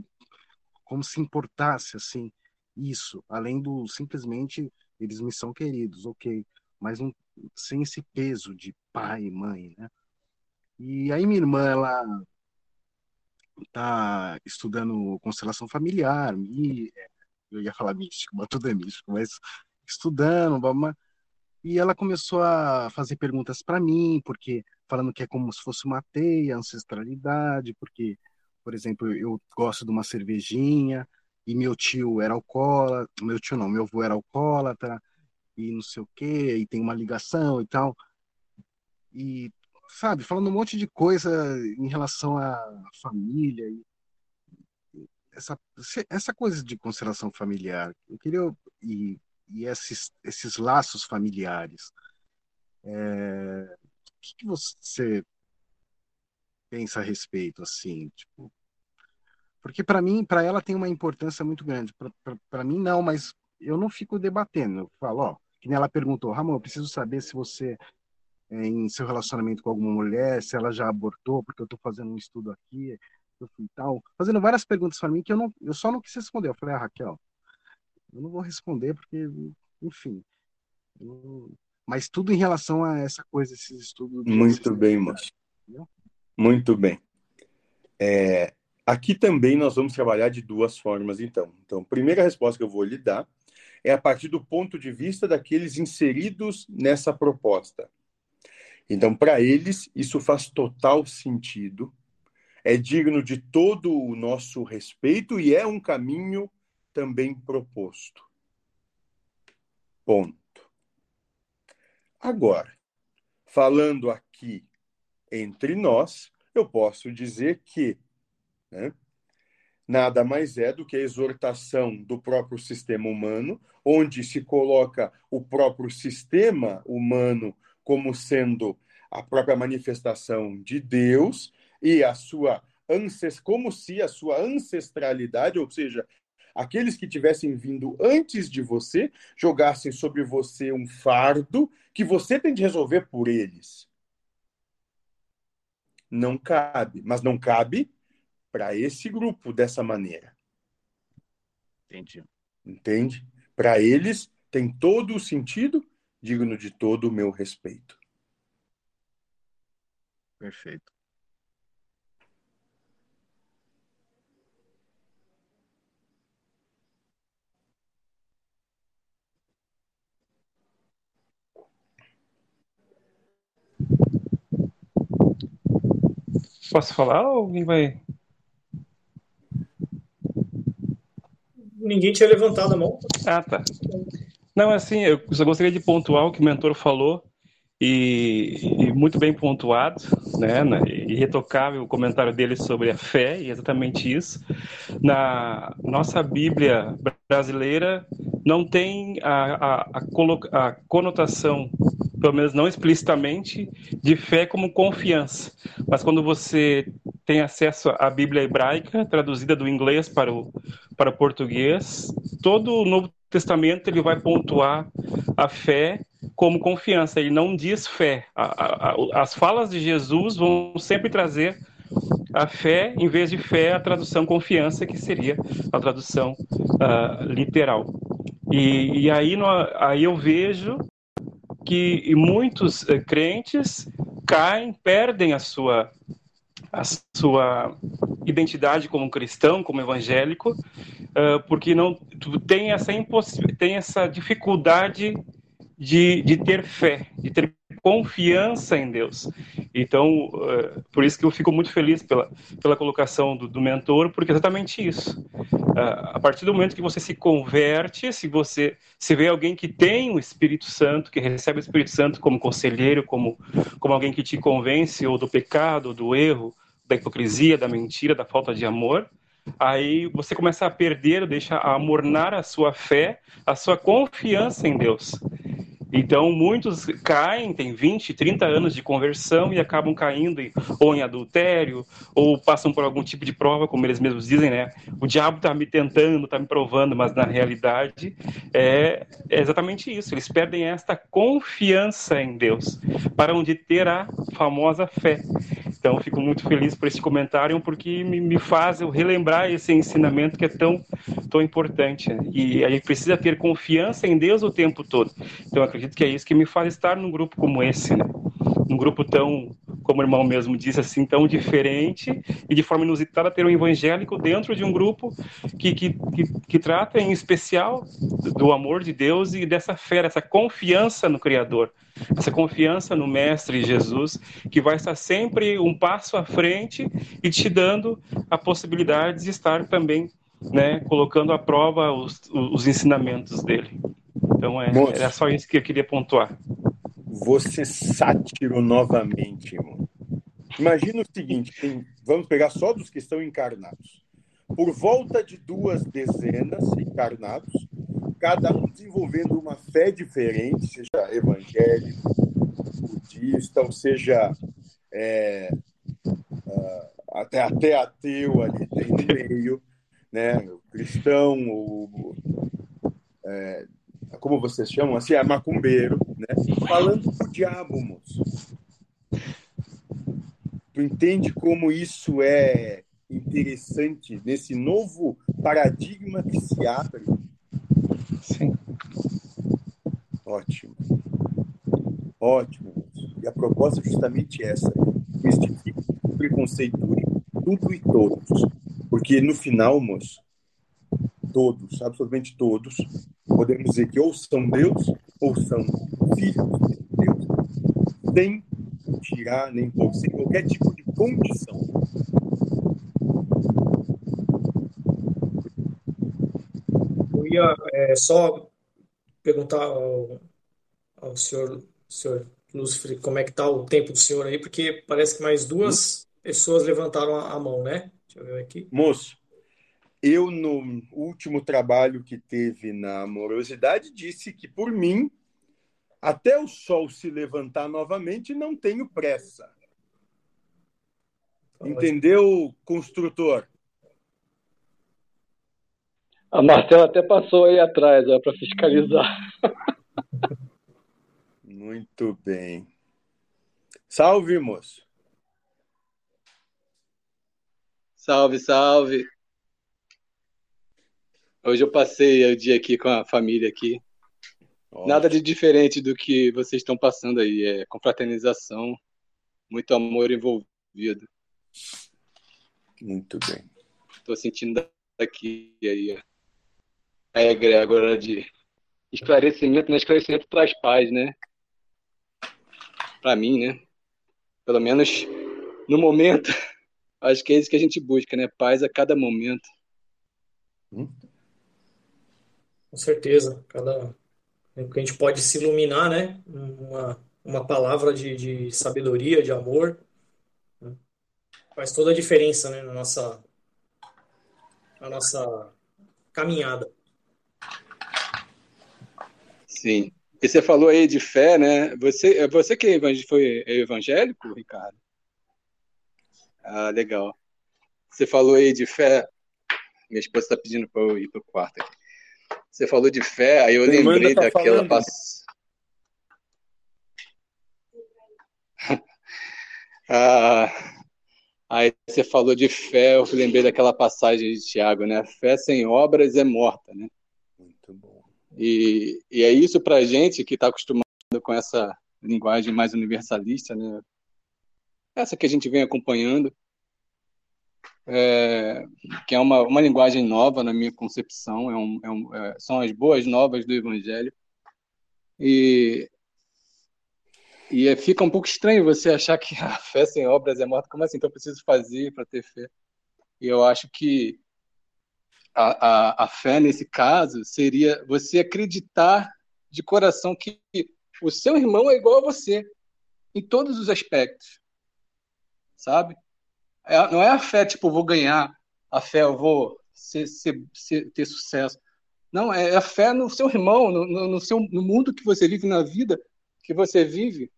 S10: como se importasse assim isso, além do simplesmente eles me são queridos, ok, mas sem esse peso de pai e mãe, né? E aí minha irmã, ela tá estudando constelação familiar, e eu ia falar místico, mas tudo é místico, mas estudando, e ela começou a fazer perguntas para mim, porque falando que é como se fosse uma teia, ancestralidade, porque, por exemplo, eu gosto de uma cervejinha e meu tio era alcoólatra, meu tio não, meu avô era alcoólatra e não sei o quê, e tem uma ligação e tal. E sabe, falando um monte de coisa em relação à família e essa, essa coisa de constelação familiar. Eu queria e e esses, esses laços familiares. É, o que, que você pensa a respeito, assim, tipo, porque para mim, para ela tem uma importância muito grande. Para mim não, mas eu não fico debatendo. Eu falo, ó, que nem ela perguntou, Ramon, eu preciso saber se você é, em seu relacionamento com alguma mulher, se ela já abortou, porque eu estou fazendo um estudo aqui, eu fui tal, fazendo várias perguntas para mim que eu não, eu só não quis responder. Eu falei, ah, Raquel, eu não vou responder porque, enfim. Eu... Mas tudo em relação a essa coisa, esses estudos.
S1: Muito bem, moço. Muito bem. É, aqui também nós vamos trabalhar de duas formas, então. Então, a primeira resposta que eu vou lhe dar é a partir do ponto de vista daqueles inseridos nessa proposta. Então, para eles, isso faz total sentido, é digno de todo o nosso respeito e é um caminho também proposto. Ponto. Agora, falando aqui entre nós, eu posso dizer que né, nada mais é do que a exortação do próprio sistema humano, onde se coloca o próprio sistema humano como sendo a própria manifestação de Deus e a sua como se a sua ancestralidade, ou seja, aqueles que tivessem vindo antes de você jogassem sobre você um fardo que você tem de resolver por eles. Não cabe, mas não cabe para esse grupo dessa maneira.
S2: Entendi.
S1: Entende? Para eles tem todo o sentido, digno de todo o meu respeito.
S2: Perfeito.
S11: Posso falar ou alguém vai?
S3: Ninguém tinha levantado a mão.
S11: Ah, tá. Não, assim, eu só gostaria de pontuar o que o mentor falou e, e muito bem pontuado, né, né, e retocável o comentário dele sobre a fé, e exatamente isso. Na nossa Bíblia brasileira não tem a, a, a, a conotação pelo menos não explicitamente, de fé como confiança. Mas quando você tem acesso à Bíblia hebraica, traduzida do inglês para o, para o português, todo o Novo Testamento ele vai pontuar a fé como confiança. Ele não diz fé. A, a, as falas de Jesus vão sempre trazer a fé, em vez de fé, a tradução confiança, que seria a tradução uh, literal. E, e aí, no, aí eu vejo que muitos uh, crentes caem, perdem a sua a sua identidade como cristão, como evangélico, uh, porque não tem essa tem essa dificuldade de, de ter fé, de ter confiança em Deus. Então, uh, por isso que eu fico muito feliz pela, pela colocação do, do mentor, porque é exatamente isso. Uh, a partir do momento que você se converte, se você se vê alguém que tem o Espírito Santo, que recebe o Espírito Santo como conselheiro, como, como alguém que te convence ou do pecado, do erro, da hipocrisia, da mentira, da falta de amor, aí você começa a perder, deixa a amornar a sua fé, a sua confiança em Deus. Então, muitos caem, têm 20, 30 anos de conversão e acabam caindo em, ou em adultério, ou passam por algum tipo de prova, como eles mesmos dizem, né? O diabo está me tentando, está me provando, mas na realidade é, é, exatamente isso. Eles perdem esta confiança em Deus, para onde ter a famosa fé. Então, fico muito feliz por esse comentário, porque me, me faz eu relembrar esse ensinamento que é tão, tão importante. E a gente precisa ter confiança em Deus o tempo todo. Então, acredito que é isso que me faz estar num grupo como esse, né? Um grupo tão, como o irmão mesmo disse, assim, tão diferente e de forma inusitada ter um evangélico dentro de um grupo que, que, que, que trata em especial do amor de Deus e dessa fé, essa confiança no Criador, essa confiança no Mestre Jesus, que vai estar sempre um passo à frente e te dando a possibilidade de estar também né, colocando à prova os, os ensinamentos dele. Então é, Moço, era só isso que eu queria pontuar.
S1: Você sátiro novamente, irmão. Imagina o seguinte: tem, vamos pegar só dos que estão encarnados. Por volta de duas dezenas encarnados, cada um desenvolvendo uma fé diferente, seja evangélico, budista, ou seja, é, uh, até, até ateu ali tem no meio, né? o cristão, o, é, como vocês chamam, assim, é macumbeiro, né? Falando pro diabo, moço. Tu entende como isso é interessante nesse novo paradigma que se abre?
S11: Sim.
S1: Ótimo. Ótimo. Moço. E a proposta é justamente essa: mistifique, preconceitue tudo e todos. Porque no final, moço, todos, absolutamente todos, podemos dizer que ou são Deus ou são filhos de Deus, sem tirar nem pôr, sem qualquer tipo de condição.
S3: Eu ia é, só perguntar ao, ao senhor, senhor Lúcifer como é que está o tempo do senhor aí, porque parece que mais duas hum? pessoas levantaram a, a mão, né? Deixa eu ver aqui.
S1: Moço, eu, no último trabalho que teve na amorosidade, disse que, por mim, até o sol se levantar novamente, não tenho pressa. Entendeu, construtor?
S12: A Marcela até passou aí atrás para fiscalizar. (laughs)
S1: Muito bem. Salve, moço.
S12: Salve, salve. Hoje eu passei o dia aqui com a família aqui. Ótimo. Nada de diferente do que vocês estão passando aí. É confraternização, muito amor envolvido.
S1: Muito bem.
S12: Estou sentindo daqui aí a egrégora de esclarecimento, né? Esclarecimento traz paz, né? Para mim, né? Pelo menos no momento, (laughs) acho que é isso que a gente busca, né? Paz a cada momento.
S3: Hum? Com certeza. Cada... A gente pode se iluminar, né? Uma, uma palavra de, de sabedoria, de amor. Né? Faz toda a diferença, né? Na nossa, na nossa caminhada.
S12: Sim. E você falou aí de fé, né? Você, é você que foi evangélico, Ricardo? Ah, legal. Você falou aí de fé. Minha esposa está pedindo para eu ir para o quarto aqui. Você falou de fé, aí eu Quem lembrei tá daquela passagem. (laughs) ah, aí você falou de fé, eu lembrei daquela passagem de Tiago, né? Fé sem obras é morta, né?
S1: Muito bom.
S12: E, e é isso para a gente que está acostumado com essa linguagem mais universalista, né? Essa que a gente vem acompanhando é, que é uma, uma linguagem nova na minha concepção, é um, é um, é, são as boas novas do Evangelho. E, e é, fica um pouco estranho você achar que a (laughs) fé sem obras é morta. Como assim? Então eu preciso fazer para ter fé. E eu acho que a, a, a fé, nesse caso, seria você acreditar de coração que o seu irmão é igual a você, em todos os aspectos. Sabe? É, não é a fé, tipo, vou ganhar, a fé, eu vou ser, ser, ser, ter sucesso. Não, é a fé no seu irmão, no, no, seu, no mundo que você vive, na vida que você vive.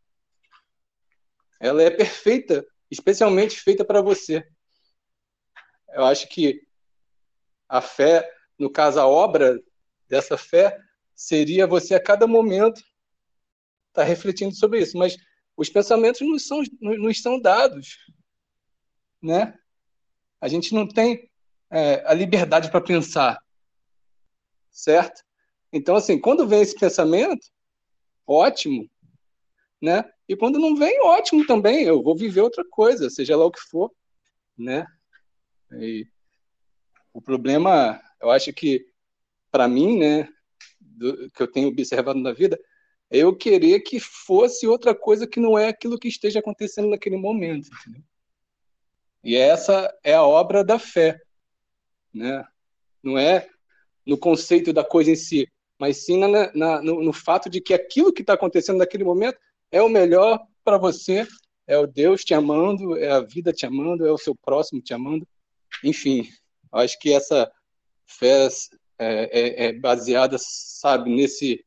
S12: Ela é perfeita, especialmente feita para você. Eu acho que a fé, no caso, a obra dessa fé, seria você a cada momento estar tá refletindo sobre isso. Mas os pensamentos não são, não são dados né? A gente não tem é, a liberdade para pensar, certo? Então, assim, quando vem esse pensamento, ótimo, né? E quando não vem, ótimo também, eu vou viver outra coisa, seja lá o que for, né? E o problema, eu acho que, para mim, né, do, que eu tenho observado na vida, é eu querer que fosse outra coisa que não é aquilo que esteja acontecendo naquele momento, entendeu? E essa é a obra da fé, né? Não é no conceito da coisa em si, mas sim na, na, no, no, fato de que aquilo que está acontecendo naquele momento é o melhor para você, é o Deus te amando, é a vida te amando, é o seu próximo te amando. Enfim, acho que essa fé é, é, é baseada, sabe, nesse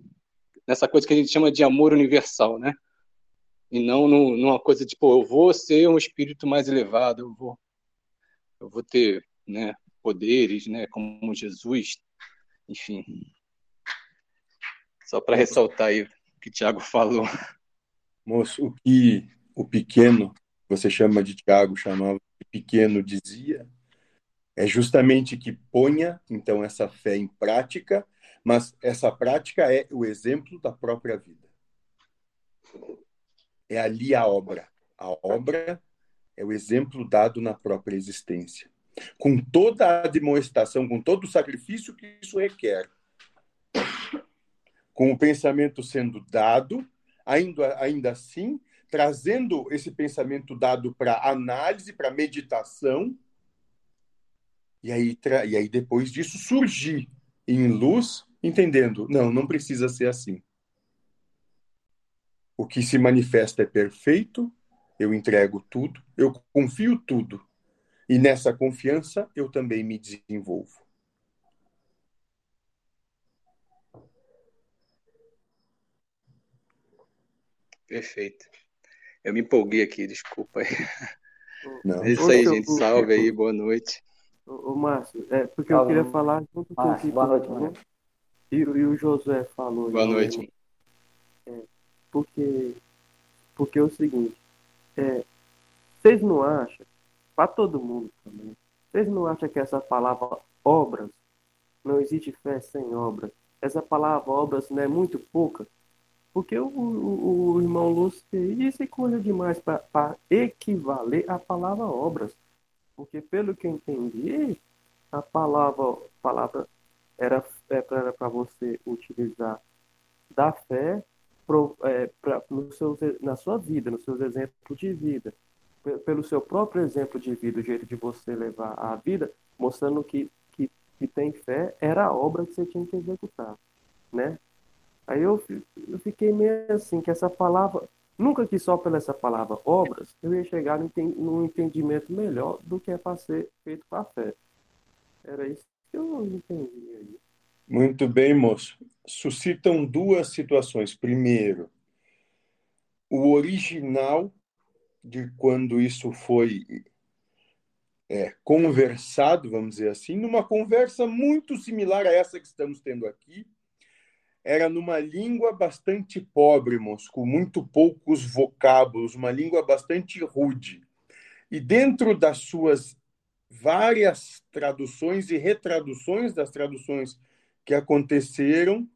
S12: nessa coisa que a gente chama de amor universal, né? E não numa coisa tipo eu vou ser um espírito mais elevado, eu vou eu vou ter, né, poderes, né, como Jesus, enfim. Só para ressaltar aí o que o Tiago falou.
S1: Moço, o que o pequeno, você chama de Tiago, chamava de pequeno, dizia, é justamente que ponha, então, essa fé em prática, mas essa prática é o exemplo da própria vida é ali a obra. A obra é o exemplo dado na própria existência. Com toda a demonstração, com todo o sacrifício que isso requer. Com o pensamento sendo dado, ainda, ainda assim, trazendo esse pensamento dado para análise, para meditação, e aí, e aí depois disso surgir em luz, entendendo, não, não precisa ser assim. O que se manifesta é perfeito, eu entrego tudo, eu confio tudo. E nessa confiança eu também me desenvolvo.
S12: Perfeito. Eu me empolguei aqui, desculpa aí.
S1: Não.
S12: É isso aí, gente. Salve aí, boa noite.
S5: Ô, Márcio, é porque eu queria falar junto com o que
S4: boa noite, mano.
S5: e, e o Josué falou.
S12: Boa
S5: né?
S12: noite.
S5: É, porque, porque é o seguinte, é, vocês não acham, para todo mundo também, vocês não acham que essa palavra obras, não existe fé sem obras, essa palavra obras não é muito pouca? Porque o, o, o irmão Lúcio disse coisa demais para equivaler à palavra obras. Porque, pelo que eu entendi, a palavra, palavra era era para você utilizar da fé pro, é, pra, seu, na sua vida, nos seus exemplos de vida. Pelo seu próprio exemplo de vida, o jeito de você levar a vida, mostrando que, que, que tem fé, era a obra que você tinha que executar. Né? Aí eu, eu fiquei meio assim, que essa palavra, nunca que só pela essa palavra obras, eu ia chegar num enten- num entendimento melhor do que é para ser feito com a fé. Era isso que eu entendi aí.
S1: Muito bem, moço. Suscitam duas situações. Primeiro, o original de quando isso foi é, conversado, vamos dizer assim, numa conversa muito similar a essa que estamos tendo aqui, era numa língua bastante pobre, moço, com muito poucos vocábulos, uma língua bastante rude. E dentro das suas várias traduções e retraduções das traduções que aconteceram,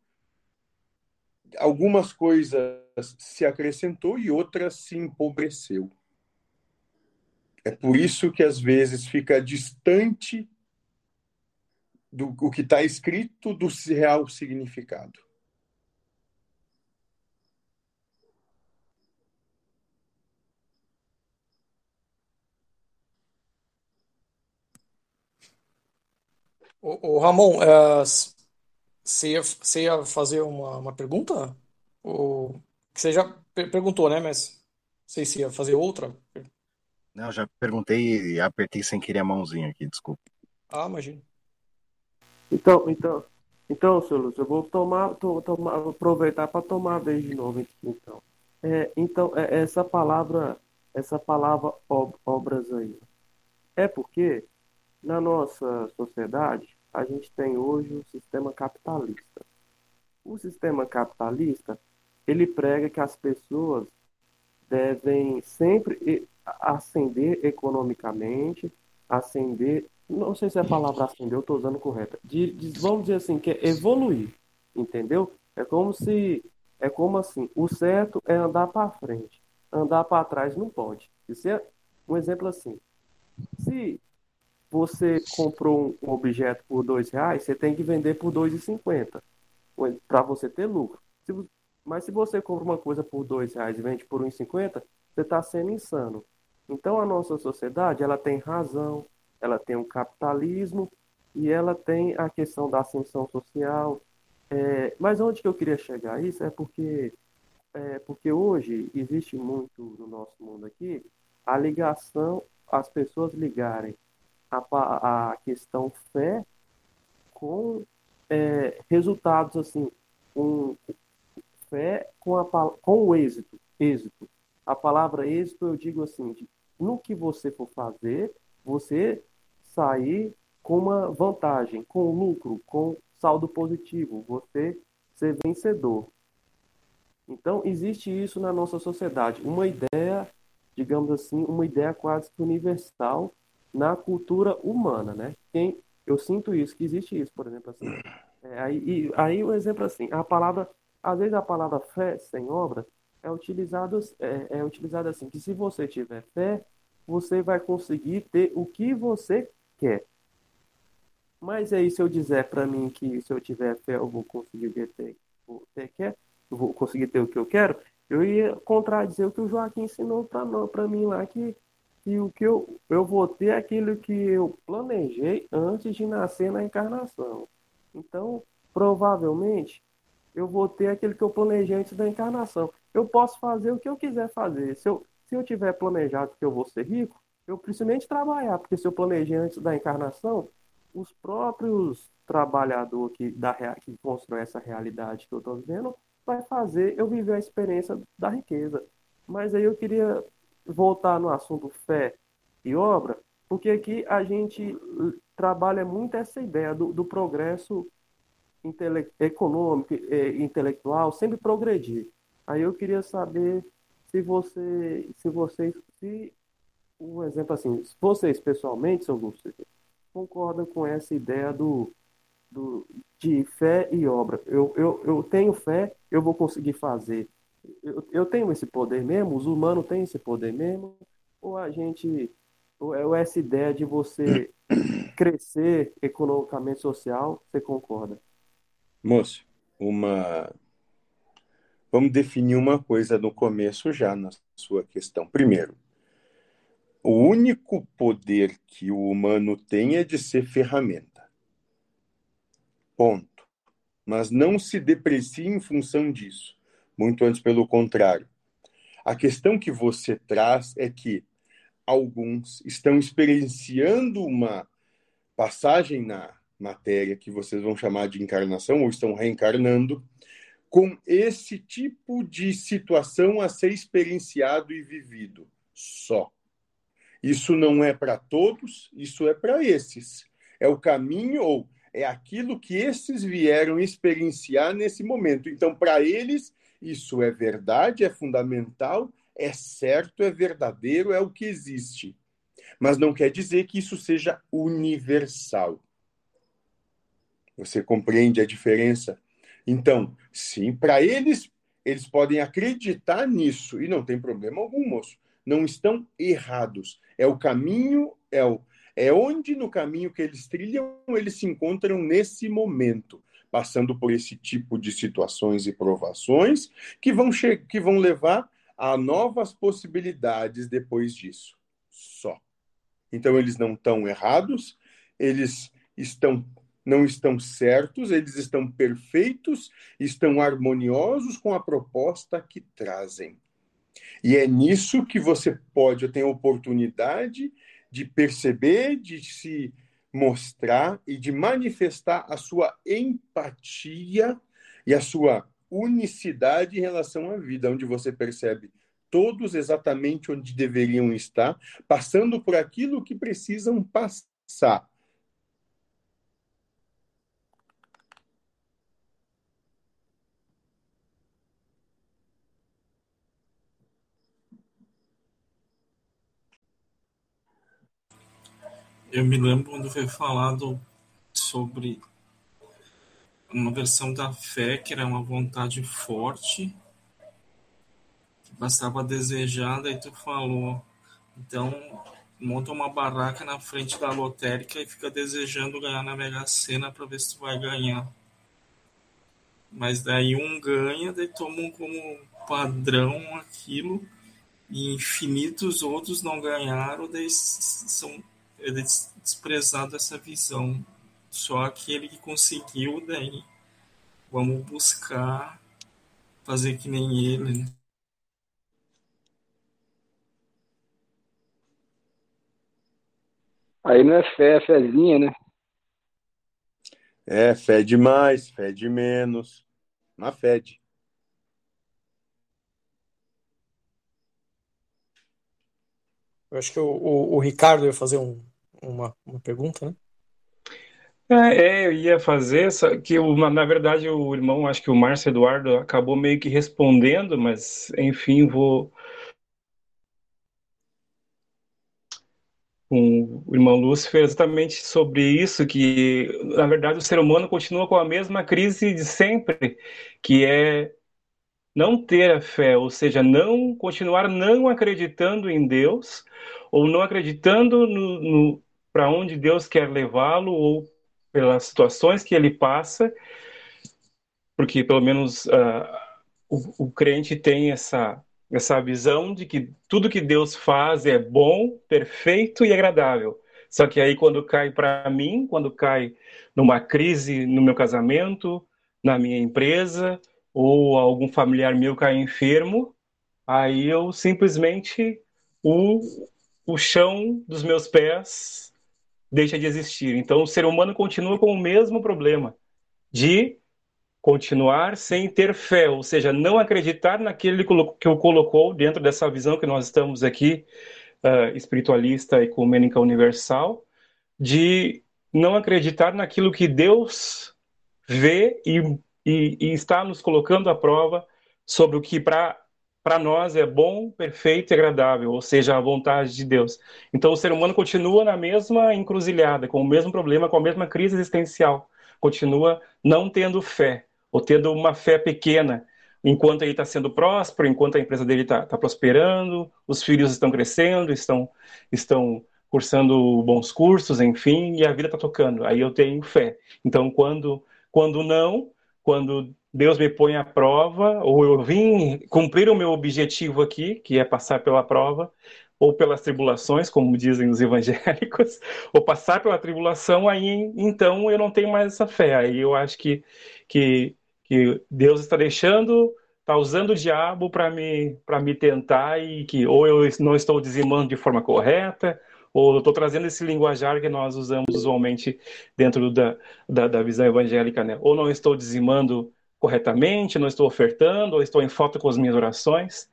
S1: algumas coisas se acrescentou e outras se empobreceu. É por isso que às vezes fica distante do o que está escrito do real significado.
S3: Ô, Ramon, s- você ia, você ia fazer uma, uma pergunta? Ou, que você já per- perguntou, né? Mas não sei se ia fazer outra.
S2: Não, já perguntei e apertei sem querer a mãozinha aqui, desculpa.
S3: Ah, imagino.
S5: Então, então, então, seu Lúcio, eu vou tomar, to, tomar vou aproveitar para tomar a vez de novo, então. É, então, é, essa palavra, essa palavra ob- obras aí, é porque na nossa sociedade a gente tem hoje o sistema capitalista. O sistema capitalista, ele prega que as pessoas devem sempre ascender economicamente, ascender, não sei se é a palavra ascender, eu estou usando correta, de, de- vamos dizer assim, que é evoluir, entendeu? É como se, é como assim, o certo é andar para frente, andar para trás não pode. Isso é um exemplo assim, se você comprou um objeto por dois reais, você tem que vender por dois e cinquenta para você ter lucro. Mas se você compra uma coisa por dois reais e vende por um e cinquenta, você está sendo insano. Então a nossa sociedade ela tem razão, ela tem o capitalismo e ela tem a questão da ascensão social. É, mas onde que eu queria chegar isso é porque é porque hoje existe muito no nosso mundo aqui a ligação, as pessoas ligarem a, a questão fé com é, resultados assim, um, fé com, a, com o êxito, êxito. A palavra êxito eu digo assim, de, no que você for fazer, você sair com uma vantagem, com lucro, com saldo positivo, você ser vencedor. Então, existe isso na nossa sociedade, uma ideia, digamos assim, uma ideia quase que universal na cultura humana, né? Quem, eu sinto isso, que existe isso, por exemplo, assim. É, aí, e- aí um exemplo assim, a palavra, às vezes a palavra fé sem obra é utilizado, é, é utilizada assim, que se você tiver fé, você vai conseguir ter o que você quer. Mas aí se eu dizer para mim que se eu tiver fé eu vou conseguir ter, vou ter quer, eu vou conseguir ter o que eu quero, eu ia contradizer o que o Joaquim ensinou para mim lá que que o que eu, eu vou ter é aquilo que eu planejei antes de nascer na encarnação. Então, provavelmente, eu vou ter aquilo que eu planejei antes da encarnação. Eu posso fazer o que eu quiser fazer. Se eu, se eu tiver planejado que eu vou ser rico, eu principalmente trabalhar, porque se eu planejei antes da encarnação, os próprios trabalhadores que, da, que constroem essa realidade que eu estou vivendo vai fazer eu viver a experiência da riqueza. Mas aí eu queria voltar no assunto fé e obra, porque aqui a gente trabalha muito essa ideia do, do progresso intele econômico e intelectual, sempre progredir. Aí eu queria saber se você, se vocês, se um exemplo assim, vocês pessoalmente, seu Augusto, concordam com essa ideia do, do, de fé e obra. Eu, eu, eu tenho fé, eu vou conseguir fazer. Eu, eu tenho esse poder mesmo? Os humanos têm esse poder mesmo? Ou a gente. Ou é essa ideia de você (clears throat) crescer economicamente social, você concorda?
S1: Moço, uma. Vamos definir uma coisa no começo já na sua questão. Primeiro, o único poder que o humano tem é de ser ferramenta. Ponto. Mas não se deprecie em função disso. Muito antes, pelo contrário. A questão que você traz é que alguns estão experienciando uma passagem na matéria que vocês vão chamar de encarnação ou estão reencarnando com esse tipo de situação a ser experienciado e vivido só. Isso não é para todos, isso é para esses. É o caminho ou é aquilo que esses vieram experienciar nesse momento. Então, para eles, isso é verdade, é fundamental, é certo, é verdadeiro, é o que existe. Mas não quer dizer que isso seja universal. Você compreende a diferença? Então, sim, para eles, eles podem acreditar nisso e não tem problema algum, moço. Não estão errados. É o caminho, é o é onde no caminho que eles trilham eles se encontram nesse momento, passando por esse tipo de situações e provações que vão que vão levar a novas possibilidades depois disso. Só. Então eles não estão errados, eles estão não estão certos, eles estão perfeitos, estão harmoniosos com a proposta que trazem. E é nisso que você pode ter a oportunidade de perceber, de se mostrar e de manifestar a sua empatia e a sua unicidade em relação à vida, onde você percebe todos exatamente onde deveriam estar, passando por aquilo que precisam passar
S7: Eu me lembro quando foi falado sobre uma versão da fé que era uma vontade forte, que bastava desejar, daí tu falou, então monta uma barraca na frente da lotérica e fica desejando ganhar na Mega Sena para ver se tu vai ganhar. Mas daí um ganha, daí tomam como padrão aquilo, e infinitos outros não ganharam, daí são ele desprezado essa visão. Só aquele que conseguiu, daí vamos buscar fazer que nem ele. Né?
S12: Aí não é fé, é fezinha, né?
S1: É, fé de mais, fé de menos. Na fede.
S3: Eu acho que o, o, o Ricardo ia fazer um, uma, uma pergunta, né?
S11: É, é, eu ia fazer, só que eu, na verdade o irmão, acho que o Márcio Eduardo acabou meio que respondendo, mas enfim, vou. Com o irmão Lúcifer, exatamente sobre isso, que na verdade o ser humano continua com a mesma crise de sempre, que é não ter a fé, ou seja, não continuar não acreditando em Deus, ou não acreditando no, no para onde Deus quer levá-lo, ou pelas situações que ele passa, porque pelo menos uh, o, o crente tem essa essa visão de que tudo que Deus faz é bom, perfeito e agradável. Só que aí quando cai para mim, quando cai numa crise no meu casamento, na minha empresa, ou algum familiar meu cai enfermo, aí eu simplesmente o o chão dos meus pés deixa de existir. Então, o ser humano continua com o mesmo problema de continuar sem ter fé, ou seja, não acreditar naquele que o colocou dentro dessa visão que nós estamos aqui, uh, espiritualista, ecumênica universal, de não acreditar naquilo que Deus vê e, e, e está nos colocando à prova sobre o que para nós é bom, perfeito e agradável, ou seja, a vontade de Deus. Então o ser humano continua na mesma encruzilhada, com o mesmo problema, com a mesma crise existencial, continua não tendo fé, ou tendo uma fé pequena, enquanto ele está sendo próspero, enquanto a empresa dele está tá prosperando, os filhos estão crescendo, estão, estão cursando bons cursos, enfim, e a vida está tocando. Aí eu tenho fé. Então, quando, quando não, quando Deus me põe à prova, ou eu vim cumprir o meu objetivo aqui, que é passar pela prova, ou pelas tribulações, como dizem os evangélicos, (laughs) ou passar pela tribulação, aí então eu não tenho mais essa fé. Aí eu acho que, que, que Deus está deixando, está usando o diabo para me, me tentar e que ou eu não estou dizimando de forma correta, ou estou trazendo esse linguajar que nós usamos usualmente dentro da, da, da visão evangélica, né? ou não estou dizimando corretamente, não estou ofertando, ou estou em falta com as minhas orações.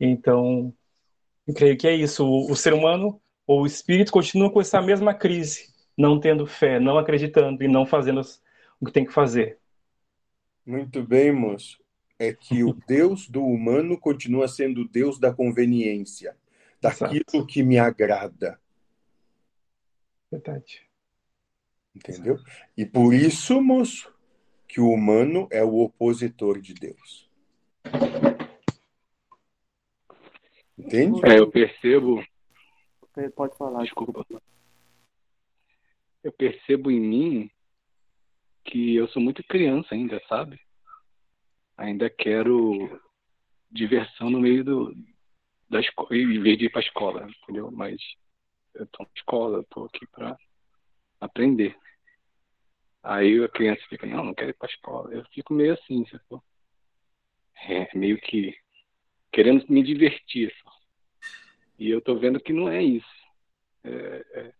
S11: Então, eu creio que é isso. O, o ser humano, ou o espírito, continua com essa mesma crise, não tendo fé, não acreditando e não fazendo o que tem que fazer.
S1: Muito bem, moço. É que o Deus do humano continua sendo o Deus da conveniência, daquilo Exato. que me agrada.
S11: Verdade.
S1: Entendeu? E por isso, moço, que o humano é o opositor de Deus. Entende?
S12: É, eu percebo.
S4: Pode falar.
S12: Desculpa. Eu percebo em mim que eu sou muito criança ainda, sabe? Ainda quero diversão no meio do, da escola, em vez de ir para a escola, entendeu? Mas eu estou na escola, estou aqui para aprender. Aí a criança fica, não, não quero ir para a escola. Eu fico meio assim, sacou? É, meio que querendo me divertir só. E eu tô vendo que não é isso. É, é,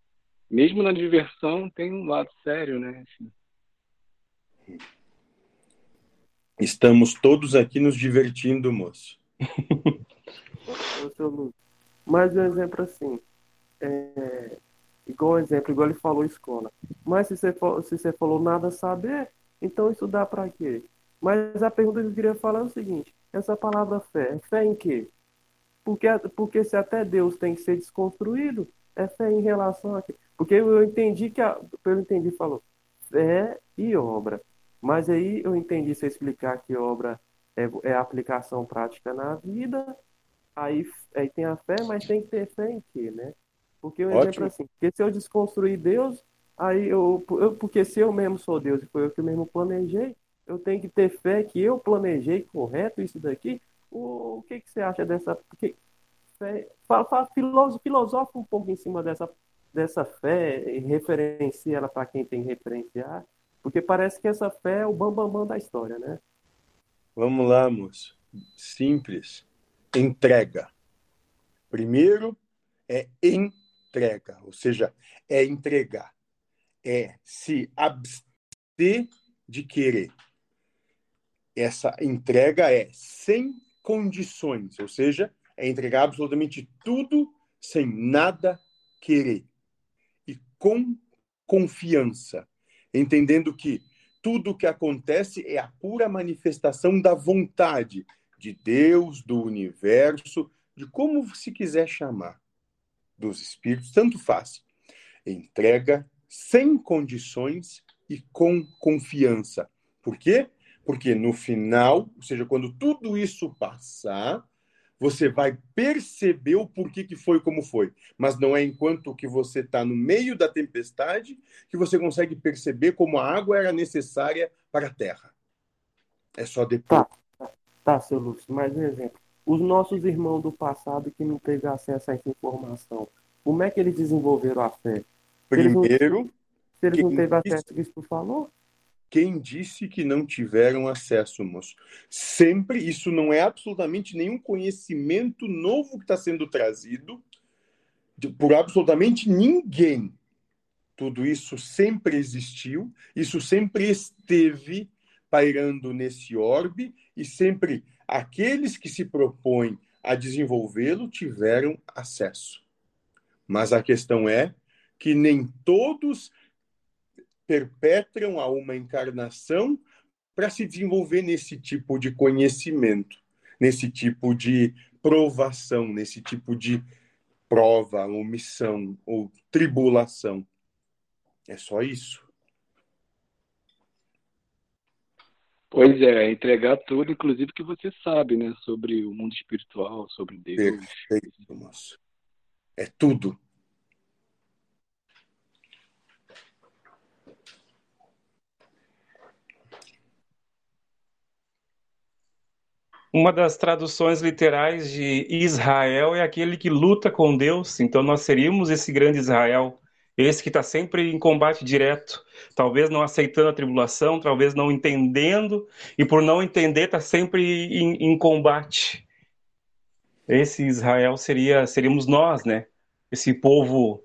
S12: mesmo na diversão tem um lado sério, né? Assim.
S1: Estamos todos aqui nos divertindo, moço.
S5: Mais um exemplo assim. É, igual exemplo, igual ele falou escola. Mas se você, se você falou nada saber, então estudar para quê? Mas a pergunta que eu queria falar é o seguinte: essa palavra fé, fé em quê? Porque, porque se até Deus tem que ser desconstruído, é fé em relação a quê? Porque eu entendi que, a, eu entendi, falou fé e obra. Mas aí eu entendi você explicar que obra é, é aplicação prática na vida, aí, aí tem a fé, mas tem que ter fé em quê, né? Porque o exemplo é assim, porque se eu desconstruir Deus, aí eu, eu, porque se eu mesmo sou Deus e foi eu que mesmo planejei, eu tenho que ter fé que eu planejei correto isso daqui. O, o que, que você acha dessa. Porque, fé, fala, fala, filosofa um pouco em cima dessa, dessa fé e referencia ela para quem tem que referenciar, porque parece que essa fé é o bambambam bam, bam da história, né?
S1: Vamos lá, moço. Simples. Entrega. Primeiro é entrega, ou seja, é entregar. É se abster de querer. Essa entrega é sem condições, ou seja, é entregar absolutamente tudo sem nada querer. E com confiança, entendendo que tudo o que acontece é a pura manifestação da vontade de Deus, do universo, de como se quiser chamar, dos espíritos, tanto faz. Entrega sem condições e com confiança. Por quê? Porque no final, ou seja, quando tudo isso passar, você vai perceber o porquê que foi como foi. Mas não é enquanto que você está no meio da tempestade que você consegue perceber como a água era necessária para a terra. É só depois.
S5: Tá, tá, seu Lúcio, mais um exemplo. Os nossos irmãos do passado que não teve acesso a essa informação, como é que eles desenvolveram a fé?
S1: Primeiro.
S5: Se eles não, teve acesso ao que tu falou?
S1: Quem disse que não tiveram acesso, moço? Sempre, isso não é absolutamente nenhum conhecimento novo que está sendo trazido. por absolutamente ninguém. Tudo isso sempre existiu, isso sempre esteve pairando nesse orbe e sempre aqueles que se propõem a desenvolvê-lo tiveram acesso. Mas a questão é que nem todos perpetram a uma encarnação para se desenvolver nesse tipo de conhecimento, nesse tipo de provação, nesse tipo de prova, omissão ou tribulação. É só isso.
S12: Pois é, entregar tudo, inclusive que você sabe, né, sobre o mundo espiritual, sobre Deus.
S1: Perfeito, moço. É tudo.
S11: Uma das traduções literais de Israel é aquele que luta com Deus, então nós seríamos esse grande Israel, esse que está sempre em combate direto, talvez não aceitando a tribulação, talvez não entendendo, e por não entender está sempre em, em, combate. Esse Israel seria seríamos nós, né? Esse povo,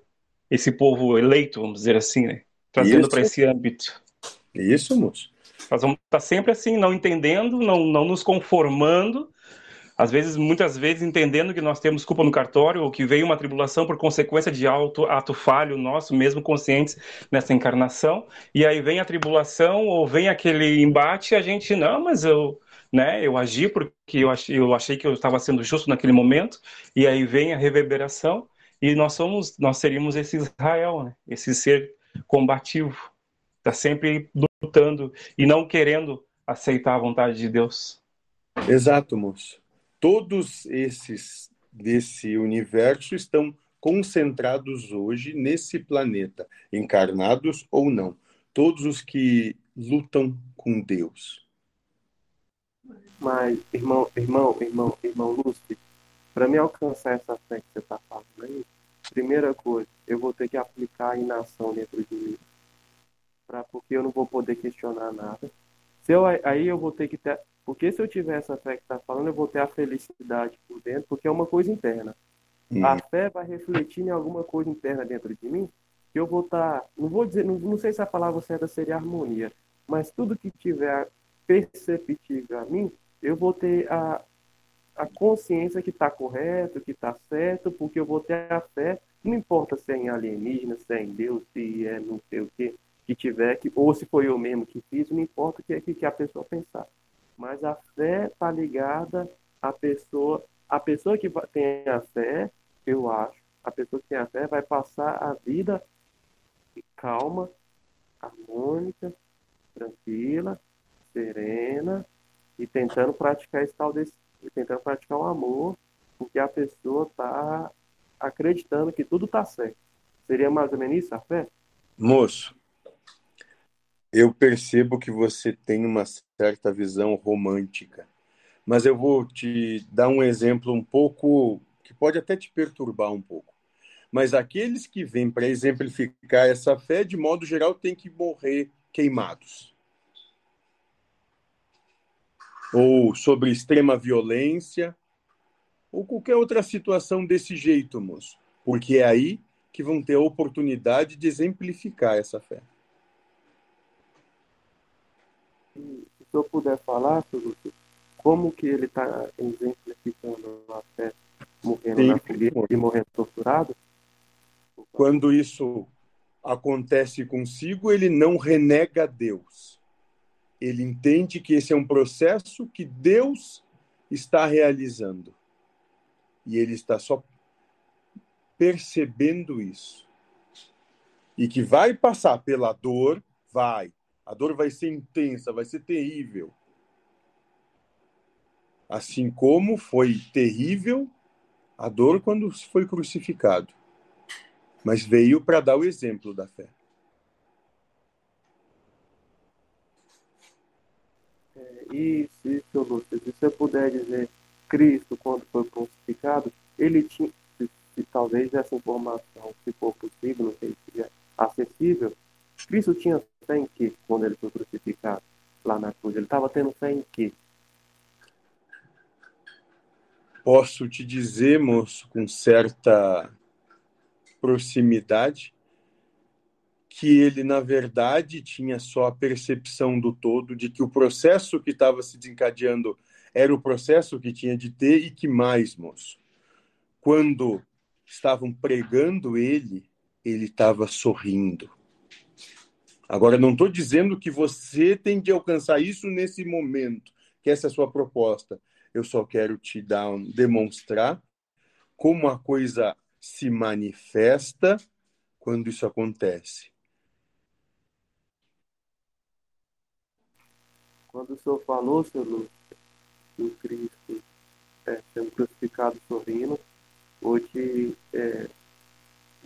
S11: esse povo eleito, vamos dizer assim, né? Trazendo para esse âmbito.
S1: Isso, moço.
S11: Nós vamos estar sempre assim, não entendendo, não, não nos conformando, às vezes, muitas vezes, entendendo que nós temos culpa no cartório ou que veio uma tribulação por consequência de auto, ato falho nosso, mesmo conscientes nessa encarnação, e aí vem a tribulação ou vem aquele embate, e a gente, não, mas eu, né, eu agi porque eu achei, eu achei que eu estava sendo justo naquele momento, e aí vem a reverberação, e nós somos, nós seríamos esse Israel, né, esse ser combativo, está sempre lutando e não querendo aceitar a vontade de Deus.
S1: Exato, moço. Todos esses desse universo estão concentrados hoje nesse planeta, encarnados ou não. Todos os que lutam com Deus.
S5: Mas, irmão, irmão, irmão, irmão Lúcio, para me alcançar essa fé que você está falando aí, primeira coisa, eu vou ter que aplicar a inação dentro de mim pra, porque eu não vou poder questionar nada. Se eu, aí eu vou ter que ter. Porque se eu tiver essa fé que está falando, eu vou ter a felicidade por dentro, porque é uma coisa interna. Hum. A fé vai refletir em alguma coisa interna dentro de mim, que eu vou estar. Tá, não vou dizer, não, não sei se a palavra certa seria harmonia, mas tudo que tiver perceptível a mim, eu vou ter a, a consciência que está correto, que está certo, porque eu vou ter a fé, não importa se é em alienígena, se é em Deus, se é não sei o quê, que tiver, que, ou se foi eu mesmo que fiz, não importa o que, que, que a pessoa pensar. Mas a fé está ligada à pessoa, a pessoa que tem a fé, eu acho, a pessoa que tem a fé vai passar a vida calma, harmônica, tranquila, serena e tentando praticar esse tal desse, tentando praticar o amor, porque a pessoa está acreditando que tudo está certo. Seria mais ou menos isso a fé?
S1: Moço, eu percebo que você tem uma certa visão romântica, mas eu vou te dar um exemplo um pouco que pode até te perturbar um pouco. Mas aqueles que vêm para exemplificar essa fé, de modo geral, têm que morrer queimados. Ou sobre extrema violência, ou qualquer outra situação desse jeito, moço. Porque é aí que vão ter a oportunidade de exemplificar essa fé.
S5: Se senhor puder falar, senhor como que ele está exemplificando a fé morrendo Sim, na fogueira e morrendo torturado?
S1: Quando isso acontece consigo, ele não renega Deus. Ele entende que esse é um processo que Deus está realizando. E ele está só percebendo isso. E que vai passar pela dor, vai. A dor vai ser intensa, vai ser terrível. Assim como foi terrível a dor quando foi crucificado. Mas veio para dar o exemplo da fé.
S5: É, isso, isso, Lúcio. Se você puder dizer, Cristo, quando foi crucificado, ele tinha, se, se talvez essa informação, se for possível, não sei se é acessível, Cristo tinha fé em quê quando ele foi crucificado lá na cruz? Ele estava tendo fé em quê?
S1: Posso te dizer, moço, com certa proximidade, que ele, na verdade, tinha só a percepção do todo, de que o processo que estava se desencadeando era o processo que tinha de ter, e que mais, moço, quando estavam pregando ele, ele estava sorrindo. Agora, não estou dizendo que você tem de alcançar isso nesse momento, que essa é a sua proposta. Eu só quero te dar, demonstrar como a coisa se manifesta quando isso acontece.
S5: Quando o senhor falou, senhor Lúcio, que o Cristo é, sendo crucificado sorrindo, hoje é,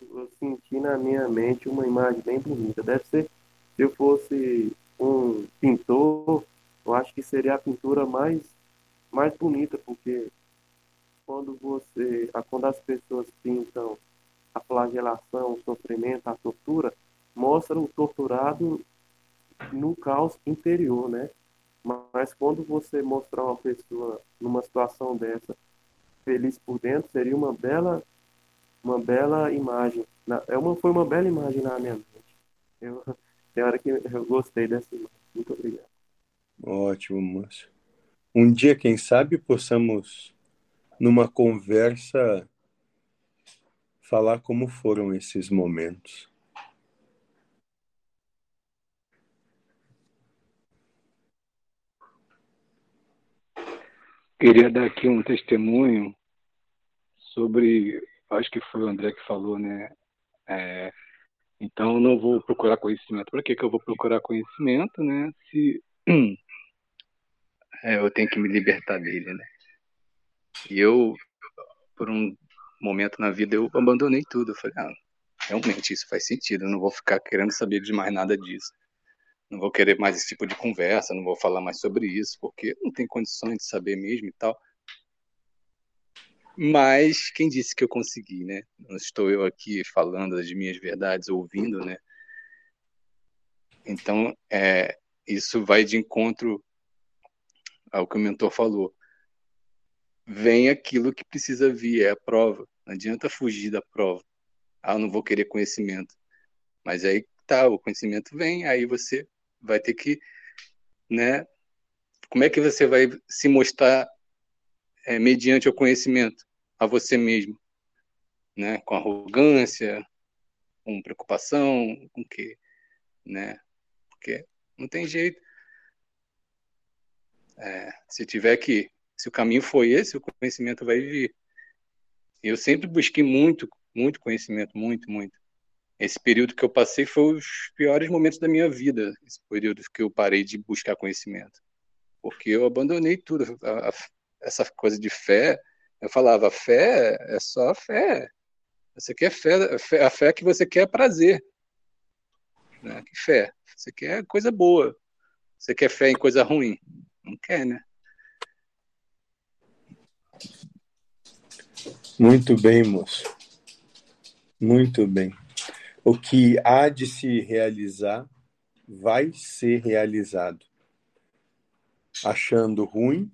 S5: eu senti na minha mente uma imagem bem bonita. Deve ser, se eu fosse um pintor, eu acho que seria a pintura mais, mais bonita, porque quando você, quando as pessoas pintam a flagelação, o sofrimento, a tortura, mostra o torturado no caos interior, né? Mas quando você mostrar uma pessoa numa situação dessa feliz por dentro, seria uma bela uma bela imagem. É uma, foi uma bela imagem na minha mente. Eu, tem hora que eu gostei dessa imagem. Muito obrigado.
S1: Ótimo, moço. Um dia, quem sabe, possamos, numa conversa, falar como foram esses momentos.
S12: Queria dar aqui um testemunho sobre, acho que foi o André que falou, né? É, então, não vou procurar conhecimento. Para que, que eu vou procurar conhecimento, né? Se (clears throat) é, eu tenho que me libertar dele, né? E eu, por um momento na vida, eu abandonei tudo. Eu falei, ah, realmente isso faz sentido. Eu não vou ficar querendo saber de mais nada disso. Não vou querer mais esse tipo de conversa, não vou falar mais sobre isso, porque não tem condições de saber mesmo e tal. Mas quem disse que eu consegui, né? Não estou eu aqui falando das minhas verdades, ouvindo, né? Então, é, isso vai de encontro ao que o mentor falou. Vem aquilo que precisa vir, é a prova. Não adianta fugir da prova. Ah, não vou querer conhecimento. Mas aí tá, o conhecimento vem, aí você vai ter que, né? Como é que você vai se mostrar é, mediante o conhecimento a você mesmo, né? Com arrogância, com preocupação, com que, né? Porque não tem jeito. É, se tiver que, se o caminho foi esse, o conhecimento vai vir. Eu sempre busquei muito, muito conhecimento, muito, muito. Esse período que eu passei foi os piores momentos da minha vida, esse período que eu parei de buscar conhecimento. Porque eu abandonei tudo. A, a, essa coisa de fé, eu falava, fé é só fé. Você quer fé, fé a fé que você quer é prazer. Né? Que fé? Você quer coisa boa. Você quer fé em coisa ruim? Não quer, né?
S1: Muito bem, moço. Muito bem. O que há de se realizar vai ser realizado. Achando ruim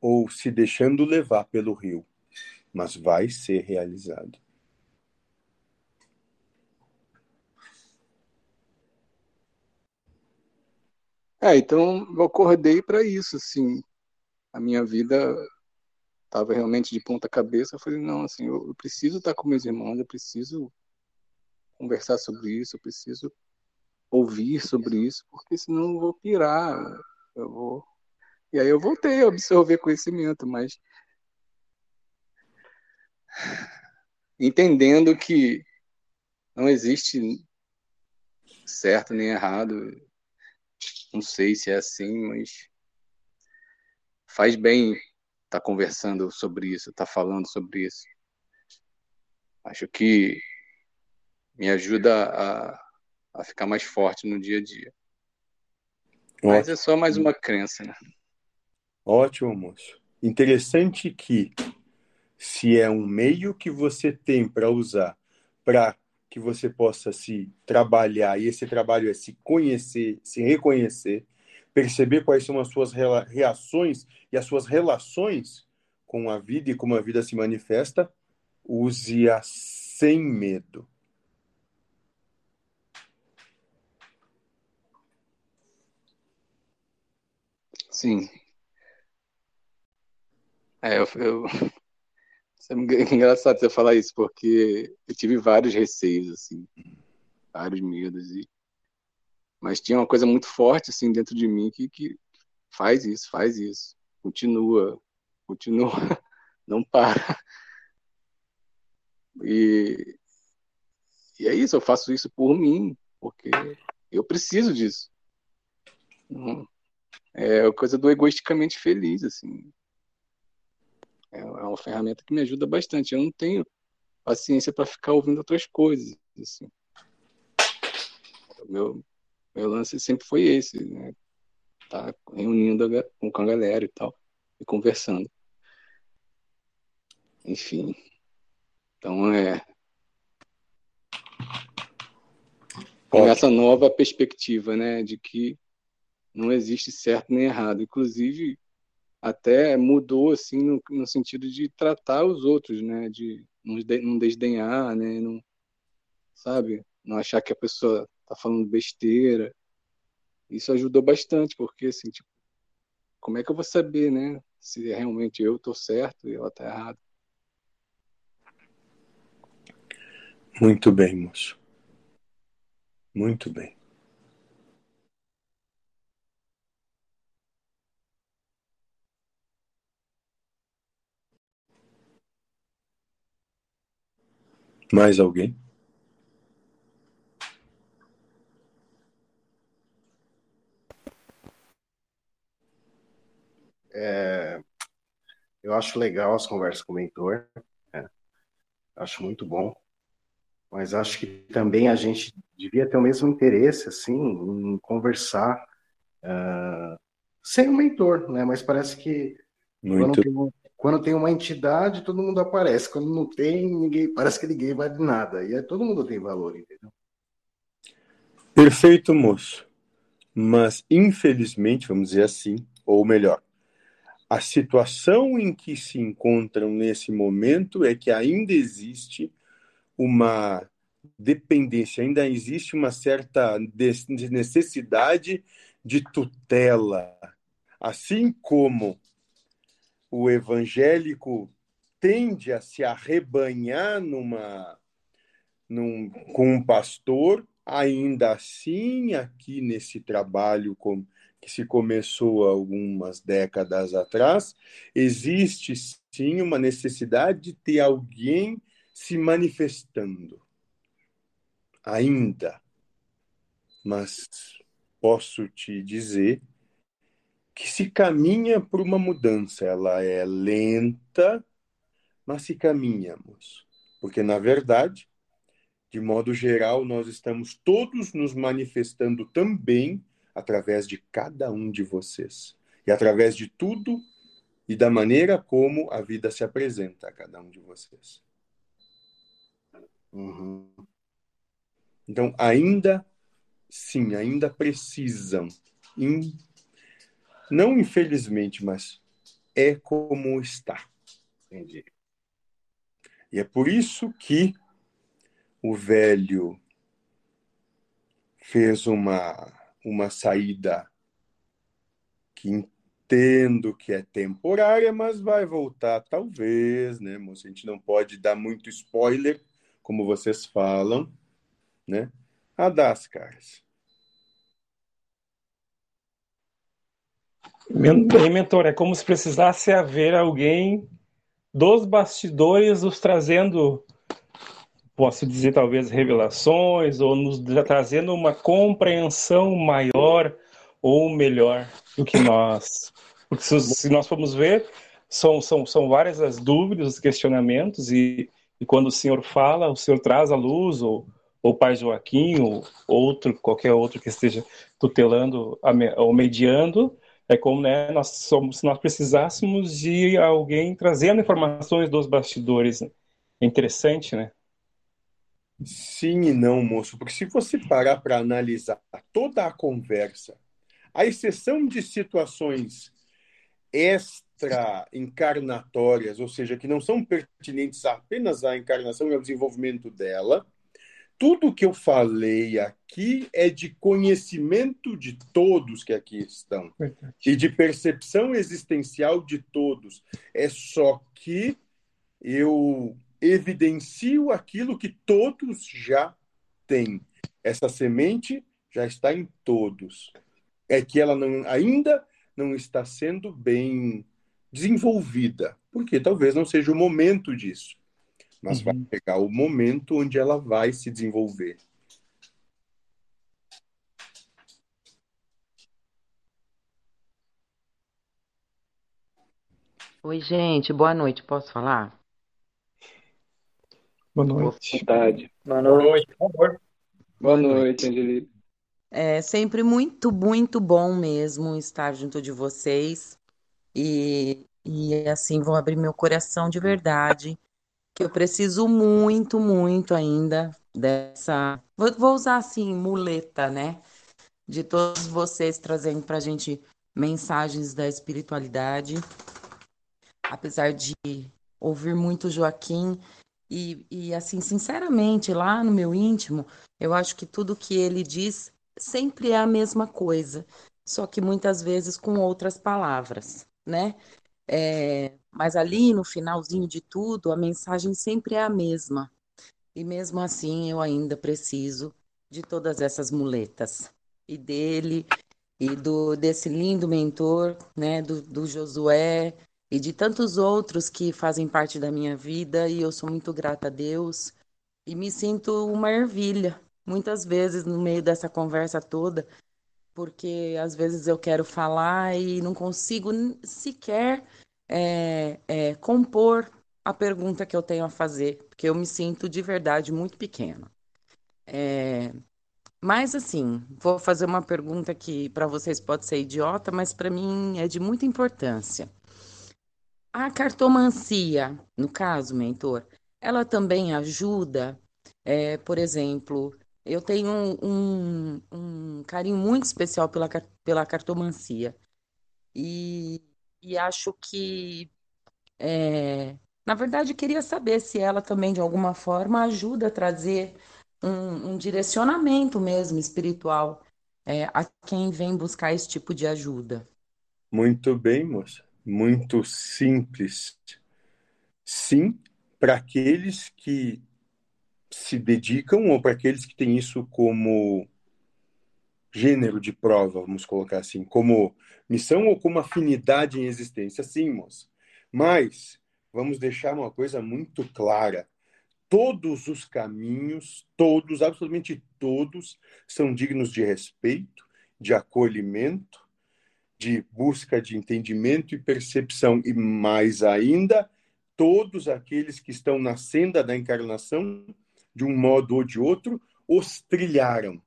S1: ou se deixando levar pelo rio, mas vai ser realizado.
S12: É, então eu acordei para isso, assim. A minha vida estava realmente de ponta cabeça. Eu falei, não, assim, eu, eu preciso estar com meus irmãos, eu preciso conversar sobre isso, eu preciso ouvir sobre isso, porque senão eu vou pirar, eu vou e aí eu voltei a absorver conhecimento, mas entendendo que não existe certo nem errado. Não sei se é assim, mas faz bem estar tá conversando sobre isso, estar tá falando sobre isso. Acho que me ajuda a, a ficar mais forte no dia a dia. Mas é só mais uma crença, né?
S1: Ótimo, moço. Interessante que, se é um meio que você tem para usar para que você possa se trabalhar, e esse trabalho é se conhecer, se reconhecer, perceber quais são as suas reações e as suas relações com a vida e como a vida se manifesta, use-a sem medo.
S12: Sim. É, eu, eu... É (laughs) engraçado você falar isso, porque eu tive vários receios, assim, vários medos, e... mas tinha uma coisa muito forte, assim, dentro de mim que, que faz isso, faz isso, continua, continua, (laughs) não para. E, e é isso, eu faço isso por mim, porque eu preciso disso. É coisa do egoisticamente feliz, assim. É, é uma ferramenta que me ajuda bastante. Eu não tenho paciência para ficar ouvindo outras coisas, assim. Meu, meu lance sempre foi esse, né? Tá reunindo com a galera e tal, e conversando. Enfim. Então é. Com essa nova perspectiva, né, de que não existe certo nem errado. Inclusive, até mudou assim no, no sentido de tratar os outros, né, de não, desdenhar, né, não, sabe, não achar que a pessoa tá falando besteira. Isso ajudou bastante, porque assim, tipo, como é que eu vou saber, né, se realmente eu tô certo e ela tá errada?
S1: Muito bem, moço. Muito bem. Mais alguém?
S2: É, eu acho legal as conversas com o mentor, é, acho muito bom, mas acho que também a gente devia ter o mesmo interesse, assim, em conversar uh, sem o mentor, né? Mas parece que muito. quando tem, quando tem uma entidade, todo mundo aparece. Quando não tem, ninguém parece que ninguém vale nada. E aí todo mundo tem valor, entendeu?
S1: Perfeito, moço. Mas, infelizmente, vamos dizer assim, ou melhor, a situação em que se encontram nesse momento é que ainda existe uma dependência, ainda existe uma certa necessidade de tutela. Assim como o evangélico tende a se arrebanhar numa, num, com um pastor, ainda assim, aqui nesse trabalho com, que se começou algumas décadas atrás, existe sim uma necessidade de ter alguém se manifestando. Ainda. Mas posso te dizer que se caminha por uma mudança. Ela é lenta, mas se caminhamos. Porque, na verdade, de modo geral, nós estamos todos nos manifestando também através de cada um de vocês. E através de tudo e da maneira como a vida se apresenta a cada um de vocês. Uhum. Então, ainda, sim, ainda precisam não infelizmente, mas é como está. Entendi. E é por isso que o velho fez uma, uma saída que entendo que é temporária, mas vai voltar talvez, né, moça? A gente não pode dar muito spoiler, como vocês falam, né? A das caras.
S11: Bem, mentor, é como se precisasse haver alguém dos bastidores nos trazendo, posso dizer, talvez, revelações, ou nos trazendo uma compreensão maior ou melhor do que nós. Porque se, nós formos ver, são, são, são várias as dúvidas, os questionamentos, e, e quando o Senhor fala, o Senhor traz a luz, ou, ou o Pai Joaquim, ou outro, qualquer outro que esteja tutelando ou mediando, é como né, nós somos, se nós precisássemos de alguém trazendo informações dos bastidores. Né? É interessante, né?
S1: Sim e não, moço, porque se você parar para analisar toda a conversa, a exceção de situações extra-encarnatórias, ou seja, que não são pertinentes apenas à encarnação e ao desenvolvimento dela, tudo que eu falei aqui é de conhecimento de todos que aqui estão e de percepção existencial de todos. É só que eu evidencio aquilo que todos já têm. Essa semente já está em todos. É que ela não, ainda não está sendo bem desenvolvida, porque talvez não seja o momento disso mas uhum. vai pegar o momento onde ela vai se desenvolver.
S13: Oi, gente, boa noite. Posso falar?
S11: Boa noite.
S5: Boa tarde.
S3: Boa noite.
S12: Boa noite, Angelina.
S13: É sempre muito, muito bom mesmo estar junto de vocês. E, e assim, vou abrir meu coração de verdade que eu preciso muito, muito ainda dessa. Vou, vou usar assim, muleta, né? De todos vocês trazendo para a gente mensagens da espiritualidade. Apesar de ouvir muito Joaquim, e, e assim, sinceramente, lá no meu íntimo, eu acho que tudo que ele diz sempre é a mesma coisa, só que muitas vezes com outras palavras, né? É, mas ali no finalzinho de tudo, a mensagem sempre é a mesma. E mesmo assim, eu ainda preciso de todas essas muletas. E dele, e do desse lindo mentor, né, do, do Josué, e de tantos outros que fazem parte da minha vida. E eu sou muito grata a Deus. E me sinto uma ervilha, muitas vezes no meio dessa conversa toda, porque às vezes eu quero falar e não consigo sequer é, é, compor a pergunta que eu tenho a fazer, porque eu me sinto de verdade muito pequena. É, mas assim, vou fazer uma pergunta que para vocês pode ser idiota, mas para mim é de muita importância. A cartomancia, no caso, mentor, ela também ajuda, é, por exemplo, eu tenho um, um, carinho muito especial pela, pela cartomancia. E, e acho que, é, na verdade, queria saber se ela também, de alguma forma, ajuda a trazer um, um direcionamento mesmo espiritual é, a quem vem buscar esse tipo de ajuda.
S1: Muito bem, moça. Muito simples. Sim, para aqueles que se dedicam ou para aqueles que têm isso como gênero de prova, vamos colocar assim, como missão ou como afinidade em existência, sim, moça. Mas vamos deixar uma coisa muito clara. Todos os caminhos, todos, absolutamente todos, são dignos de respeito, de acolhimento, de busca de entendimento e percepção, e mais ainda, todos aqueles que estão na senda da encarnação de um modo ou de outro, os trilharam.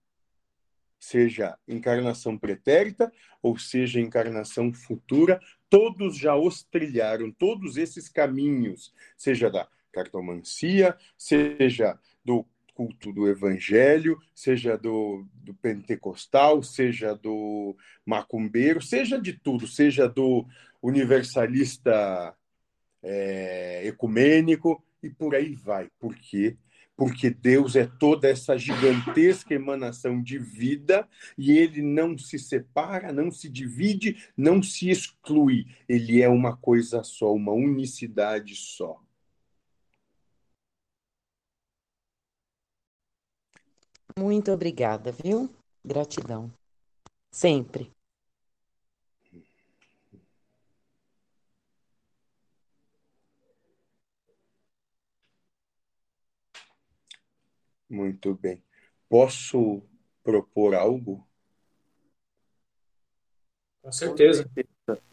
S1: Seja encarnação pretérita ou seja encarnação futura, todos já os trilharam, todos esses caminhos, seja da cartomancia, seja do culto do evangelho, seja do, do, pentecostal, seja do macumbeiro, seja de tudo, seja do universalista é, ecumênico e por aí vai. Por quê? Porque Deus é toda essa gigantesca emanação de vida e ele não se separa, não se divide, não se exclui. Ele é uma coisa só, uma unicidade só.
S13: Muito obrigada, viu? Gratidão. Sempre.
S1: Muito bem. Posso propor algo?
S3: Com certeza.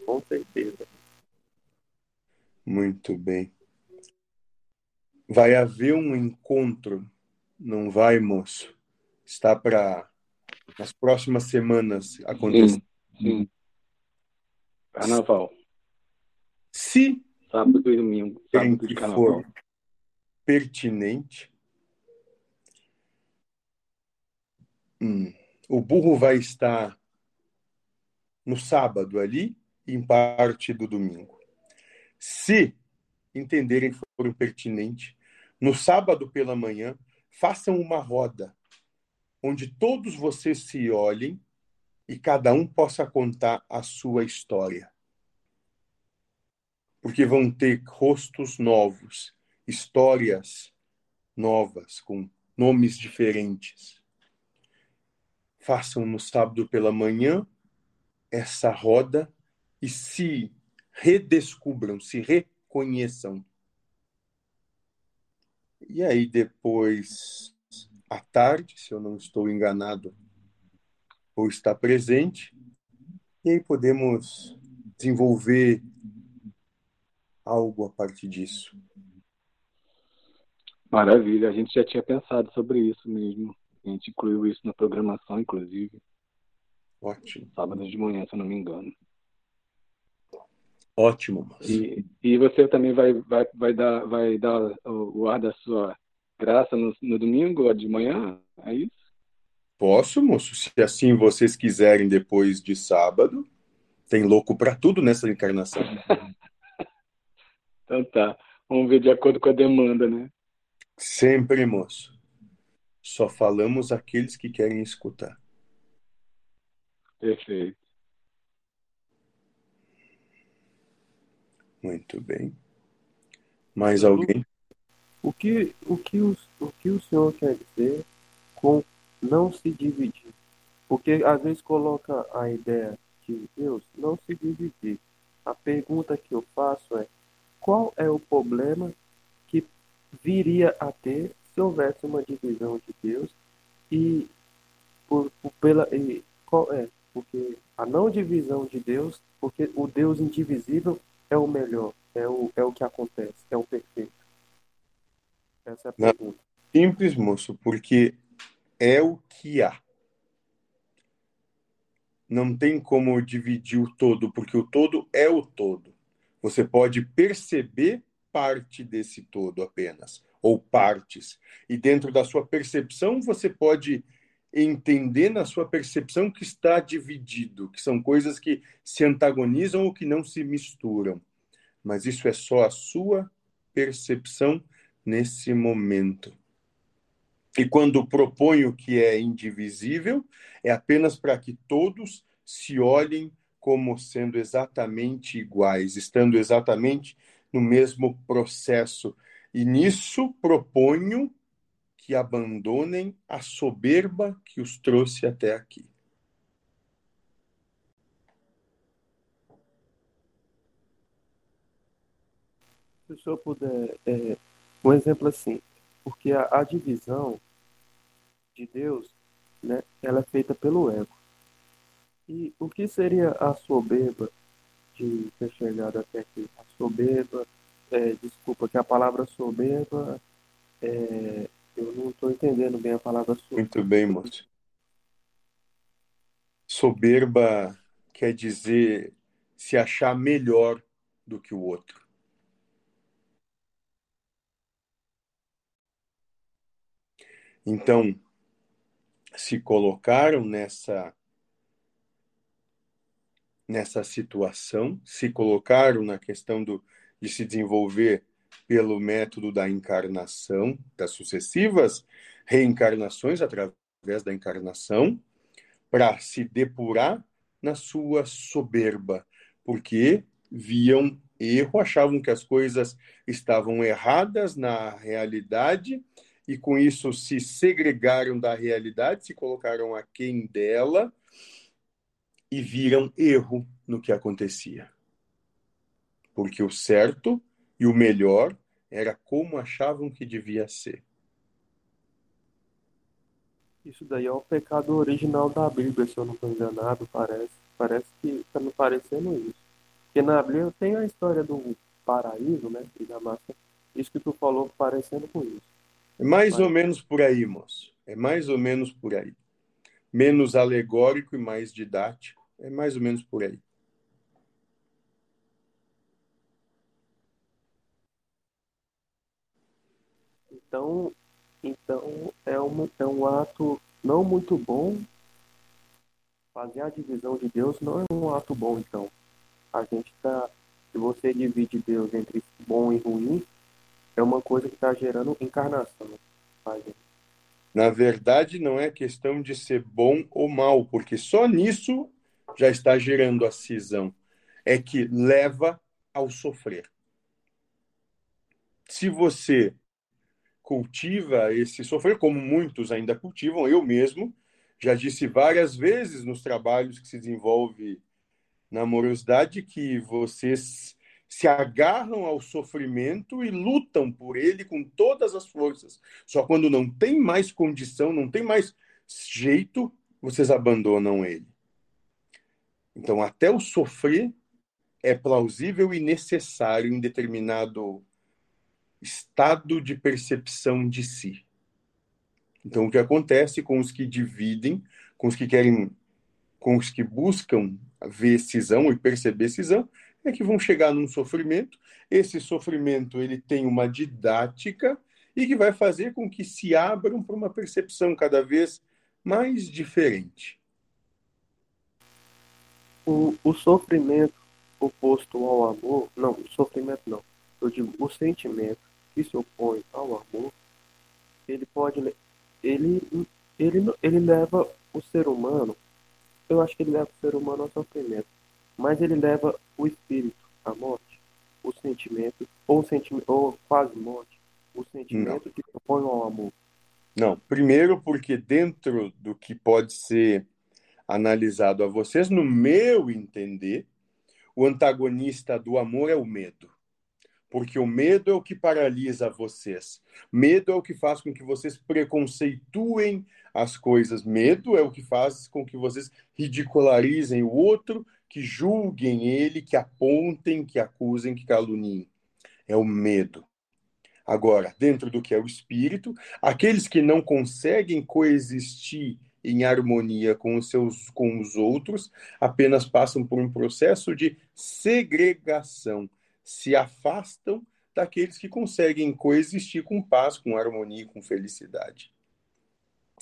S5: Com certeza.
S1: Muito bem. Vai haver um encontro, não vai, moço? Está para nas próximas semanas acontecer.
S12: Sim, sim. Carnaval.
S1: Se
S12: sábado e domingo, sábado de carnaval. for
S1: pertinente, Hum. O burro vai estar no sábado ali em parte do domingo. Se entenderem que foram pertinentes, no sábado pela manhã, façam uma roda onde todos vocês se olhem e cada um possa contar a sua história. Porque vão ter rostos novos, histórias novas, com nomes diferentes. Façam no sábado pela manhã essa roda e se redescubram, se reconheçam. E aí depois, à tarde, se eu não estou enganado, ou está presente, e aí podemos desenvolver algo a partir disso.
S12: Maravilha, a gente já tinha pensado sobre isso mesmo. A gente incluiu isso na programação, inclusive.
S1: Ótimo.
S12: Sábado de manhã, se eu não me engano.
S1: Ótimo.
S12: E, e você também vai, vai, vai dar, vai dar o ar da sua graça no, no domingo de manhã? É isso?
S1: Posso, moço, se assim vocês quiserem depois de sábado. Tem louco para tudo nessa encarnação. (laughs)
S12: então tá. Vamos ver de acordo com a demanda, né?
S1: Sempre, moço. Só falamos aqueles que querem escutar.
S12: Perfeito.
S1: Muito bem. Mais alguém?
S5: O que o, que o, o que o senhor quer dizer com não se dividir? Porque às vezes coloca a ideia de Deus não se dividir. A pergunta que eu faço é: qual é o problema que viria a ter se houvesse uma divisão de Deus e por, por pela e, qual é porque a não divisão de Deus, porque o Deus indivisível é o melhor, é o, é o que acontece, é o perfeito. Essa é a pergunta.
S1: Simples, moço, porque é o que há. Não tem como dividir o todo, porque o todo é o todo. Você pode perceber parte desse todo apenas, ou partes. E dentro da sua percepção, você pode entender na sua percepção que está dividido, que são coisas que se antagonizam ou que não se misturam. Mas isso é só a sua percepção nesse momento. E quando proponho que é indivisível, é apenas para que todos se olhem como sendo exatamente iguais, estando exatamente no mesmo processo. E nisso proponho que abandonem a soberba que os trouxe até aqui.
S5: Se o senhor puder, é, um exemplo assim, porque a, a, divisão de Deus, né, ela é feita pelo ego. E o que seria a soberba de ter chegado até aqui? A soberba, é, desculpa, que a palavra soberba é, eu não estou entendendo bem a palavra soberba.
S1: Muito bem, moço. Soberba quer dizer se achar melhor do que o outro. Então, se colocaram nessa nessa situação, se colocaram na questão do, de se desenvolver pelo método da encarnação, das sucessivas reencarnações através da encarnação, para se depurar na sua soberba, porque viam erro, achavam que as coisas estavam erradas na realidade e com isso se segregaram da realidade, se colocaram aquém dela e viram erro no que acontecia. Porque o certo e o melhor era como achavam que devia ser.
S5: Isso daí é o pecado original da Bíblia, se eu não estou enganado, parece. Parece que está me parecendo isso. Porque na Bíblia tem a história do paraíso, né? E da massa. Isso que tu falou parecendo com isso.
S1: É mais Mas... ou menos por aí, moço. É mais ou menos por aí. Menos alegórico e mais didático. É mais ou menos por aí.
S5: Então, então é, um, é um ato não muito bom. Fazer a divisão de Deus não é um ato bom, então. A gente está se você divide Deus entre bom e ruim, é uma coisa que está gerando encarnação.
S1: Na verdade, não é questão de ser bom ou mal, porque só nisso já está gerando a cisão. É que leva ao sofrer. Se você cultiva esse sofrer, como muitos ainda cultivam, eu mesmo já disse várias vezes nos trabalhos que se desenvolve na amorosidade que vocês se agarram ao sofrimento e lutam por ele com todas as forças. Só quando não tem mais condição, não tem mais jeito, vocês abandonam ele. Então, até o sofrer é plausível e necessário em determinado estado de percepção de si. Então, o que acontece com os que dividem, com os que querem, com os que buscam ver cisão e perceber cisão, é que vão chegar num sofrimento. Esse sofrimento ele tem uma didática e que vai fazer com que se abram para uma percepção cada vez mais diferente.
S5: O, o sofrimento oposto ao amor, não, o sofrimento não, eu digo, o sentimento que se opõe ao amor, ele pode, ele, ele, ele leva o ser humano, eu acho que ele leva o ser humano ao sofrimento, mas ele leva o espírito à morte, o sentimento, ou, sentimento, ou quase morte, o sentimento Não. que propõe ao amor.
S1: Não, primeiro porque dentro do que pode ser analisado a vocês, no meu entender, o antagonista do amor é o medo. Porque o medo é o que paralisa vocês. Medo é o que faz com que vocês preconceituem as coisas. Medo é o que faz com que vocês ridicularizem o outro que julguem ele, que apontem, que acusem, que caluniem. É o medo. Agora, dentro do que é o espírito, aqueles que não conseguem coexistir em harmonia com os seus com os outros, apenas passam por um processo de segregação, se afastam daqueles que conseguem coexistir com paz, com harmonia, com felicidade.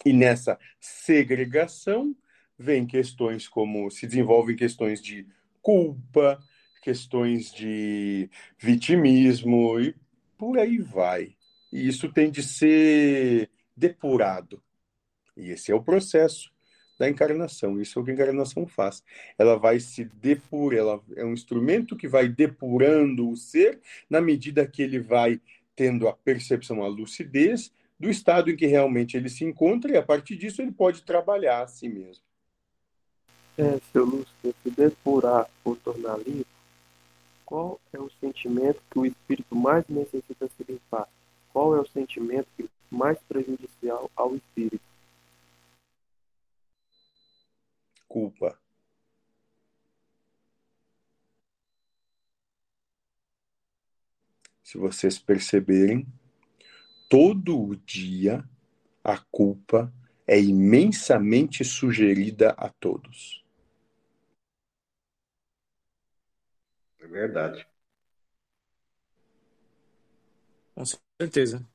S1: E nessa segregação, vem questões como se desenvolvem questões de culpa, questões de vitimismo e por aí vai. E isso tem de ser depurado. E esse é o processo da encarnação. Isso é o que a encarnação faz. Ela vai se depurar, ela é um instrumento que vai depurando o ser na medida que ele vai tendo a percepção, a lucidez do estado em que realmente ele se encontra e a partir disso ele pode trabalhar a si mesmo
S5: é, seu Lúcio, se depurar ou tornar limpo, qual é o sentimento que o espírito mais necessita se limpar? Qual é o sentimento mais prejudicial ao espírito?
S1: Culpa. Se vocês perceberem, todo o dia a culpa é imensamente sugerida a todos.
S2: É verdade.
S3: Com certeza.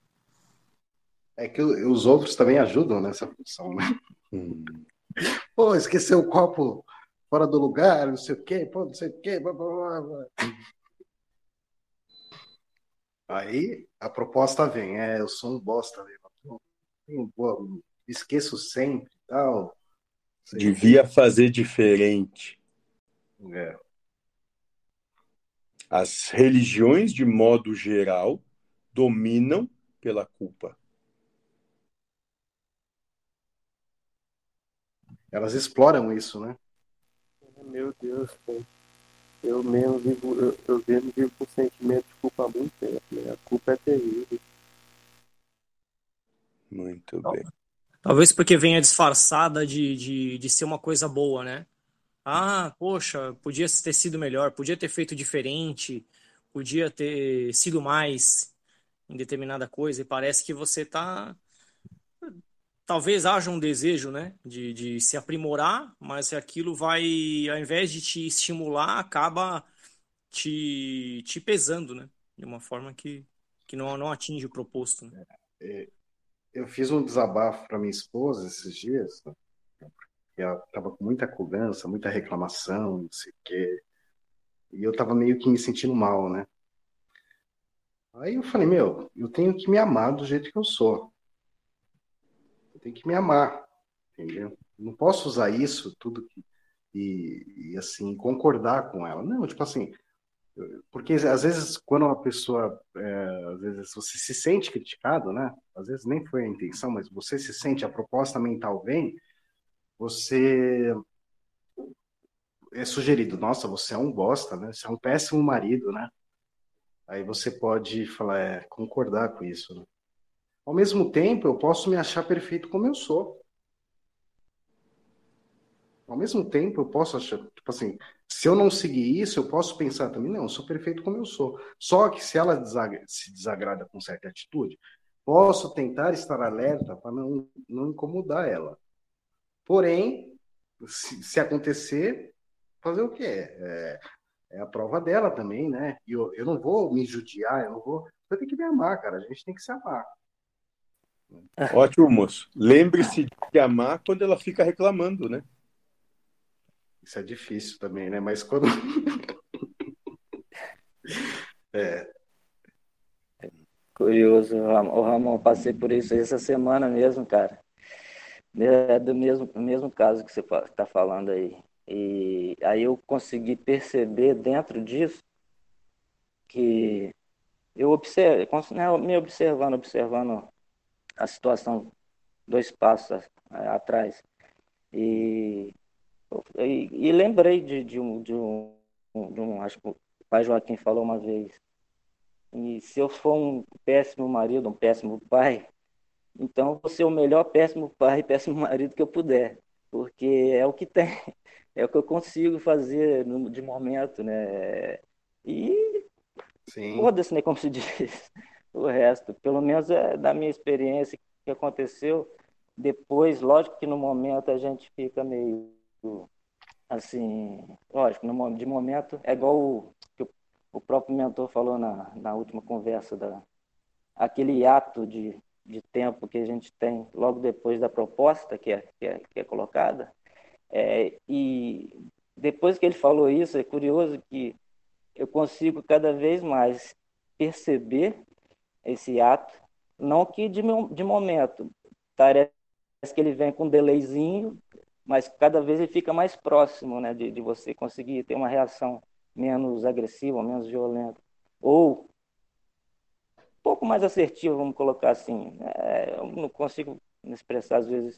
S2: É que os outros também ajudam nessa função, né? Hum. Pô, esqueceu o copo fora do lugar, não sei o quê, pô, não sei o quê. Blá, blá, blá. Aí a proposta vem, é, eu sou um bosta mesmo. Esqueço sempre tal.
S1: Devia fazer diferente.
S2: É.
S1: As religiões, de modo geral, dominam pela culpa.
S2: Elas exploram isso, né?
S5: Meu Deus, eu mesmo vivo, eu, eu mesmo vivo com sentimento de culpa há muito tempo, né? A culpa é terrível.
S1: Muito bem.
S3: Talvez porque venha disfarçada de, de, de ser uma coisa boa, né? Ah, poxa, podia ter sido melhor, podia ter feito diferente, podia ter sido mais em determinada coisa, e parece que você está. Talvez haja um desejo, né, de, de se aprimorar, mas aquilo vai, ao invés de te estimular, acaba te, te pesando, né, de uma forma que, que não, não atinge o proposto. Né?
S2: É, eu fiz um desabafo para minha esposa esses dias, né? ela estava com muita cobrança, muita reclamação, não sei o quê.
S10: E eu tava meio que me sentindo mal, né? Aí eu falei, meu, eu tenho que me amar do jeito que eu sou. Eu tenho que me amar, entendeu? Não posso usar isso tudo que, e, e assim concordar com ela. Não, tipo assim, porque às vezes quando uma pessoa, é, às vezes você se sente criticado, né? Às vezes nem foi a intenção, mas você se sente, a proposta mental vem, você é sugerido, nossa, você é um bosta, né? Você é um péssimo marido, né? Aí você pode falar, é, concordar com isso. Né? Ao mesmo tempo, eu posso me achar perfeito como eu sou. Ao mesmo tempo, eu posso achar, tipo assim, se eu não seguir isso, eu posso pensar também, não, eu sou perfeito como eu sou. Só que se ela desagrada, se desagrada com certa atitude, posso tentar estar alerta para não, não incomodar ela. Porém, se, se acontecer, fazer o quê? É, é, a prova dela também, né? E eu, eu não vou me judiar, eu não vou. Você tem que me amar, cara. A gente tem que se amar.
S1: Ótimo, moço. Lembre-se de amar quando ela fica reclamando, né?
S10: Isso é difícil também, né? Mas quando. (laughs)
S4: é. Curioso, o Ramon, passei por isso essa semana mesmo, cara. É do mesmo, mesmo caso que você está falando aí. E aí eu consegui perceber dentro disso que eu observo, né, me observando, observando a situação dois passos atrás. E, e, e lembrei de, de, um, de, um, de um, acho que o pai Joaquim falou uma vez, e se eu for um péssimo marido, um péssimo pai, então vou ser o melhor péssimo pai e péssimo (laughs) marido que eu puder, porque é o que tem é o que eu consigo fazer no, de momento, né? E foda-se, né? Como se (laughs) diz o resto. Pelo menos é da minha experiência que aconteceu. Depois, lógico que no momento a gente fica meio assim, lógico, no, de momento é igual o que o próprio mentor falou na, na última conversa da aquele ato de, de tempo que a gente tem logo depois da proposta que é, que é, que é colocada é, e depois que ele falou isso, é curioso que eu consigo cada vez mais perceber esse ato, não que de, de momento, parece que ele vem com um delayzinho, mas cada vez ele fica mais próximo né, de, de você conseguir ter uma reação menos agressiva, menos violenta. Ou um pouco mais assertiva, vamos colocar assim. É, eu não consigo me expressar, às vezes,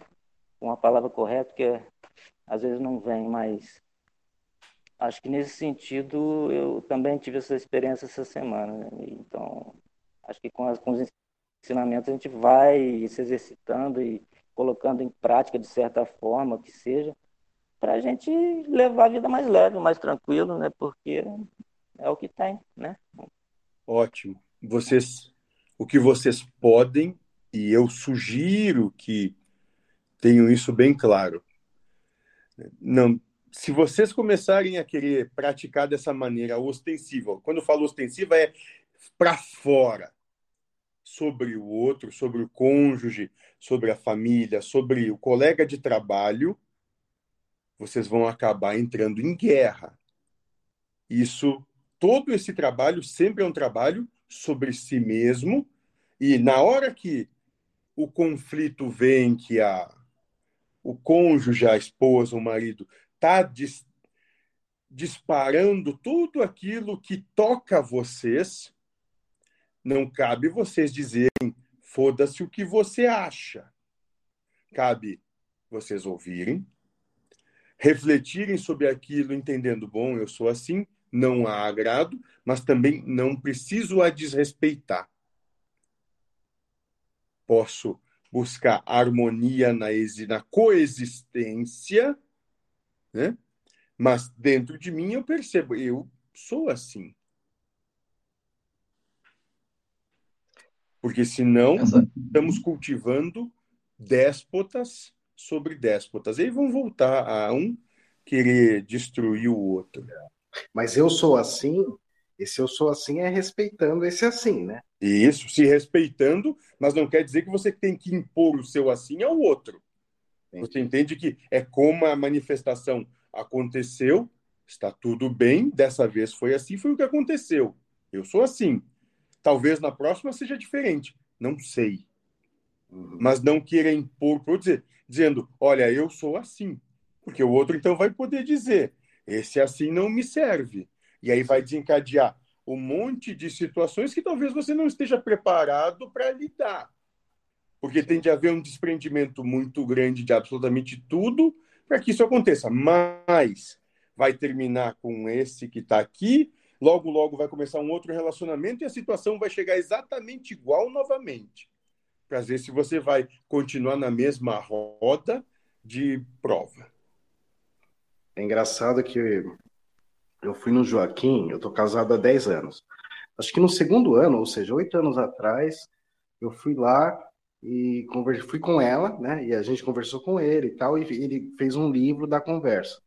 S4: com palavra correta, que é às vezes não vem, mas acho que nesse sentido eu também tive essa experiência essa semana. Né? Então, acho que com, as, com os ensinamentos a gente vai se exercitando e colocando em prática de certa forma, que seja, para a gente levar a vida mais leve, mais tranquilo, né? Porque é o que tem, né?
S1: Ótimo. Vocês, o que vocês podem e eu sugiro que tenham isso bem claro não, se vocês começarem a querer praticar dessa maneira ostensiva, quando eu falo ostensiva é para fora, sobre o outro, sobre o cônjuge, sobre a família, sobre o colega de trabalho, vocês vão acabar entrando em guerra. Isso, todo esse trabalho sempre é um trabalho sobre si mesmo, e na hora que o conflito vem, que a o cônjuge, a esposa, o marido, está dis, disparando tudo aquilo que toca vocês, não cabe vocês dizerem foda-se o que você acha. Cabe vocês ouvirem, refletirem sobre aquilo, entendendo, bom, eu sou assim, não a agrado, mas também não preciso a desrespeitar. Posso buscar harmonia na, na coexistência, né? mas dentro de mim eu percebo, eu sou assim. Porque senão Essa... estamos cultivando déspotas sobre déspotas. Aí vão voltar a um querer destruir o outro.
S10: Mas eu sou assim esse eu sou assim é respeitando esse assim, né?
S1: Isso, se respeitando, mas não quer dizer que você tem que impor o seu assim ao outro. Você entende que é como a manifestação aconteceu, Está tudo bem, dessa vez foi assim, foi o que aconteceu. Eu sou assim. Talvez na próxima seja diferente. Não sei. Uhum. Mas não queira impor, por dizer, dizendo, olha, eu sou assim. Porque o outro então vai poder dizer, esse assim não me serve. E aí vai desencadear um monte de situações que talvez você não esteja preparado para lidar. Porque tem de haver um desprendimento muito grande de absolutamente tudo para que isso aconteça. Mas vai terminar com esse que está aqui, logo, logo vai começar um outro relacionamento e a situação vai chegar exatamente igual novamente. Para ver se você vai continuar na mesma roda de prova.
S2: É engraçado que eu fui no Joaquim, eu tô casado há 10 anos. Acho que no segundo ano, ou seja, oito anos atrás, eu fui lá e converse, fui com ela, né? E a gente conversou com ele e tal, e ele fez um livro da conversa.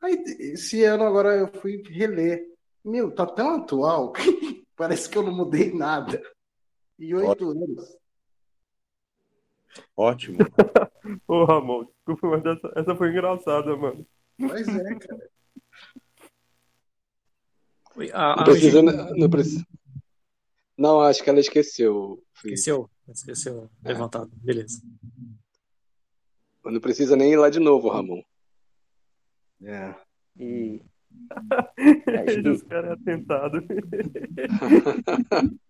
S2: Aí, esse ano agora eu fui reler. Meu, tá tão atual que parece que eu não mudei nada. E oito anos.
S1: Ótimo. (laughs)
S5: Ô, Ramon, desculpa, mas essa, essa foi engraçada, mano.
S2: Mas é, cara.
S12: Não, precisa, não precisa. Não, acho que ela esqueceu.
S3: Esqueceu? Esqueceu. É. Levantado. Beleza.
S12: Não precisa nem ir lá de novo, Ramon.
S2: É.
S4: E.
S5: Os caras é atentado. (laughs)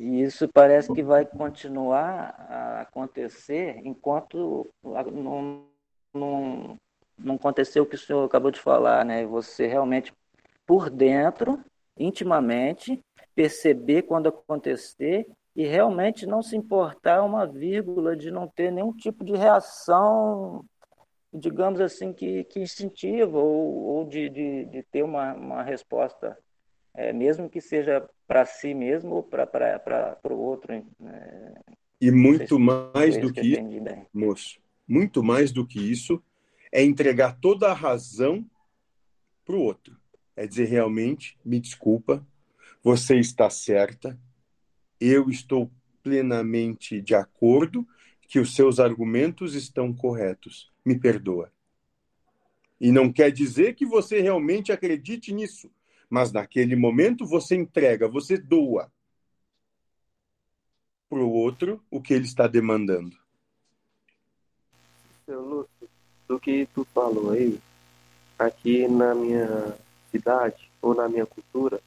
S4: E isso parece que vai continuar a acontecer enquanto não, não, não aconteceu o que o senhor acabou de falar, né? Você realmente por dentro, intimamente, perceber quando acontecer e realmente não se importar uma vírgula de não ter nenhum tipo de reação, digamos assim, que, que instintiva ou, ou de, de, de ter uma, uma resposta, é, mesmo que seja para si mesmo ou para o outro. É,
S1: e muito se mais do que, que isso, moço, muito mais do que isso, é entregar toda a razão para o outro é dizer realmente, me desculpa, você está certa, eu estou plenamente de acordo que os seus argumentos estão corretos. Me perdoa. E não quer dizer que você realmente acredite nisso, mas naquele momento você entrega, você doa para o outro o que ele está demandando.
S5: Seu Lúcio, do que tu falou aí, aqui na minha cidade ou na minha cultura,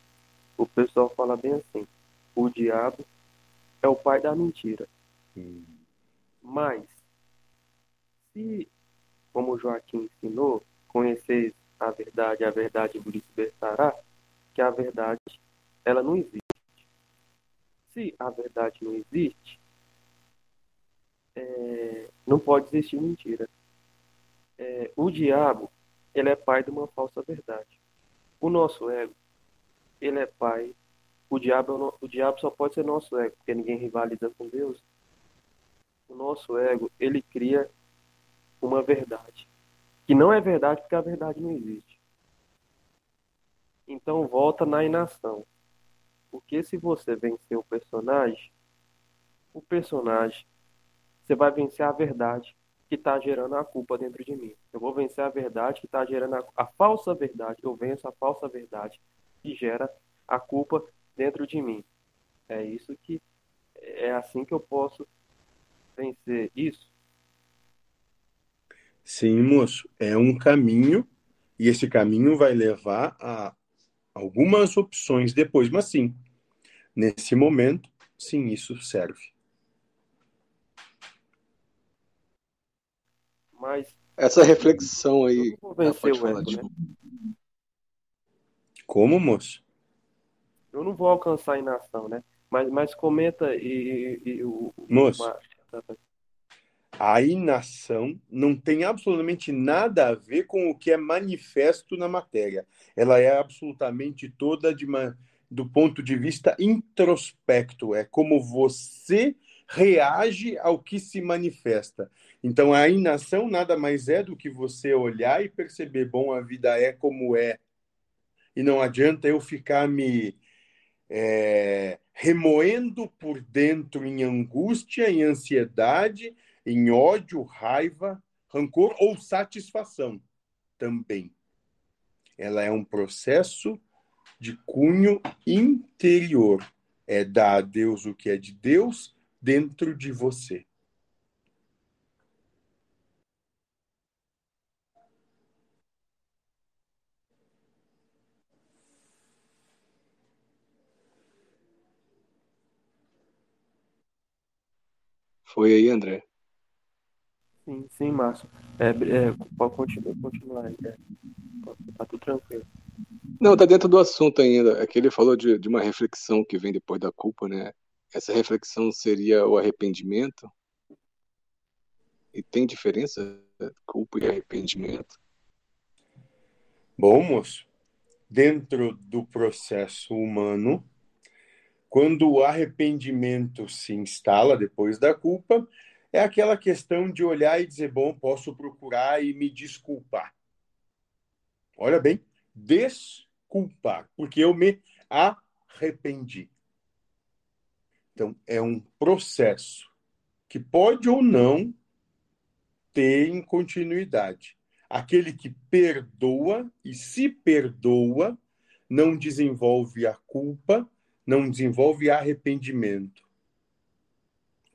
S5: o pessoal fala bem assim: o diabo é o pai da mentira. Hum. Mas, se, como Joaquim ensinou, conheceis a verdade, a verdade vos libertará, que a verdade ela não existe. Se a verdade não existe, é, não pode existir mentira. É, o diabo ele é pai de uma falsa verdade. O nosso ego, ele é pai. O diabo, é o diabo só pode ser nosso ego, porque ninguém rivaliza com Deus. O nosso ego, ele cria uma verdade. Que não é verdade porque a verdade não existe. Então volta na inação. Porque se você vencer o personagem, o personagem, você vai vencer a verdade que está gerando a culpa dentro de mim. Eu vou vencer a verdade que está gerando a, a, falsa verdade. Eu venço a falsa verdade que gera a culpa dentro de mim. É isso que é assim que eu posso vencer isso.
S1: Sim, moço, é um caminho e esse caminho vai levar a algumas opções depois, mas sim, nesse momento, sim, isso serve.
S5: Mas.
S12: Essa reflexão aí.
S5: Vencer o ego, né?
S1: Como, moço?
S5: Eu não vou alcançar a inação, né? Mas, mas comenta e, e, e o.
S1: Moço. A inação não tem absolutamente nada a ver com o que é manifesto na matéria. Ela é absolutamente toda de uma, do ponto de vista introspecto. É como você reage ao que se manifesta. Então, a inação nada mais é do que você olhar e perceber, bom, a vida é como é. E não adianta eu ficar me é, remoendo por dentro em angústia, em ansiedade, em ódio, raiva, rancor ou satisfação também. ela é um processo de cunho interior. É dar a Deus o que é de Deus dentro de você.
S12: Foi aí, André?
S5: Sim, sim, Márcio. É, é, pode continuar, continuar aí. É. Tá tudo tranquilo.
S12: Não, tá dentro do assunto ainda. É que ele falou de, de uma reflexão que vem depois da culpa, né? Essa reflexão seria o arrependimento? E tem diferença culpa e arrependimento?
S1: Bom, moço, dentro do processo humano, quando o arrependimento se instala depois da culpa, é aquela questão de olhar e dizer: bom, posso procurar e me desculpar. Olha bem, desculpar, porque eu me arrependi. Então, é um processo que pode ou não ter em continuidade. Aquele que perdoa e se perdoa não desenvolve a culpa, não desenvolve arrependimento,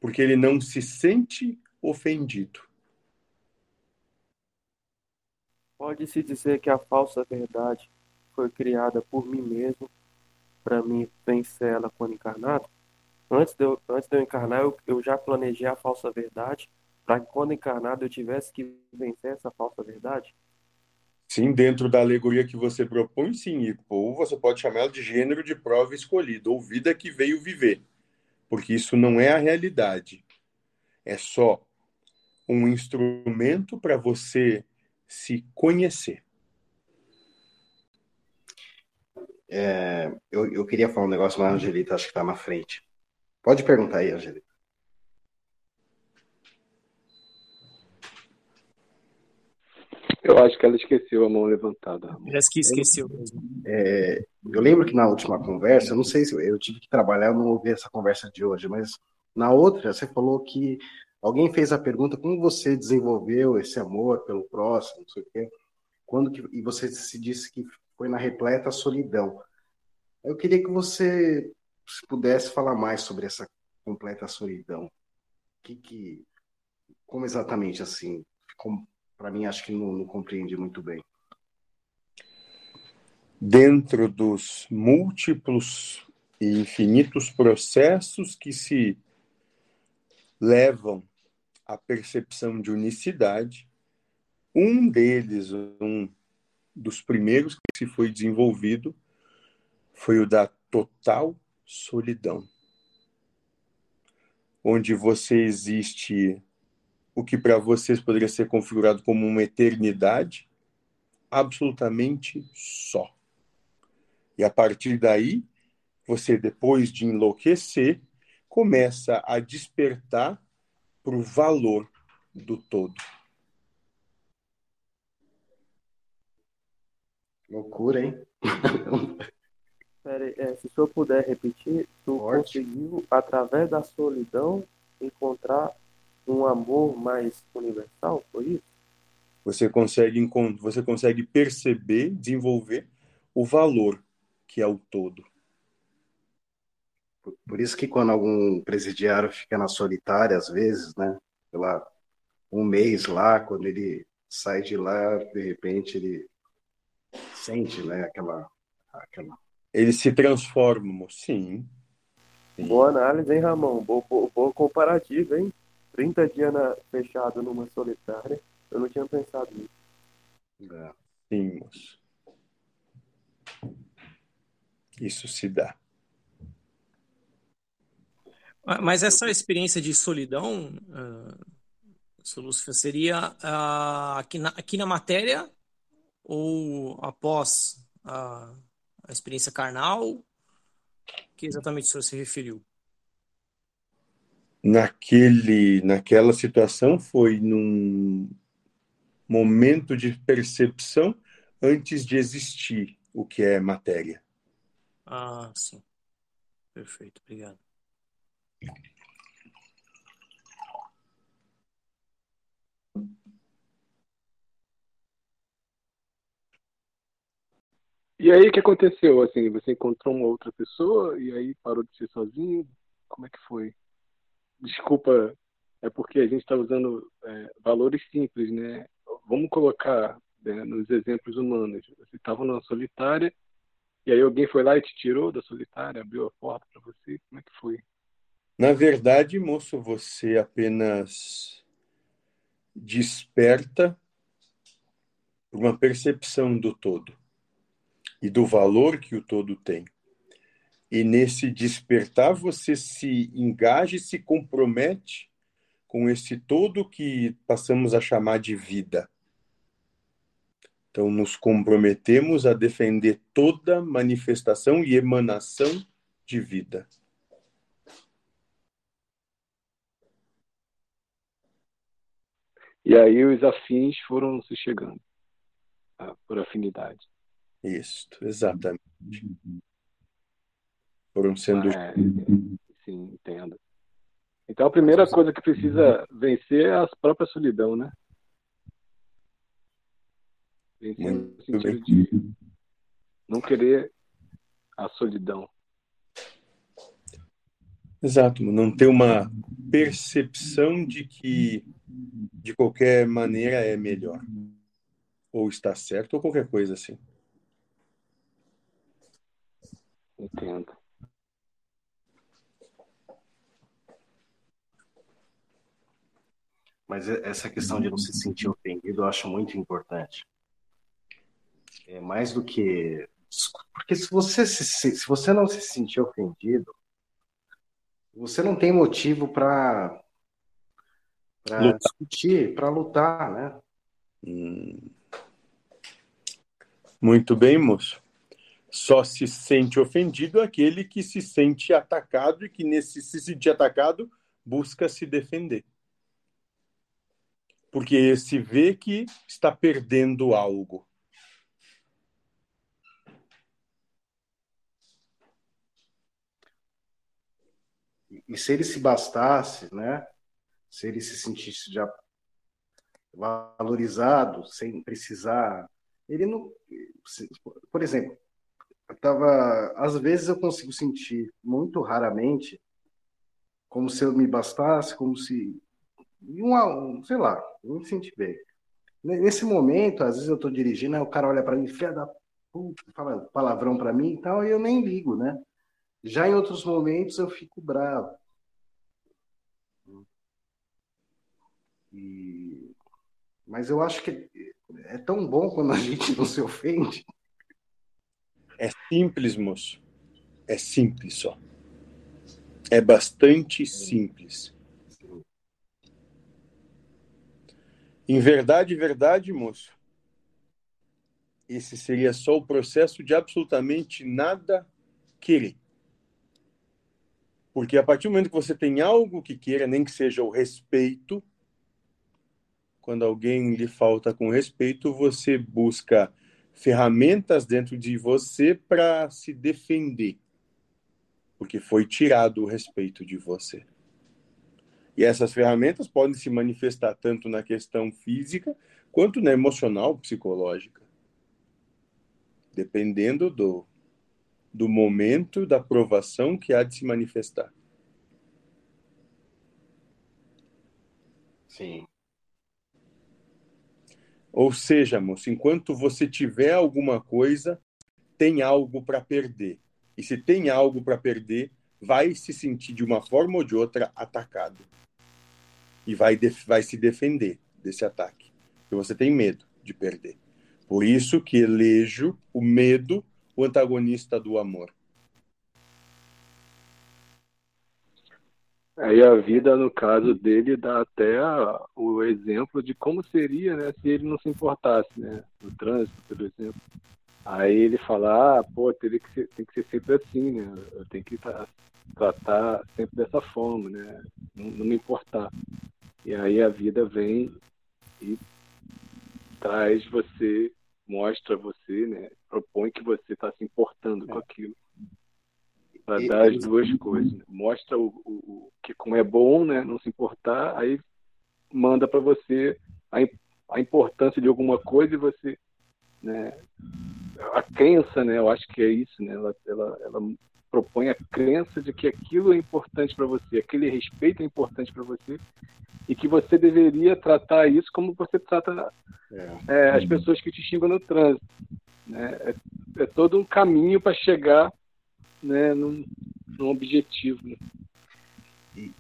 S1: porque ele não se sente ofendido.
S5: Pode-se dizer que a falsa verdade foi criada por mim mesmo para mim vencer ela quando encarnado? Antes de eu, antes de eu encarnar, eu, eu já planejei a falsa verdade para que quando encarnado eu tivesse que vencer essa falsa verdade?
S1: Sim, dentro da alegoria que você propõe, sim. Ou você pode chamá-la de gênero de prova escolhida, ou vida que veio viver. Porque isso não é a realidade. É só um instrumento para você se conhecer.
S10: É, eu, eu queria falar um negócio, mas a Angelita acho que está na frente. Pode perguntar aí, Angelita.
S12: Eu acho que ela esqueceu a mão levantada.
S3: Parece que esqueceu mesmo.
S10: É, eu lembro que na última conversa, eu não sei se eu, eu tive que trabalhar, eu não ouvi essa conversa de hoje, mas na outra você falou que alguém fez a pergunta como você desenvolveu esse amor pelo próximo, não sei o quê, quando que, e você se disse que foi na repleta solidão. Eu queria que você pudesse falar mais sobre essa completa solidão. Que, que, como exatamente assim? Como, para mim, acho que não, não compreendi muito bem.
S1: Dentro dos múltiplos e infinitos processos que se levam à percepção de unicidade, um deles, um dos primeiros que se foi desenvolvido, foi o da total solidão. Onde você existe o que para vocês poderia ser configurado como uma eternidade, absolutamente só. E a partir daí, você, depois de enlouquecer, começa a despertar para o valor do todo.
S10: Loucura, hein? (laughs)
S5: Pera, é, se o senhor puder repetir, tu Forte. conseguiu, através da solidão, encontrar um amor mais universal, foi isso?
S1: Você consegue, você consegue perceber, desenvolver o valor que é o todo.
S10: Por isso que quando algum presidiário fica na solitária, às vezes, né, sei lá, um mês lá, quando ele sai de lá, de repente ele sente, né, aquela, aquela...
S1: Ele se transforma, sim.
S5: sim. Boa análise, hein, Ramon? Boa, boa, boa comparativa, hein? 30 dias na, fechado numa solitária, eu não tinha pensado nisso.
S1: É. Sim, moço. Isso se dá.
S3: Mas essa experiência de solidão, uh, Lúcifer, seria uh, aqui, na, aqui na matéria ou após a, a experiência carnal? Que exatamente o senhor se referiu?
S1: Naquele, naquela situação foi num momento de percepção antes de existir o que é matéria.
S3: Ah, sim. Perfeito, obrigado.
S12: E aí o que aconteceu? Assim, você encontrou uma outra pessoa e aí parou de ser sozinho? Como é que foi? Desculpa, é porque a gente está usando é, valores simples, né? Vamos colocar né, nos exemplos humanos. Você estava numa solitária e aí alguém foi lá e te tirou da solitária, abriu a porta para você. Como é que foi?
S1: Na verdade, moço, você apenas desperta uma percepção do todo e do valor que o todo tem. E nesse despertar você se engaja e se compromete com esse todo que passamos a chamar de vida. Então, nos comprometemos a defender toda manifestação e emanação de vida.
S12: E aí os afins foram se chegando tá? por afinidade.
S1: Isso, exatamente. Foram sendo.
S12: É, sim, entendo. Então a primeira coisa que precisa vencer é a própria solidão, né? Vencer no sentido de não querer a solidão.
S1: Exato, não ter uma percepção de que de qualquer maneira é melhor. Ou está certo, ou qualquer coisa assim.
S12: Entendo.
S10: Mas essa questão de não se sentir ofendido eu acho muito importante. É mais do que. Porque se você, se, se você não se sentir ofendido, você não tem motivo para discutir, para lutar, né?
S1: Hum. Muito bem, moço. Só se sente ofendido aquele que se sente atacado e que, nesse se sentir atacado, busca se defender. Porque se vê que está perdendo algo.
S10: E se ele se bastasse, né? Se ele se sentisse já valorizado, sem precisar, ele não, por exemplo, eu tava, às vezes eu consigo sentir, muito raramente, como se eu me bastasse, como se, uma, sei lá, bem. Nesse momento, às vezes eu estou dirigindo, aí o cara olha para mim, filha da puta, fala palavrão para mim e tal, e eu nem ligo, né? Já em outros momentos eu fico bravo. E... Mas eu acho que é tão bom quando a gente não se ofende.
S1: É simples, moço. É simples só. É bastante simples. Em verdade, verdade, moço, esse seria só o processo de absolutamente nada querer. Porque a partir do momento que você tem algo que queira, nem que seja o respeito, quando alguém lhe falta com respeito, você busca ferramentas dentro de você para se defender, porque foi tirado o respeito de você. E essas ferramentas podem se manifestar tanto na questão física quanto na emocional, psicológica, dependendo do do momento da provação que há de se manifestar.
S10: Sim.
S1: Ou seja, moço, enquanto você tiver alguma coisa, tem algo para perder. E se tem algo para perder, vai se sentir de uma forma ou de outra atacado. E vai, vai se defender desse ataque. Porque você tem medo de perder. Por isso que elejo o medo o antagonista do amor.
S12: Aí a vida, no caso dele, dá até o exemplo de como seria né, se ele não se importasse, né? No trânsito, por exemplo. Aí ele fala, ah, pô, que ser, tem que ser sempre assim, né? Eu tenho que tra tratar sempre dessa forma, né? Não, não me importar. E aí a vida vem e traz você mostra você, né? Propõe que você está se importando é. com aquilo. Para dar as duas coisas. Né? Mostra o, o, o, que como é bom, né? Não se importar, aí manda para você a, a importância de alguma coisa e você, né?
S14: a crença, né? Eu acho que é isso, né? Ela, ela, ela propõe a crença de que aquilo é importante para você, aquele respeito é importante para você e que você deveria tratar isso como você trata é. É, as pessoas que te xingam no trânsito. Né? É, é todo um caminho para chegar né, num, num objetivo. Né?
S10: E,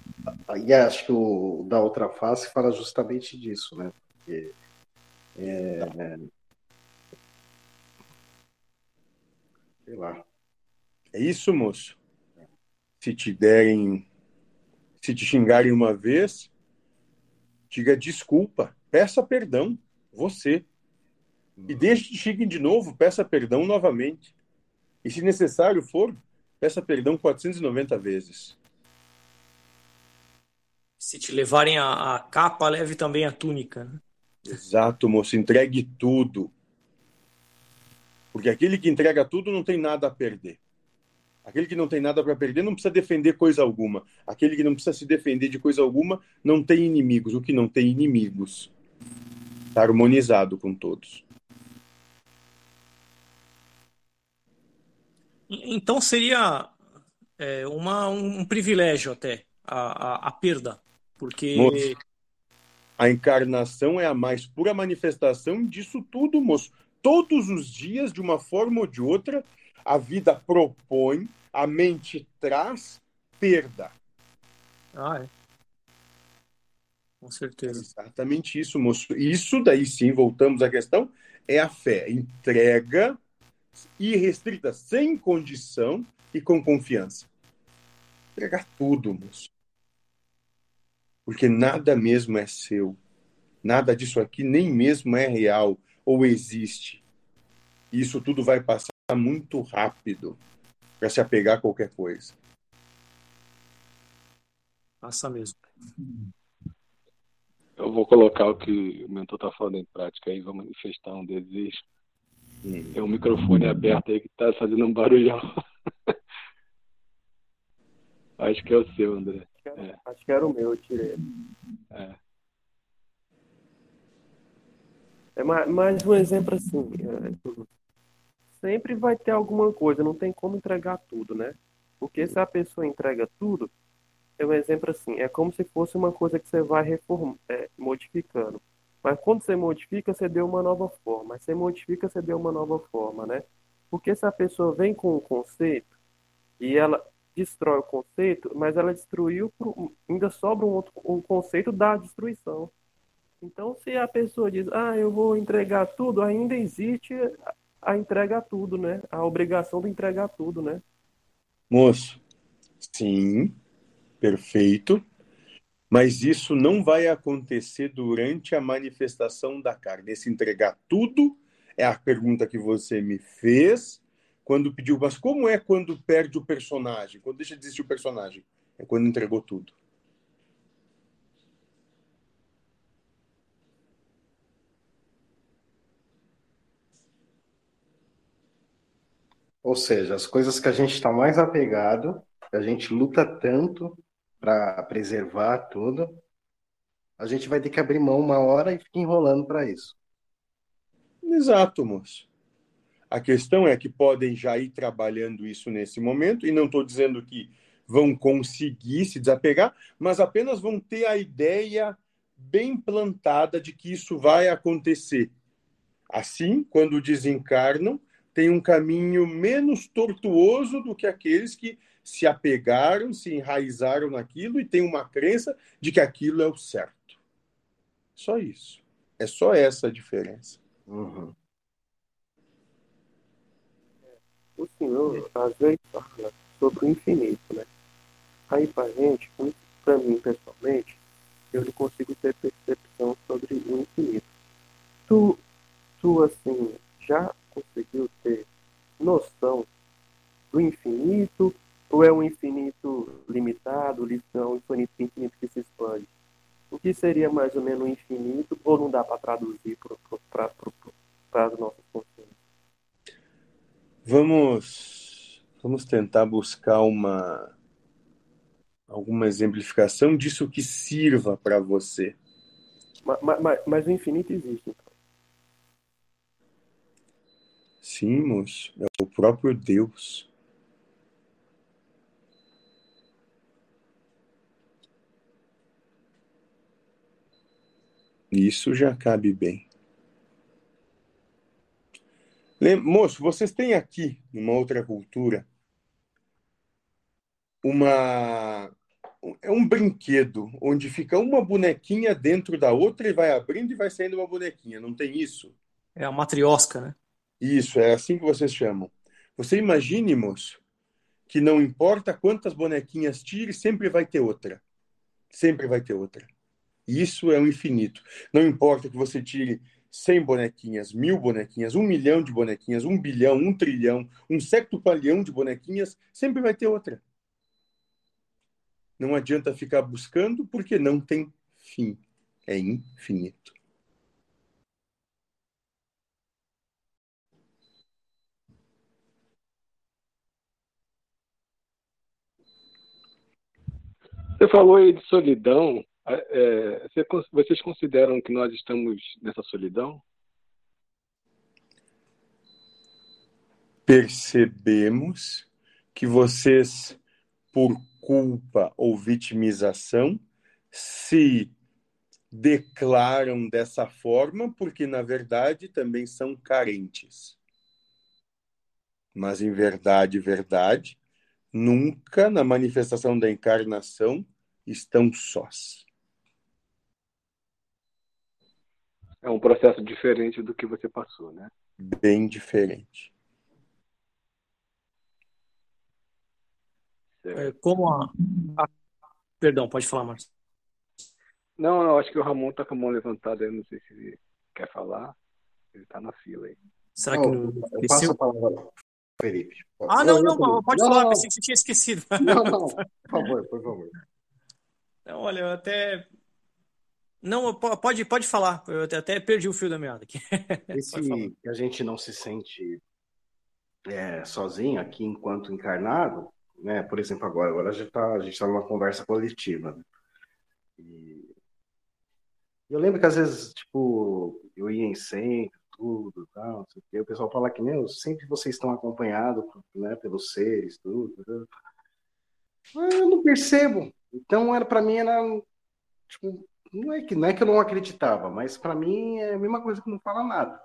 S10: e acho que o da outra face fala justamente disso, né? Porque, é, sei lá.
S1: É isso, moço. Se te derem, se te xingarem uma vez, diga desculpa, peça perdão, você. E uhum. desde que xinguem de novo, peça perdão novamente. E se necessário for, peça perdão 490 vezes.
S3: Se te levarem a, a capa, leve também a túnica. Né?
S1: Exato, moço. Entregue tudo. Porque aquele que entrega tudo não tem nada a perder. Aquele que não tem nada para perder não precisa defender coisa alguma. Aquele que não precisa se defender de coisa alguma não tem inimigos. O que não tem inimigos está harmonizado com todos.
S3: Então seria é, uma, um privilégio até a, a, a perda, porque
S1: moço, a encarnação é a mais pura manifestação disso tudo, moço. Todos os dias, de uma forma ou de outra, a vida propõe, a mente traz perda.
S3: Ah, é. Com certeza.
S1: Exatamente isso, moço. Isso daí sim, voltamos à questão, é a fé. Entrega irrestrita, sem condição e com confiança. Entregar tudo, moço. Porque nada mesmo é seu. Nada disso aqui nem mesmo é real ou existe. Isso tudo vai passar muito rápido para se apegar a qualquer coisa.
S3: Passa mesmo.
S14: Eu vou colocar o que o mentor está falando em prática aí, vou manifestar um desejo. Hum. Tem um microfone aberto aí que está fazendo um barulhão. (laughs) Acho que é o seu, André.
S5: Acho que era, é. acho que era o meu, eu tirei. É. É mais, mais um exemplo assim. Sempre vai ter alguma coisa, não tem como entregar tudo, né? Porque se a pessoa entrega tudo, é um exemplo assim, é como se fosse uma coisa que você vai reform, é, modificando. Mas quando você modifica, você deu uma nova forma. Você modifica, você deu uma nova forma, né? Porque se a pessoa vem com um conceito e ela destrói o conceito, mas ela destruiu, ainda sobra um, outro, um conceito da destruição. Então, se a pessoa diz, ah, eu vou entregar tudo, ainda existe a entrega tudo, né? A obrigação de entregar tudo, né?
S1: Moço, sim, perfeito. Mas isso não vai acontecer durante a manifestação da carne. Esse entregar tudo é a pergunta que você me fez quando pediu, mas como é quando perde o personagem? Quando deixa de existir o personagem? É quando entregou tudo.
S10: Ou seja, as coisas que a gente está mais apegado, que a gente luta tanto para preservar tudo, a gente vai ter que abrir mão uma hora e ficar enrolando para isso.
S1: Exato, moço. A questão é que podem já ir trabalhando isso nesse momento, e não estou dizendo que vão conseguir se desapegar, mas apenas vão ter a ideia bem plantada de que isso vai acontecer. Assim, quando desencarnam, tem um caminho menos tortuoso do que aqueles que se apegaram, se enraizaram naquilo e têm uma crença de que aquilo é o certo. Só isso. É só essa a diferença.
S10: Uhum.
S5: O Senhor, às vezes, fala sobre o infinito, né? Aí, para gente, para mim, pessoalmente, eu não consigo ter percepção sobre o infinito. Tu, tu assim, já conseguiu ter noção do infinito ou é um infinito limitado, é um infinito, infinito que se expande? O que seria mais ou menos infinito ou não dá para traduzir para as nossas consciências?
S1: Vamos, vamos tentar buscar uma alguma exemplificação disso que sirva para você.
S5: Mas, mas, mas, o infinito existe, então.
S1: Sim, moço, é o próprio Deus. Isso já cabe bem. Moço, vocês têm aqui, numa outra cultura, uma é um brinquedo onde fica uma bonequinha dentro da outra e vai abrindo e vai saindo uma bonequinha. Não tem isso?
S3: É a matriosca, né?
S1: Isso, é assim que vocês chamam. Você imagine, moço, que não importa quantas bonequinhas tire, sempre vai ter outra. Sempre vai ter outra. Isso é o infinito. Não importa que você tire 100 bonequinhas, mil bonequinhas, um milhão de bonequinhas, um bilhão, um trilhão, um septupalhão de bonequinhas, sempre vai ter outra. Não adianta ficar buscando porque não tem fim. É infinito.
S14: Você falou aí de solidão. É, vocês consideram que nós estamos nessa solidão?
S1: Percebemos que vocês, por culpa ou vitimização, se declaram dessa forma porque, na verdade, também são carentes. Mas, em verdade, verdade, nunca na manifestação da encarnação estão sós.
S14: É um processo diferente do que você passou, né?
S1: Bem diferente.
S3: É, como a, a, Perdão, pode falar, Marcos.
S14: Não, não, acho que o Ramon está com a mão levantada aí, não sei se ele quer falar. Ele está na fila aí.
S3: Será que não,
S10: não eu passo a palavra Felipe.
S3: Ah, não, não, não pode não, falar, não, pensei que você tinha esquecido.
S10: Não, não, por favor, por favor.
S3: Não, olha, eu até. Não, pode, pode falar. Eu até perdi o fio da meada aqui. (laughs)
S10: Esse que a gente não se sente é, sozinho aqui enquanto encarnado, né? Por exemplo, agora, agora a gente está tá numa conversa coletiva. Né? E eu lembro que às vezes, tipo, eu ia em centro, tudo, tal, não sei o quê. O pessoal fala que, meu, sempre vocês estão acompanhados, né, pelos seres, tudo. tudo. Eu não percebo. Então, era para mim era tipo, não é que não é que eu não acreditava, mas para mim é a mesma coisa que não fala nada.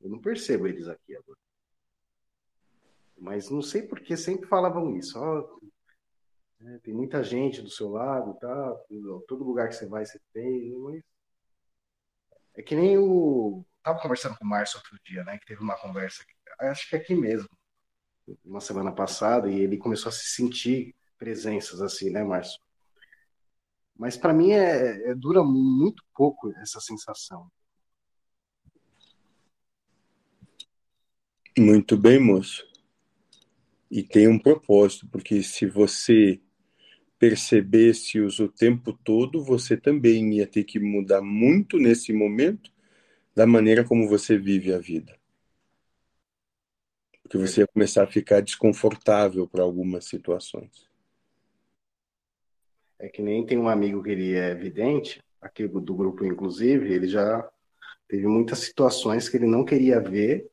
S10: Eu não percebo eles aqui agora. Mas não sei por que sempre falavam isso. Oh, é, tem muita gente do seu lado, tá? Todo lugar que você vai, você tem. Mas... É que nem o. Tava conversando com o Márcio outro dia, né? Que teve uma conversa, acho que aqui mesmo, uma semana passada, e ele começou a se sentir presenças assim, né, Márcio? Mas para mim é, é, dura muito pouco essa sensação.
S1: Muito bem, moço. E tem um propósito, porque se você percebesse-os o tempo todo, você também ia ter que mudar muito nesse momento da maneira como você vive a vida. Porque você ia começar a ficar desconfortável para algumas situações.
S10: É que nem tem um amigo que ele é vidente, aqui do grupo inclusive, ele já teve muitas situações que ele não queria ver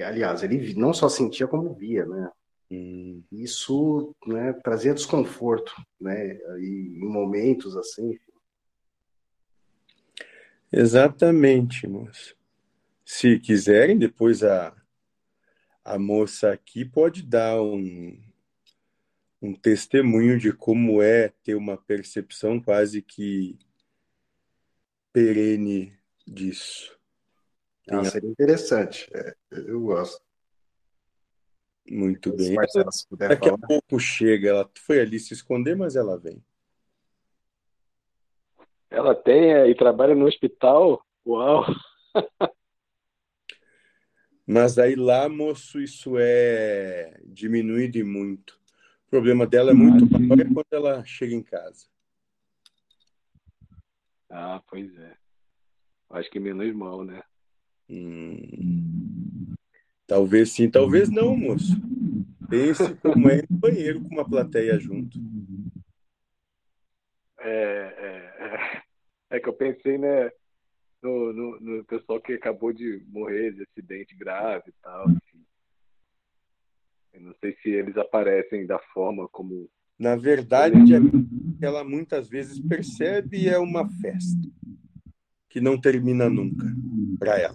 S10: aliás, ele não só sentia como via, né? Hum. Isso né, trazia desconforto, né? E em momentos assim.
S1: Exatamente, moço. Se quiserem, depois a, a moça aqui pode dar um, um testemunho de como é ter uma percepção quase que perene disso.
S10: Ah, seria interessante. É, eu gosto.
S1: Muito bem. Daqui falar. a pouco chega. Ela foi ali se esconder, mas ela vem.
S14: Ela tem é, e trabalha no hospital? Uau! (laughs)
S1: mas aí lá, moço, isso é diminuído e muito. O problema dela é muito maior quando ela chega em casa.
S14: Ah, pois é. Acho que menos mal, né?
S1: Hum, talvez sim, talvez não, moço. Pense como é no banheiro com uma plateia junto.
S14: É, é, é, é que eu pensei, né? no, no, no pessoal que acabou de morrer de acidente grave e tal. Enfim. Eu não sei se eles aparecem da forma como.
S1: Na verdade, ela muitas vezes percebe é uma festa que não termina nunca para ela,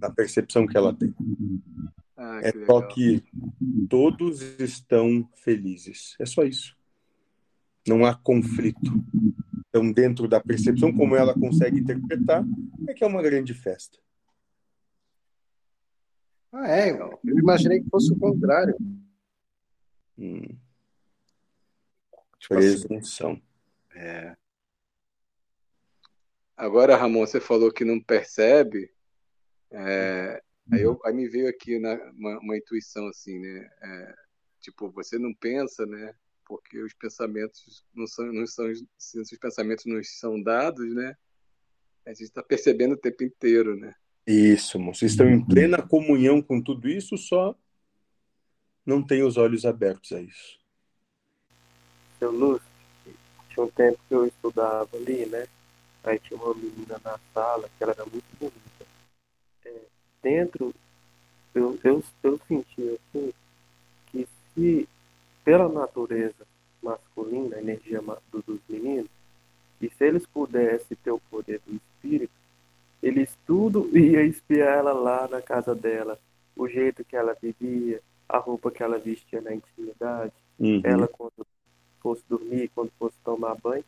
S1: na percepção que ela tem.
S14: Ah,
S1: é
S14: que
S1: só
S14: legal.
S1: que todos estão felizes. É só isso. Não há conflito. Então, dentro da percepção, como ela consegue interpretar, é que é uma grande festa.
S10: Ah, é. Eu imaginei que fosse o contrário.
S1: Hum,
S10: Tipo assim,
S1: presunção.
S10: é,
S12: Agora, Ramon, você falou que não percebe. é, aí, eu- aí me veio aqui na- uma, uma intuição assim, né? É, tipo, você não pensa, né? Porque os pensamentos não são, não são, se os pensamentos não são dados, né? A gente está percebendo o tempo inteiro, né?
S1: Isso, moço. Estão em plena comunhão com tudo isso, só não tem os olhos abertos a isso.
S5: Seu Lúcio, tinha um tempo que eu estudava ali, né? Aí tinha uma menina na sala que ela era muito bonita. É, dentro, eu, eu, eu senti assim, que se pela natureza masculina, a energia dos meninos, e se eles pudessem ter o poder do espírito, eles tudo (laughs) ia espiar ela lá na casa dela, o jeito que ela vivia, a roupa que ela vestia na intimidade,
S1: Uhum.
S5: ela quando fosse dormir, quando fosse tomar banho,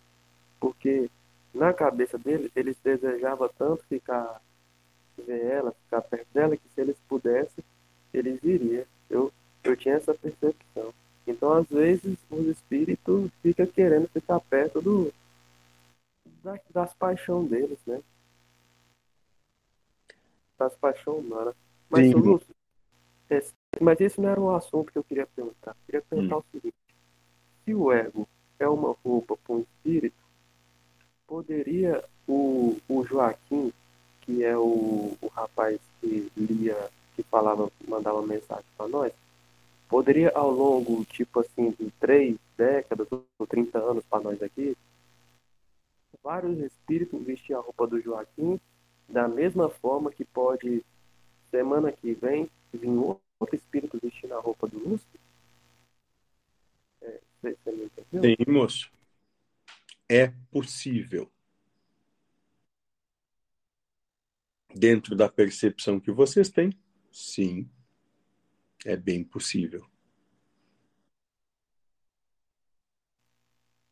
S5: porque na cabeça deles, eles desejavam tanto ficar, ver ela, ficar perto dela, que se eles pudessem, eles iriam. Eu, eu tinha essa percepção. Então, às vezes, os espíritos ficam querendo ficar perto do, das, das paixões deles, né? Das paixões humanas. Mas, Lúcio, é, mas esse não era um assunto que eu queria perguntar. Eu queria perguntar o seguinte: se o ego é uma roupa para um espírito, poderia o, o Joaquim, que é o, o rapaz que lia, que falava, mandava mensagem para nós, poderia ao longo, tipo assim, de três décadas ou 30 anos para nós aqui, vários espíritos vestir a roupa do Joaquim da mesma forma que pode, semana que vem, vir outro espírito vestindo a roupa do Lúcio? É, entendeu?
S1: Sim, moço. É possível. Dentro da percepção que vocês têm, sim, é bem possível.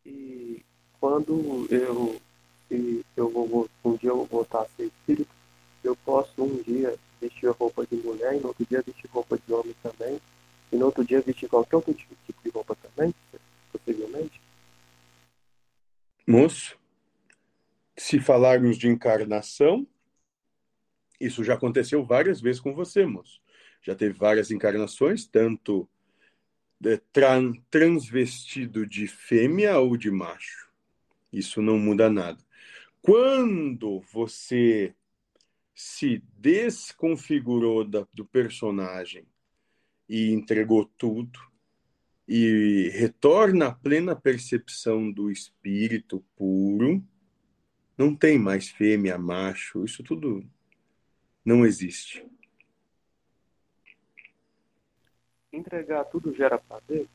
S5: E quando eu, se eu vou, um dia eu voltar a ser espírito, eu posso um dia vestir roupa de mulher e no outro dia vestir roupa de homem também, e no outro dia vestir qualquer outro tipo de roupa também, possivelmente.
S1: Moço, se falarmos de encarnação, isso já aconteceu várias vezes com você, moço. Já teve várias encarnações, tanto transvestido de fêmea ou de macho. Isso não muda nada. Quando você se desconfigurou da- do personagem e entregou tudo, e retorna à plena percepção do espírito puro, não tem mais fêmea, macho, isso tudo não existe.
S5: Entregar tudo gera prazer?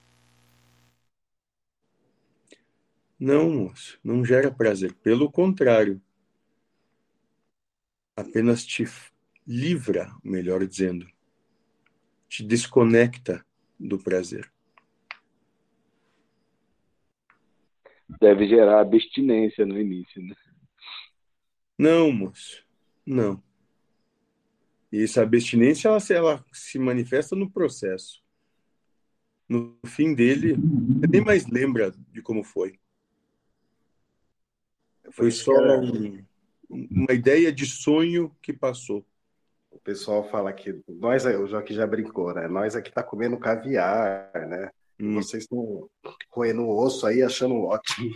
S1: Não, moço, não gera prazer. Pelo contrário, apenas te livra, melhor dizendo, te desconecta do prazer.
S14: Deve gerar abstinência no início, né?
S1: Não, moço, não. E essa abstinência, ela, se- ela se manifesta no processo. No fim dele, você nem mais lembra de como foi. Foi só
S10: era-
S1: um- uma ideia de sonho que passou.
S10: O pessoal fala que nós, o Joaquim já brincou, né? Nós aqui tá comendo caviar, né?
S1: Hum.
S10: vocês estão roendo o osso aí, achando ótimo.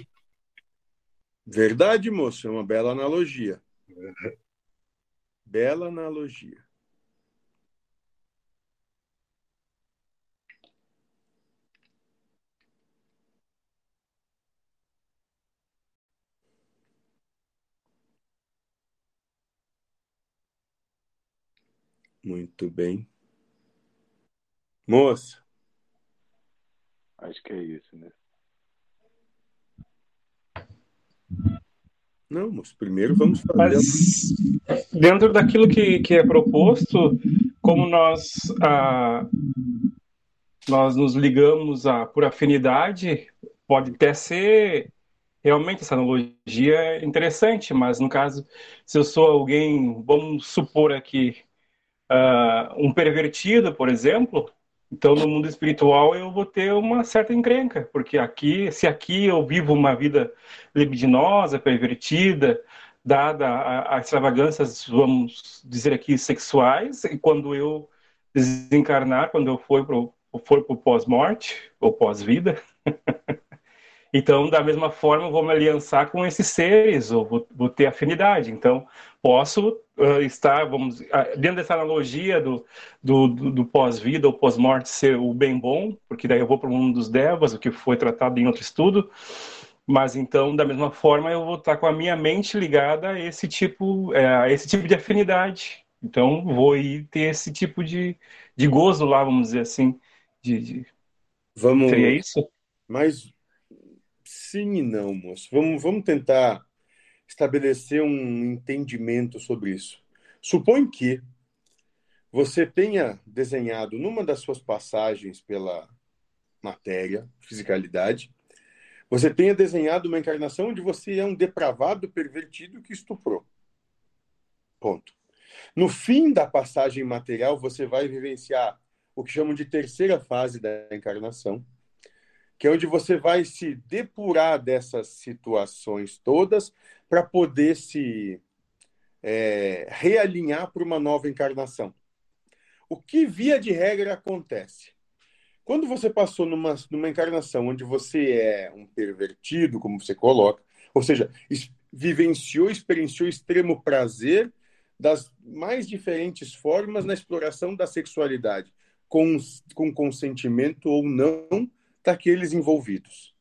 S1: Verdade, moço, é uma bela analogia. Bela analogia. Muito bem. Moça.
S14: Acho que é isso, né?
S1: Não, mas primeiro vamos fazer.
S11: Mas, dentro daquilo que, que é proposto, como nós, ah, nós nos ligamos a, por afinidade, pode até ser realmente essa analogia interessante, mas no caso, se eu sou alguém, vamos supor aqui, uh, um pervertido, por exemplo, então no mundo espiritual eu vou ter uma certa encrenca, porque aqui, se aqui eu vivo uma vida libidinosa, pervertida, dada a, extravagâncias, vamos dizer aqui, sexuais, e quando eu desencarnar, quando eu for para o pós-morte ou pós-vida, (laughs) Então, da mesma forma, eu vou me aliançar com esses seres, ou vou, vou ter afinidade. Então, posso uh, estar, vamos, uh, dentro dessa analogia do, do, do, do pós-vida ou pós-morte ser o bem bom, porque daí eu vou para o mundo dos devas, o que foi tratado em outro estudo. Mas então, da mesma forma, eu vou estar com a minha mente ligada a esse tipo, é, a esse tipo de afinidade. Então, vou ir ter esse tipo de, de gozo lá, vamos dizer assim. De, de...
S1: Vamos.
S11: Seria isso?
S1: Mas sim e não, moço. Vamos, vamos tentar estabelecer um entendimento sobre isso. Supõe que você tenha desenhado numa das suas passagens pela matéria, fisicalidade, você tenha desenhado uma encarnação onde você é um depravado pervertido que estuprou. Ponto. No fim da passagem material, você vai vivenciar o que chamam de terceira fase da encarnação, que é onde você vai se depurar dessas situações todas para poder se é, realinhar para uma nova encarnação. O que, via de regra, acontece? Quando você passou numa, numa encarnação onde você é um pervertido, como você coloca, ou seja, vivenciou, experienciou extremo prazer das mais diferentes formas na exploração da sexualidade, com, com consentimento ou não, daqueles envolvidos,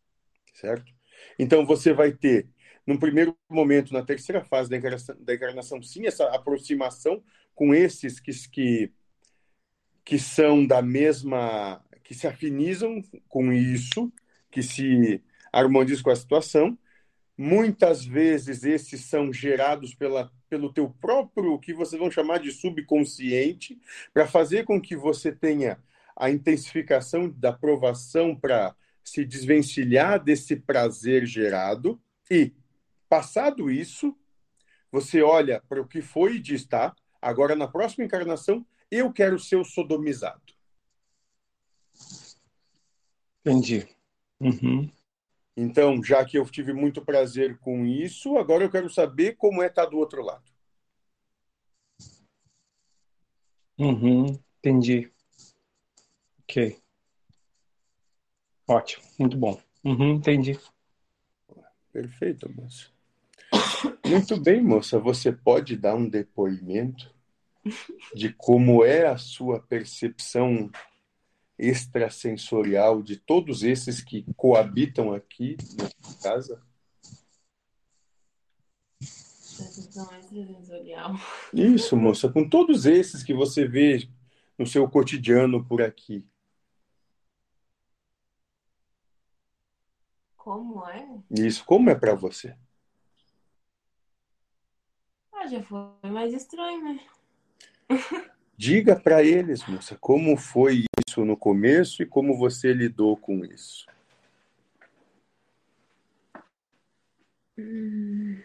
S1: certo? Então você vai ter, num primeiro momento, na terceira fase da encarnação, da encarnação sim, essa aproximação com esses que, que, que são da mesma, que se afinizam com isso, que se harmonizam com a situação. Muitas vezes esses são gerados pela, pelo teu próprio, o que vocês vão chamar de subconsciente, para fazer com que você tenha a intensificação da provação para se desvencilhar desse prazer gerado e, passado isso, você olha para o que foi e diz, tá, agora na próxima encarnação eu quero ser o sodomizado.
S11: Entendi. Uhum.
S1: Então, já que eu tive muito prazer com isso, agora eu quero saber como é estar tá do outro lado.
S11: Uhum. Entendi. Ok. Ótimo, muito bom. Uhum, entendi.
S1: Perfeito, moça. Muito bem, moça. Você pode dar um depoimento de como é a sua percepção extrasensorial de todos esses que coabitam aqui na casa?
S15: Percepção extrasensorial.
S1: Isso, moça. Com todos esses que você vê no seu cotidiano por aqui.
S15: Como é?
S1: Isso, como é para você?
S15: Ah, já foi mais estranho, né? (laughs)
S1: Diga para eles, moça, como foi isso no começo e como você lidou com isso.
S15: Hum...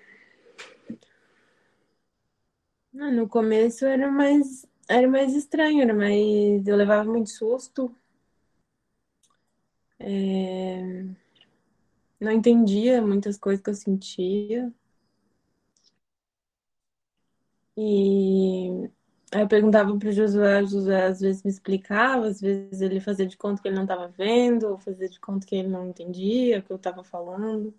S15: No começo era mais era mais estranho, era mais eu levava muito susto. É não entendia muitas coisas que eu sentia. E aí eu perguntava para o Josué, o Josué às vezes me explicava, às vezes ele fazia de conta que ele não estava vendo, ou fazia de conta que ele não entendia o que eu estava falando.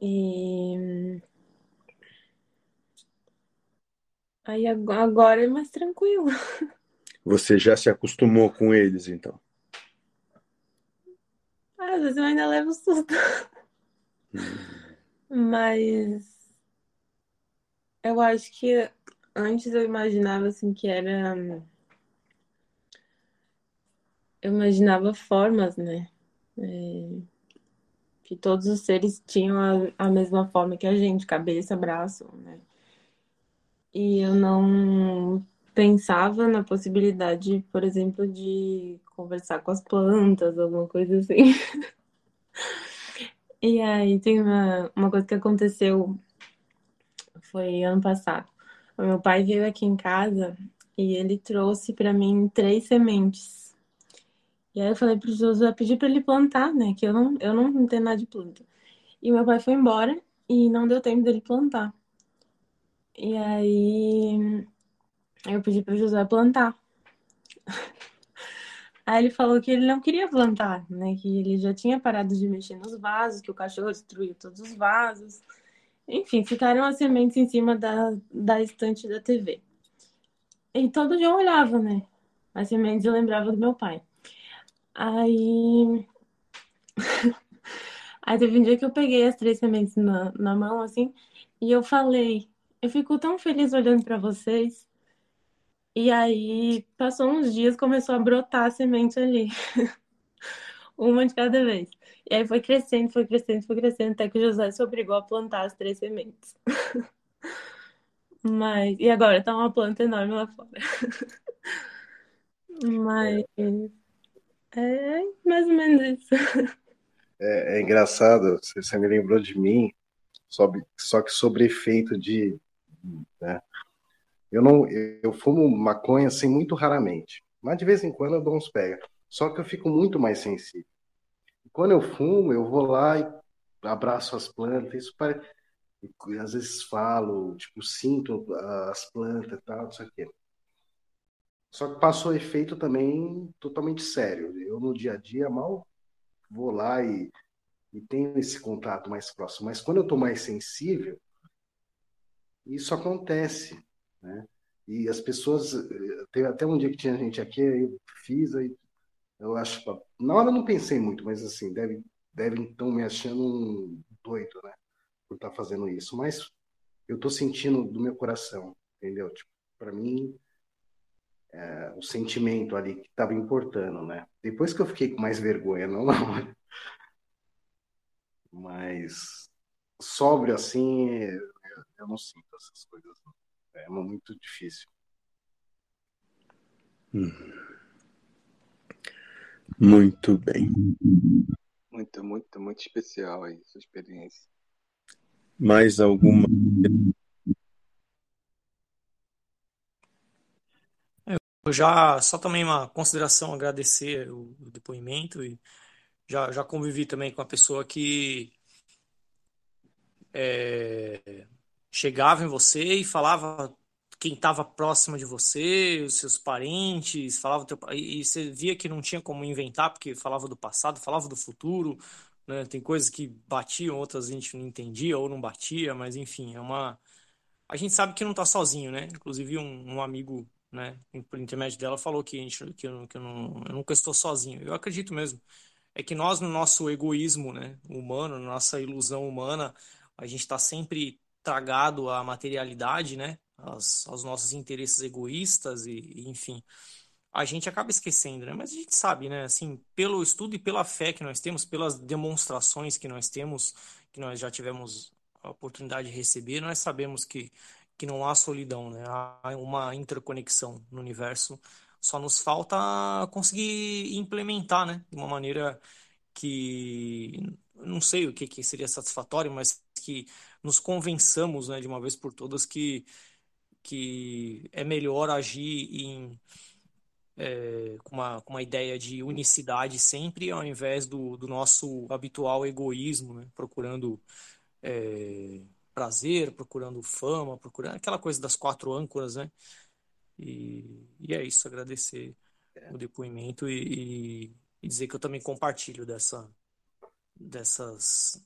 S15: E aí agora é mais tranquilo. (laughs)
S1: Você já se acostumou com eles, então?
S15: Às vezes eu ainda levo susto. Mas eu acho que antes eu imaginava assim que era. Eu imaginava formas, né? É, que todos os seres tinham a, a mesma forma que a gente, cabeça, braço, né? E eu não pensava na possibilidade, por exemplo, de conversar com as plantas, alguma coisa assim. (laughs) E aí tem uma, uma coisa que aconteceu, foi ano passado. O meu pai veio aqui em casa e ele trouxe para mim três sementes. E aí eu falei pro Josué pedir para ele plantar, né? Que eu não, eu não entendo nada de planta. E meu pai foi embora e não deu tempo dele plantar. E aí eu pedi pro Josué plantar. Aí ele falou que ele não queria plantar, né? Que ele já tinha parado de mexer nos vasos, que o cachorro destruiu todos os vasos. Enfim, ficaram as sementes em cima da, da estante da TV. E todo dia eu olhava, né? As sementes eu lembrava do meu pai. Aí. (laughs) Aí teve um dia que eu peguei as três sementes na, na mão, assim, e eu falei: Eu fico tão feliz olhando para vocês. E aí, passou uns dias, começou a brotar a semente ali. (laughs) Uma de cada vez. E aí foi crescendo, foi crescendo, foi crescendo, até que o José se obrigou a plantar as três sementes. (laughs) Mas, e agora tá uma planta enorme lá fora. (laughs) Mas é mais ou menos isso.
S10: É, é engraçado, você, me lembrou de mim, sob, só que sobre efeito de. Né? Eu não, eu fumo maconha assim muito raramente, mas de vez em quando eu dou uns pega. Só que eu fico muito mais sensível. Quando eu fumo, eu vou lá e abraço as plantas. Isso parece, às vezes falo, tipo, sinto as plantas e tal, isso aqui. Só que passou efeito também totalmente sério. Eu no dia a dia mal vou lá e, e tenho esse contato mais próximo. Mas quando eu estou mais sensível, isso acontece. Né? E as pessoas, eh, teve até um dia que tinha gente aqui, eu fiz, aí eu acho, na hora eu não pensei muito, mas assim, deve, deve então me achando um doido, né, por estar tá fazendo isso, mas eu tô sentindo do meu coração, entendeu? Tipo, para mim, é, o sentimento ali que estava importando, né? Depois que eu fiquei com mais vergonha, não (laughs) hora. Mas sóbrio assim, eu não sinto essas coisas. Não. É muito difícil.
S1: Hum. Muito bem.
S12: Muito, muito, muito especial aí, sua experiência.
S1: Mais alguma?
S3: Eu já, só também uma consideração, agradecer o, o depoimento e já, já convivi também com a pessoa que é, chegava em você e falava quem estava próximo de você, os seus parentes, falava teu, e você via que não tinha como inventar porque falava do passado, falava do futuro, né? Tem coisas que batiam, outras a gente não entendia ou não batia, mas enfim, é uma a gente sabe que não está sozinho, né? Inclusive um, um, amigo, né, por intermédio dela falou que a gente que eu, que eu, não, eu nunca estou sozinho. Eu acredito mesmo. É que nós no nosso egoísmo, né, humano, na nossa ilusão humana, a gente está sempre tragado à materialidade, né? Aos, aos nossos interesses egoístas e, e, enfim, a gente acaba esquecendo, né? Mas a gente sabe, né? Assim, pelo estudo e pela fé que nós temos, pelas demonstrações que nós temos, que nós já tivemos a oportunidade de receber, nós sabemos que que não há solidão, né? Há uma interconexão no universo. Só nos falta conseguir implementar, né? De uma maneira que não sei o que, que seria satisfatório, mas que nos convençamos, né, de uma vez por todas que, que é melhor agir em, é, com, uma, com uma ideia de unicidade sempre, ao invés do, do nosso habitual egoísmo, né, procurando é, prazer, procurando fama, procurando aquela coisa das quatro âncoras, né? E, e é isso, agradecer é. o depoimento e, e, dizer que eu também compartilho dessa, dessas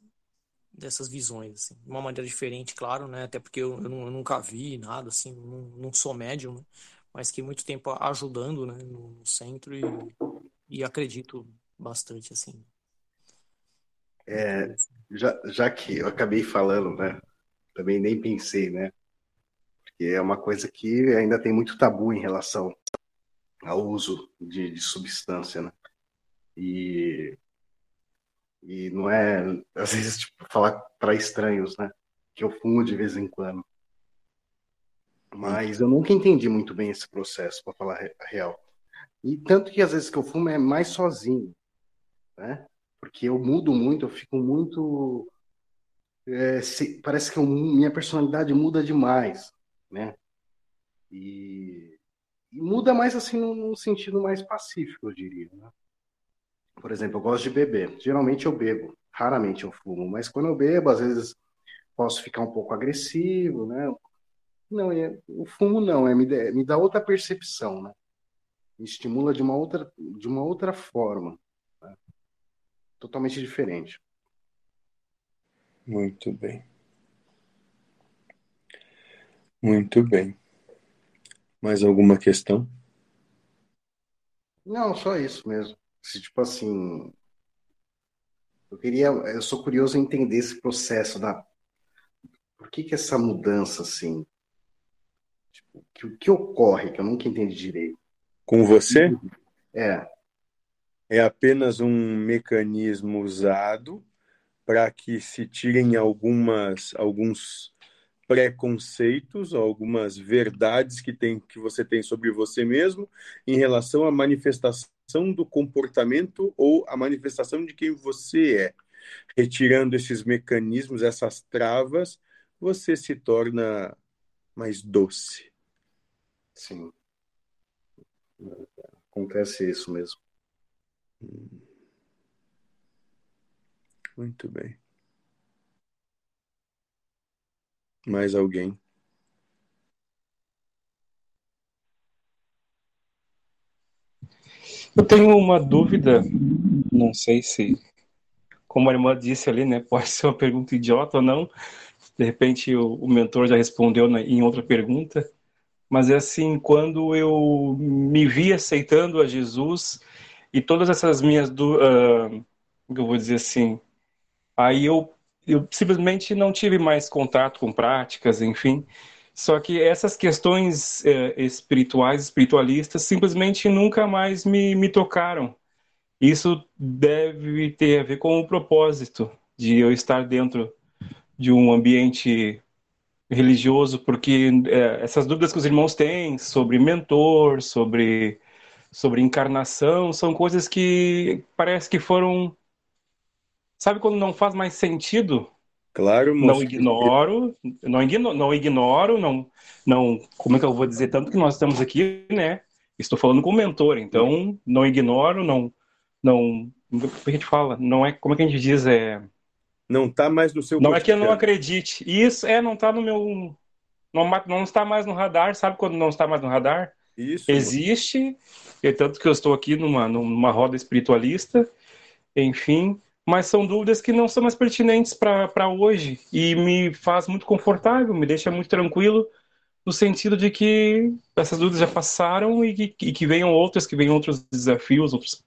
S3: dessas visões, assim, de uma maneira diferente, claro, né? Até porque eu, eu, nunca vi nada, assim, não, não sou médium, né? mas que muito tempo ajudando, né, no, no centro e, e, acredito bastante, assim.
S10: É, já, já que eu acabei falando, né? Também nem pensei, né? que é uma coisa que ainda tem muito tabu em relação ao uso de, de substância, né? E, e não é, às vezes, tipo, falar para estranhos, né? Que eu fumo de vez em quando. Mas eu nunca entendi muito bem esse processo, para falar a real. E tanto que às vezes que eu fumo é mais sozinho, né? Porque eu mudo muito, eu fico muito. É, se, parece que eu, minha personalidade muda demais, né? E, e muda mais assim num, sentido mais pacífico, eu diria. Né? Por exemplo, eu gosto de beber. Geralmente eu bebo, raramente eu fumo, mas quando eu bebo, às vezes posso ficar um pouco agressivo, né? Não, é, o fumo não, é, me, me dá outra percepção, né? Me estimula de uma outra, de uma outra forma. Né? Totalmente diferente.
S1: Muito bem. Muito bem. Mais alguma questão?
S10: Não, só isso mesmo. Se, tipo assim, eu queria, eu sou curioso em entender esse processo da por que que essa mudança assim, tipo, que o que ocorre que eu nunca entendi direito.
S1: Com você?
S10: É.
S1: É apenas um mecanismo usado para que se tirem algumas alguns preconceitos, algumas verdades que, tem, que você tem sobre você mesmo em relação à manifestação do comportamento ou a manifestação de quem você é. Retirando esses mecanismos, essas travas, você se torna mais doce.
S10: Sim. Acontece isso mesmo.
S1: Muito bem. Mais alguém?
S11: Eu tenho uma dúvida, não sei se, como a irmã disse ali, né, pode ser uma pergunta idiota ou não. De repente o, o mentor já respondeu na, em outra pergunta, mas é assim, quando eu me vi aceitando a Jesus e todas essas minhas, uh, eu vou dizer assim, aí eu eu simplesmente não tive mais contato com práticas, enfim. Só que essas questões é, espirituais, espiritualistas, simplesmente nunca mais me, me tocaram. Isso deve ter a ver com o propósito de eu estar dentro de um ambiente religioso, porque é, essas dúvidas que os irmãos têm sobre mentor, sobre, sobre encarnação, são coisas que parece que foram Sabe quando não faz mais sentido?
S1: Claro,
S11: moço. Não ignoro, não ignoro, não ignoro, não, não, como é que eu vou dizer tanto que nós estamos aqui, né? Estou falando com o mentor, então não ignoro, não, não, como é que a gente fala? Não é, como é que a gente diz, é
S1: não está mais no seu
S11: Não é que eu não acredite. Isso é não está no meu não, não está mais no radar, sabe quando não está mais no radar?
S1: Isso.
S11: Existe, e tanto que eu estou aqui numa numa roda espiritualista, enfim, mas são dúvidas que não são mais pertinentes para hoje e me faz muito confortável, me deixa muito tranquilo no sentido de que essas dúvidas já passaram e que, e que venham outras, que venham outros desafios, outros,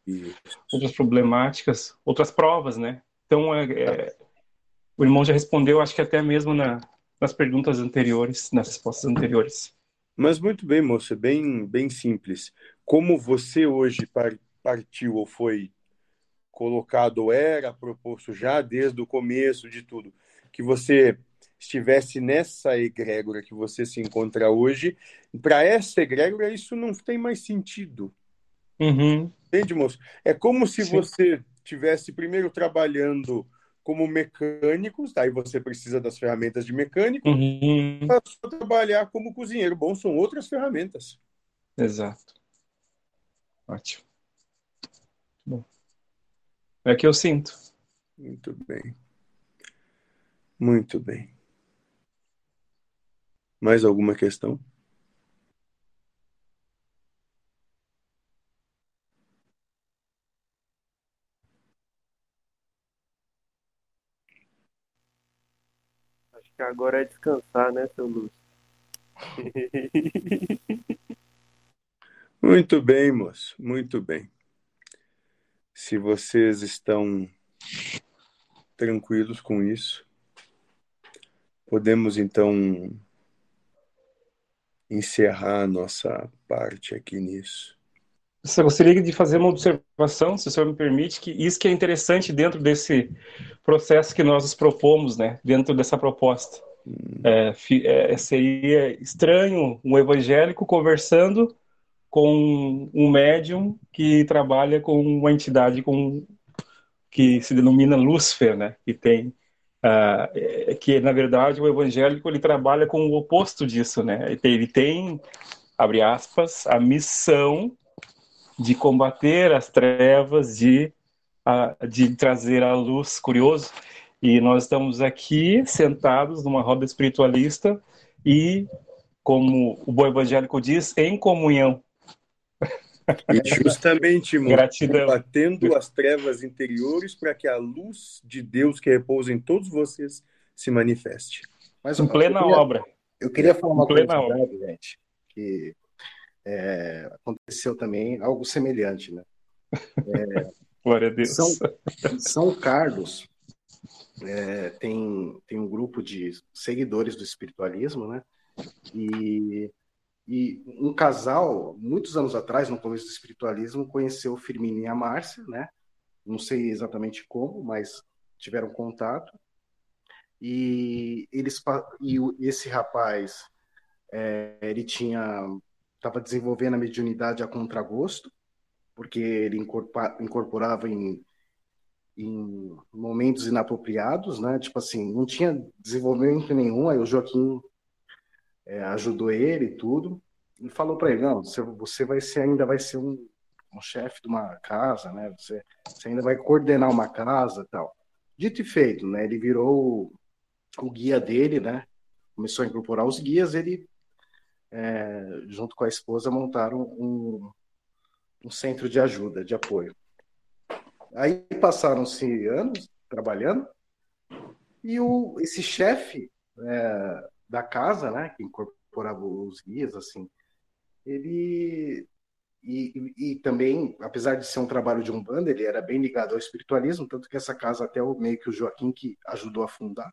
S11: outras problemáticas, outras provas, né? Então, é, é, o irmão já respondeu, acho que até mesmo na, nas perguntas anteriores, nas respostas anteriores.
S1: Mas muito bem, moça, bem, bem simples. Como você hoje partiu ou foi colocado era proposto já desde o começo de tudo, que você estivesse nessa egrégora que você se encontra hoje, para essa egrégora isso não tem mais sentido.
S11: Uhum.
S1: Entende, moço? É como se Sim. você tivesse primeiro trabalhando como mecânico, aí você precisa das ferramentas de mecânico,
S11: uhum.
S1: para trabalhar como cozinheiro. Bom, são outras ferramentas.
S11: Exato. Ótimo. Bom. É que eu sinto.
S1: Muito bem. Muito bem. Mais alguma questão?
S5: Acho que agora é descansar, né, seu Lúcio? (laughs)
S1: Muito bem, moço. Muito bem. Se vocês estão tranquilos com isso, podemos então encerrar a nossa parte aqui nisso.
S11: Eu gostaria de fazer uma observação, se o senhor me permite, que isso que é interessante dentro desse processo que nós nos propomos, né, dentro dessa proposta. Hum. É, é, seria estranho um evangélico conversando com um médium que trabalha com uma entidade com, que se denomina Lúcifer, né, que tem uh, que na verdade o evangélico ele trabalha com o oposto disso, né? Ele tem, abre aspas, a missão de combater as trevas, de, uh, de trazer a luz. Curioso. E nós estamos aqui sentados numa roda espiritualista e, como o bom evangélico diz, em comunhão.
S1: E justamente, irmão,
S11: Gratidão.
S1: combatendo as trevas interiores para que a luz de Deus que repousa em todos vocês se manifeste.
S11: Mas em plena
S10: eu queria,
S11: obra.
S10: Eu queria falar uma
S11: plena
S10: curiosidade, gente, que é, aconteceu também algo semelhante, né? É, (laughs)
S11: Glória a Deus.
S10: São, São Carlos é, tem, tem um grupo de seguidores do espiritualismo, né? E e um casal, muitos anos atrás, no começo do espiritualismo, conheceu Firmino e a Márcia, né? Não sei exatamente como, mas tiveram contato. E eles e esse rapaz, é, ele tinha estava desenvolvendo a mediunidade a contragosto, porque ele incorporava em, em momentos inapropriados, né? Tipo assim, não tinha desenvolvimento nenhum. Aí o Joaquim é, ajudou ele e tudo, e falou para ele, não, você, você vai ser, ainda vai ser um, um chefe de uma casa, né? Você, você ainda vai coordenar uma casa tal. Dito e feito, né? Ele virou o, o guia dele, né? Começou a incorporar os guias, ele, é, junto com a esposa, montaram um, um centro de ajuda, de apoio. Aí passaram-se anos trabalhando, e o, esse chefe é, da casa, né, que incorporava os guias, assim, ele e, e, e, também, apesar de ser um trabalho de um bando, ele era bem ligado ao espiritualismo, tanto que essa casa até o meio que o Joaquim que ajudou a fundar,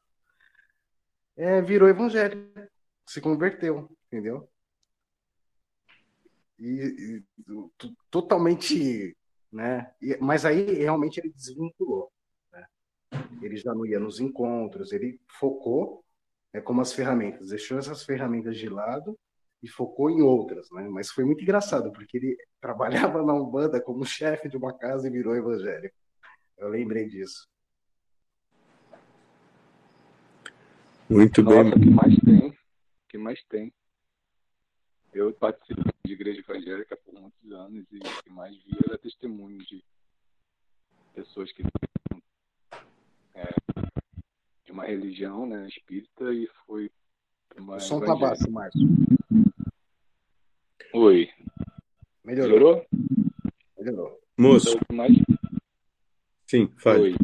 S10: é, virou evangélico, se converteu, entendeu? E, e totalmente, né? mas aí realmente ele desvinculou. Né? Ele já não ia nos encontros, ele focou é como as ferramentas, deixou essas ferramentas de lado e focou em outras, né? Mas foi muito engraçado, porque ele (laughs) trabalhava na Umbanda como chefe de uma casa e virou evangélico. Eu lembrei disso.
S1: Muito
S14: Nossa,
S1: bem.
S14: O que mais tem? Que mais tem? Eu participo de igreja evangélica por muitos anos e o que mais vi era testemunho de pessoas que de uma religião né, espírita e foi uma
S10: o som tá baixo, Márcio.
S14: Oi.
S10: Melhorou?
S14: Melhorou?
S10: Melhorou.
S1: Moço.
S14: Então, mais...
S1: Sim, fale.
S14: Oi.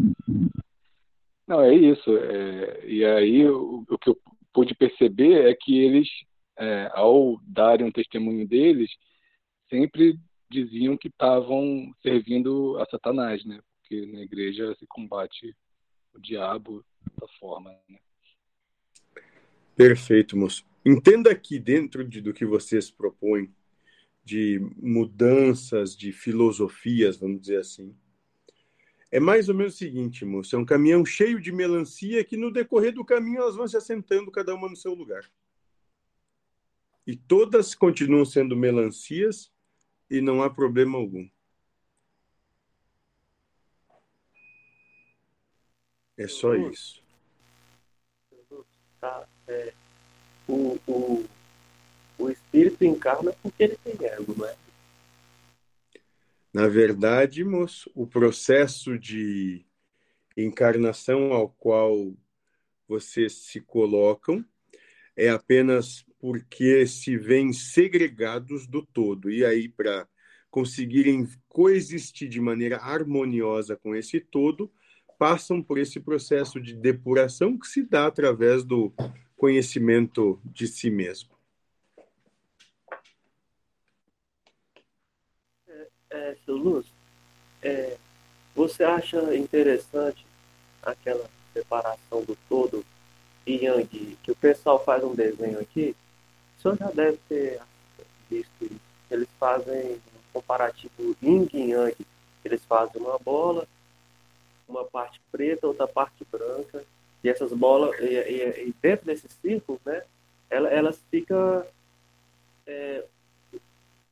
S14: Não, é isso. É... E aí o, o, que eu pude perceber é que eles, é, ao darem um testemunho deles, sempre diziam que estavam servindo a Satanás, né? Porque na igreja se combate o diabo dessa forma. Né?
S1: Perfeito, moço. Entenda que dentro de, do que vocês propõem, de mudanças de filosofias, vamos dizer assim, é mais ou menos o seguinte, moço: é um caminhão cheio de melancia que no decorrer do caminho elas vão se assentando cada uma no seu lugar. E todas continuam sendo melancias e não há problema algum. É só isso.
S5: Tá, é, o, o, o espírito encarna porque ele tem ego, não é?
S1: Na verdade, moço, o processo de encarnação ao qual vocês se colocam é apenas porque se veem segregados do todo. E aí, para conseguirem coexistir de maneira harmoniosa com esse todo, passam por esse processo de depuração que se dá através do conhecimento de si mesmo.
S5: É, é, seu Luz, é, você acha interessante aquela separação do todo e Yang, que o pessoal faz um desenho aqui, o senhor já deve ter visto isso. Eles fazem um comparativo yin e yang. Eles fazem uma bola, uma parte preta, outra parte branca, e essas bolas, e, e, e dentro desse círculo, né, elas, elas ficam é,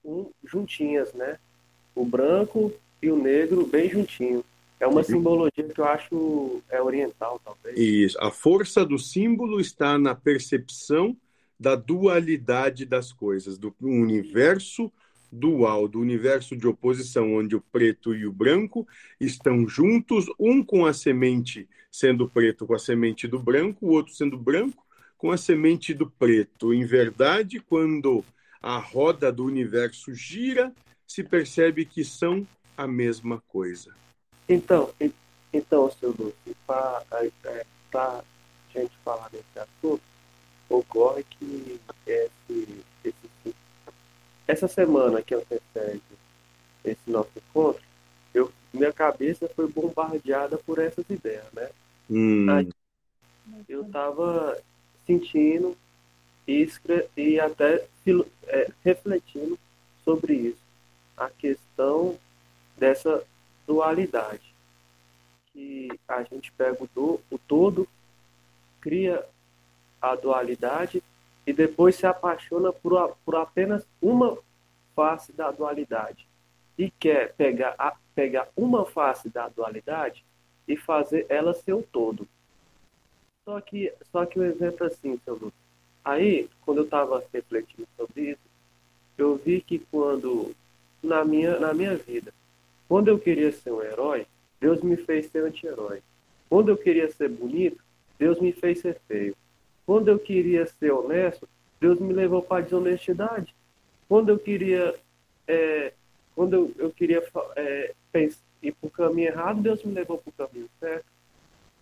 S5: um, juntinhas, né? O branco e o negro bem juntinho. É uma simbologia que eu acho é oriental, talvez.
S1: Isso. A força do símbolo está na percepção da dualidade das coisas, do universo dual, do universo de oposição, onde o preto e o branco estão juntos, um com a semente sendo preto com a semente do branco, o outro sendo branco com a semente do preto. Em verdade, quando a roda do universo gira, se percebe que são a mesma coisa.
S5: Então, então, seu Lúcio, para é, a gente falar desse assunto, ocorre que esse, esse, essa semana que antecede esse nosso encontro, eu, minha cabeça foi bombardeada por essas ideias, né?
S1: Hum.
S5: Aí, eu estava sentindo e, e até é, refletindo sobre isso, a questão dessa dualidade, que a gente pega o, do, o todo, cria a dualidade e depois se apaixona por, por apenas uma face da dualidade e quer pegar, a, pegar uma face da dualidade e fazer ela ser o todo. Só que, só que o exemplo é assim, seu. Aí, quando eu estava refletindo sobre isso, eu vi que quando, na minha, na minha vida, quando eu queria ser um herói, Deus me fez ser anti-herói. Quando eu queria ser bonito, Deus me fez ser feio. Quando eu queria ser honesto, Deus me levou para a desonestidade. Quando eu queria, é, quando eu, eu queria é, pensar, ir para o caminho errado, Deus me levou para o caminho certo.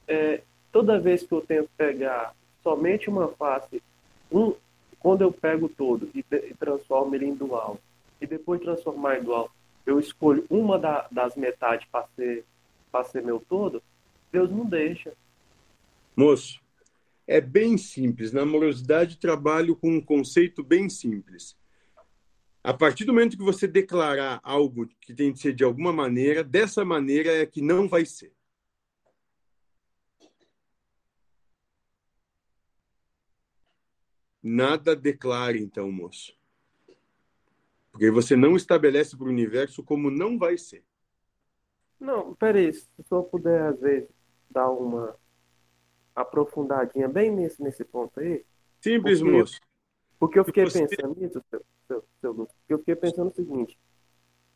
S5: É, toda vez que eu tento pegar somente uma face, um, quando eu pego todo e, e transformo ele em dual, e depois transformar em dual, eu escolho uma da, das metades para ser, ser meu todo, Deus não deixa.
S1: Moço, é bem simples. Na amorosidade, trabalho com um conceito bem simples. A partir do momento que você declarar algo que tem de ser de alguma maneira, dessa maneira é que não vai ser. Nada declare, então, moço. Porque você não estabelece para o universo como não vai ser.
S5: Não, peraí, se eu puder, às vezes, dar uma aprofundadinha bem nesse, nesse ponto aí.
S1: Simples, porque, moço.
S5: Porque eu fiquei você... pensando nisso, seu, seu, seu eu fiquei pensando o seguinte,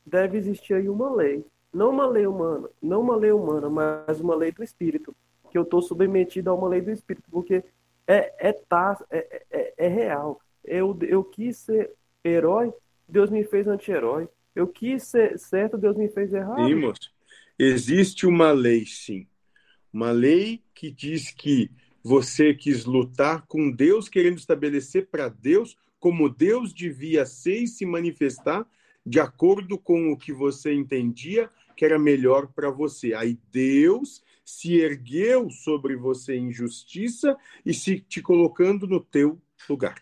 S5: deve existir aí uma lei, não uma lei humana, não uma lei humana, mas uma lei do espírito, que eu estou submetido a uma lei do espírito, porque é, é, tá, é, é, é real. Eu, eu quis ser herói, Deus me fez anti-herói. Eu quis ser certo, Deus me fez errado.
S1: Sim, moço. Existe uma lei, sim. Uma lei que diz que você quis lutar com Deus, querendo estabelecer para Deus como Deus devia ser e se manifestar de acordo com o que você entendia que era melhor para você. Aí Deus se ergueu sobre você em justiça e se te colocando no teu lugar.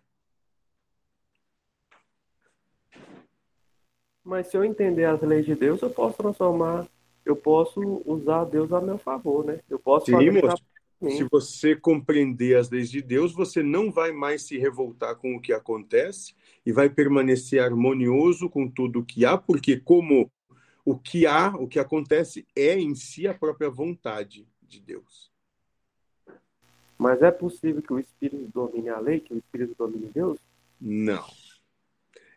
S5: Mas se eu entender as leis de Deus, eu posso transformar, eu posso usar Deus a meu favor, né? Eu posso
S1: Sim, fazer Se você compreender as leis de Deus, você não vai mais se revoltar com o que acontece e vai permanecer harmonioso com tudo o que há, porque como o que há, o que acontece é em si a própria vontade de Deus.
S5: Mas é possível que o Espírito domine a lei, que o Espírito domine Deus?
S1: Não.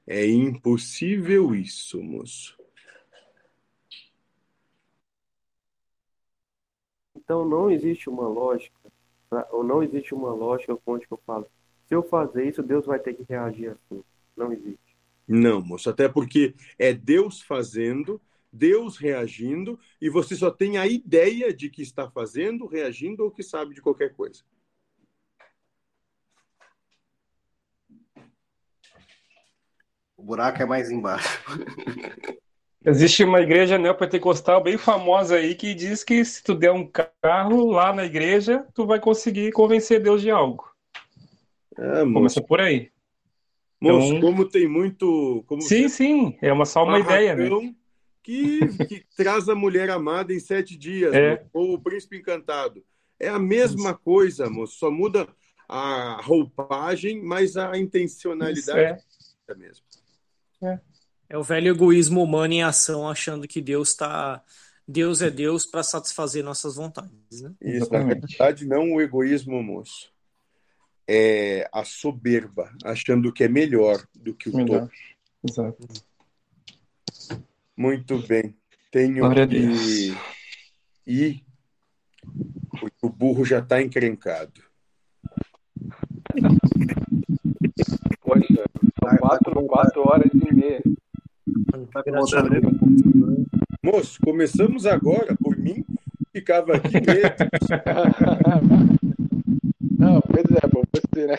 S1: É impossível isso, moço.
S5: Então não existe uma lógica, ou não existe uma lógica onde eu falo, se eu fazer isso, Deus vai ter que reagir assim. Não existe.
S1: Não, moço, até porque é Deus fazendo, Deus reagindo, e você só tem a ideia de que está fazendo, reagindo ou que sabe de qualquer coisa.
S10: O buraco é mais embaixo. (laughs)
S11: Existe uma igreja neopentecostal bem famosa aí que diz que se tu der um carro lá na igreja, tu vai conseguir convencer Deus de algo.
S1: É,
S11: Começa por aí.
S1: Moço,
S11: Então-
S1: como tem muito. Como
S11: Sim, sim, é uma, só uma ideia, né?
S1: Que, que (laughs) traz a mulher amada em sete dias,
S11: É.
S1: ou o príncipe encantado. É a mesma coisa, moço, só muda a roupagem, mas a intencionalidade é a mesma.
S3: É o velho egoísmo humano em ação, achando que Deus está. Deus é Deus para satisfazer nossas vontades, né?
S1: Isso, na verdade, não o egoísmo, moço. É a soberba, achando que é melhor do que o
S11: Melhor.
S1: todo.
S11: Exato.
S1: Muito bem. Tenho
S11: Glória a
S1: que ir, porque o burro já está encrencado.
S14: Poxa, são quatro, quatro horas e meia.
S1: Moço, começamos agora. Por mim, ficava aqui mesmo. (laughs)
S12: Não, pois é, por você, né?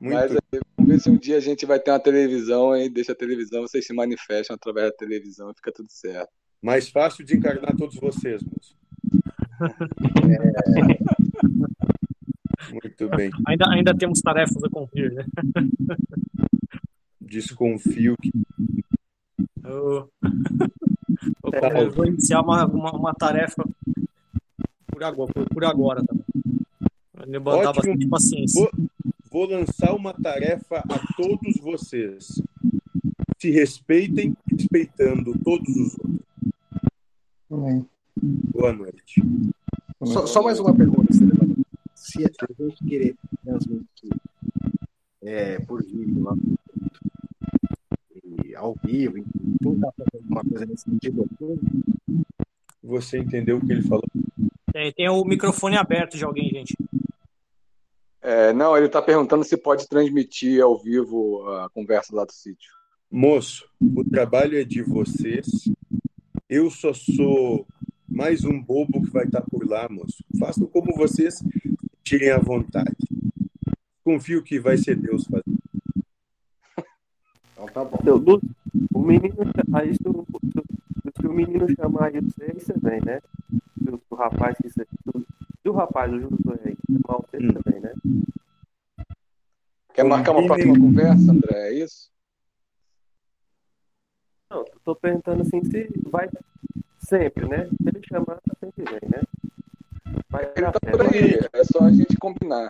S12: Mas aí, vamos ver se um dia a gente vai ter uma televisão e deixa a televisão, vocês se manifestam através da televisão e fica tudo certo.
S1: Mais fácil de encarnar todos vocês, moço. (laughs) Muito bem.
S3: Ainda, ainda temos tarefas a cumprir, né? (laughs)
S1: Desconfio que.
S3: Eu, (laughs) eu
S1: Paulo.
S3: vou iniciar uma, uma, uma tarefa por agora, por, por agora também. Levantar
S1: Ótimo.
S3: bastante paciência.
S1: Vou, vou lançar uma tarefa a todos vocês. Se respeitem, respeitando todos os outros. Boa noite.
S10: Só, só mais uma pergunta. Se a gente querer transmitir é, por vídeo lá e ao vivo, enfim, tentar fazer uma coisa nesse sentido
S1: Você entendeu o que ele falou?
S3: Tem, tem o microfone aberto de alguém, gente.
S12: É, não, ele está perguntando se pode transmitir ao vivo a conversa lá do sítio.
S1: Moço, o trabalho é de vocês. Eu só sou mais um bobo que vai estar por lá, moço. Façam como vocês tirem à vontade. Confio que vai ser Deus fazendo.
S10: Então tá bom.
S5: Seu Lúcio, o menino, aí se o, se, se o menino chamar aí você, aí você vem, né? Se o, se o rapaz que você, se, o- se o rapaz, o Josué aí, chamar você
S1: Hum.
S5: também, né?
S12: Quer marcar uma próxima conversa, André? É isso?
S5: Não, eu tô perguntando assim se vai sempre, né? Se ele chamar, sempre vem, né? Vai
S12: Ele tá por aí,
S5: né?
S12: é só a gente combinar.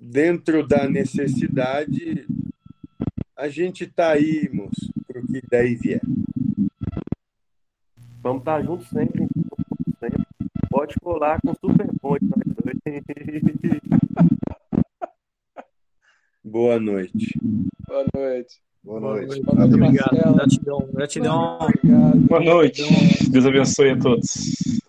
S1: Dentro da necessidade, a gente tá aí, moço, pro que daí vier.
S5: Vamos estar juntos sempre, sempre. Pode colar com super ponte nós dois.
S1: Boa noite.
S12: Boa noite.
S10: Boa
S3: noite.
S12: Boa noite,
S3: Obrigado. Gratidão. Gratidão.
S11: Boa noite. Deus abençoe a todos.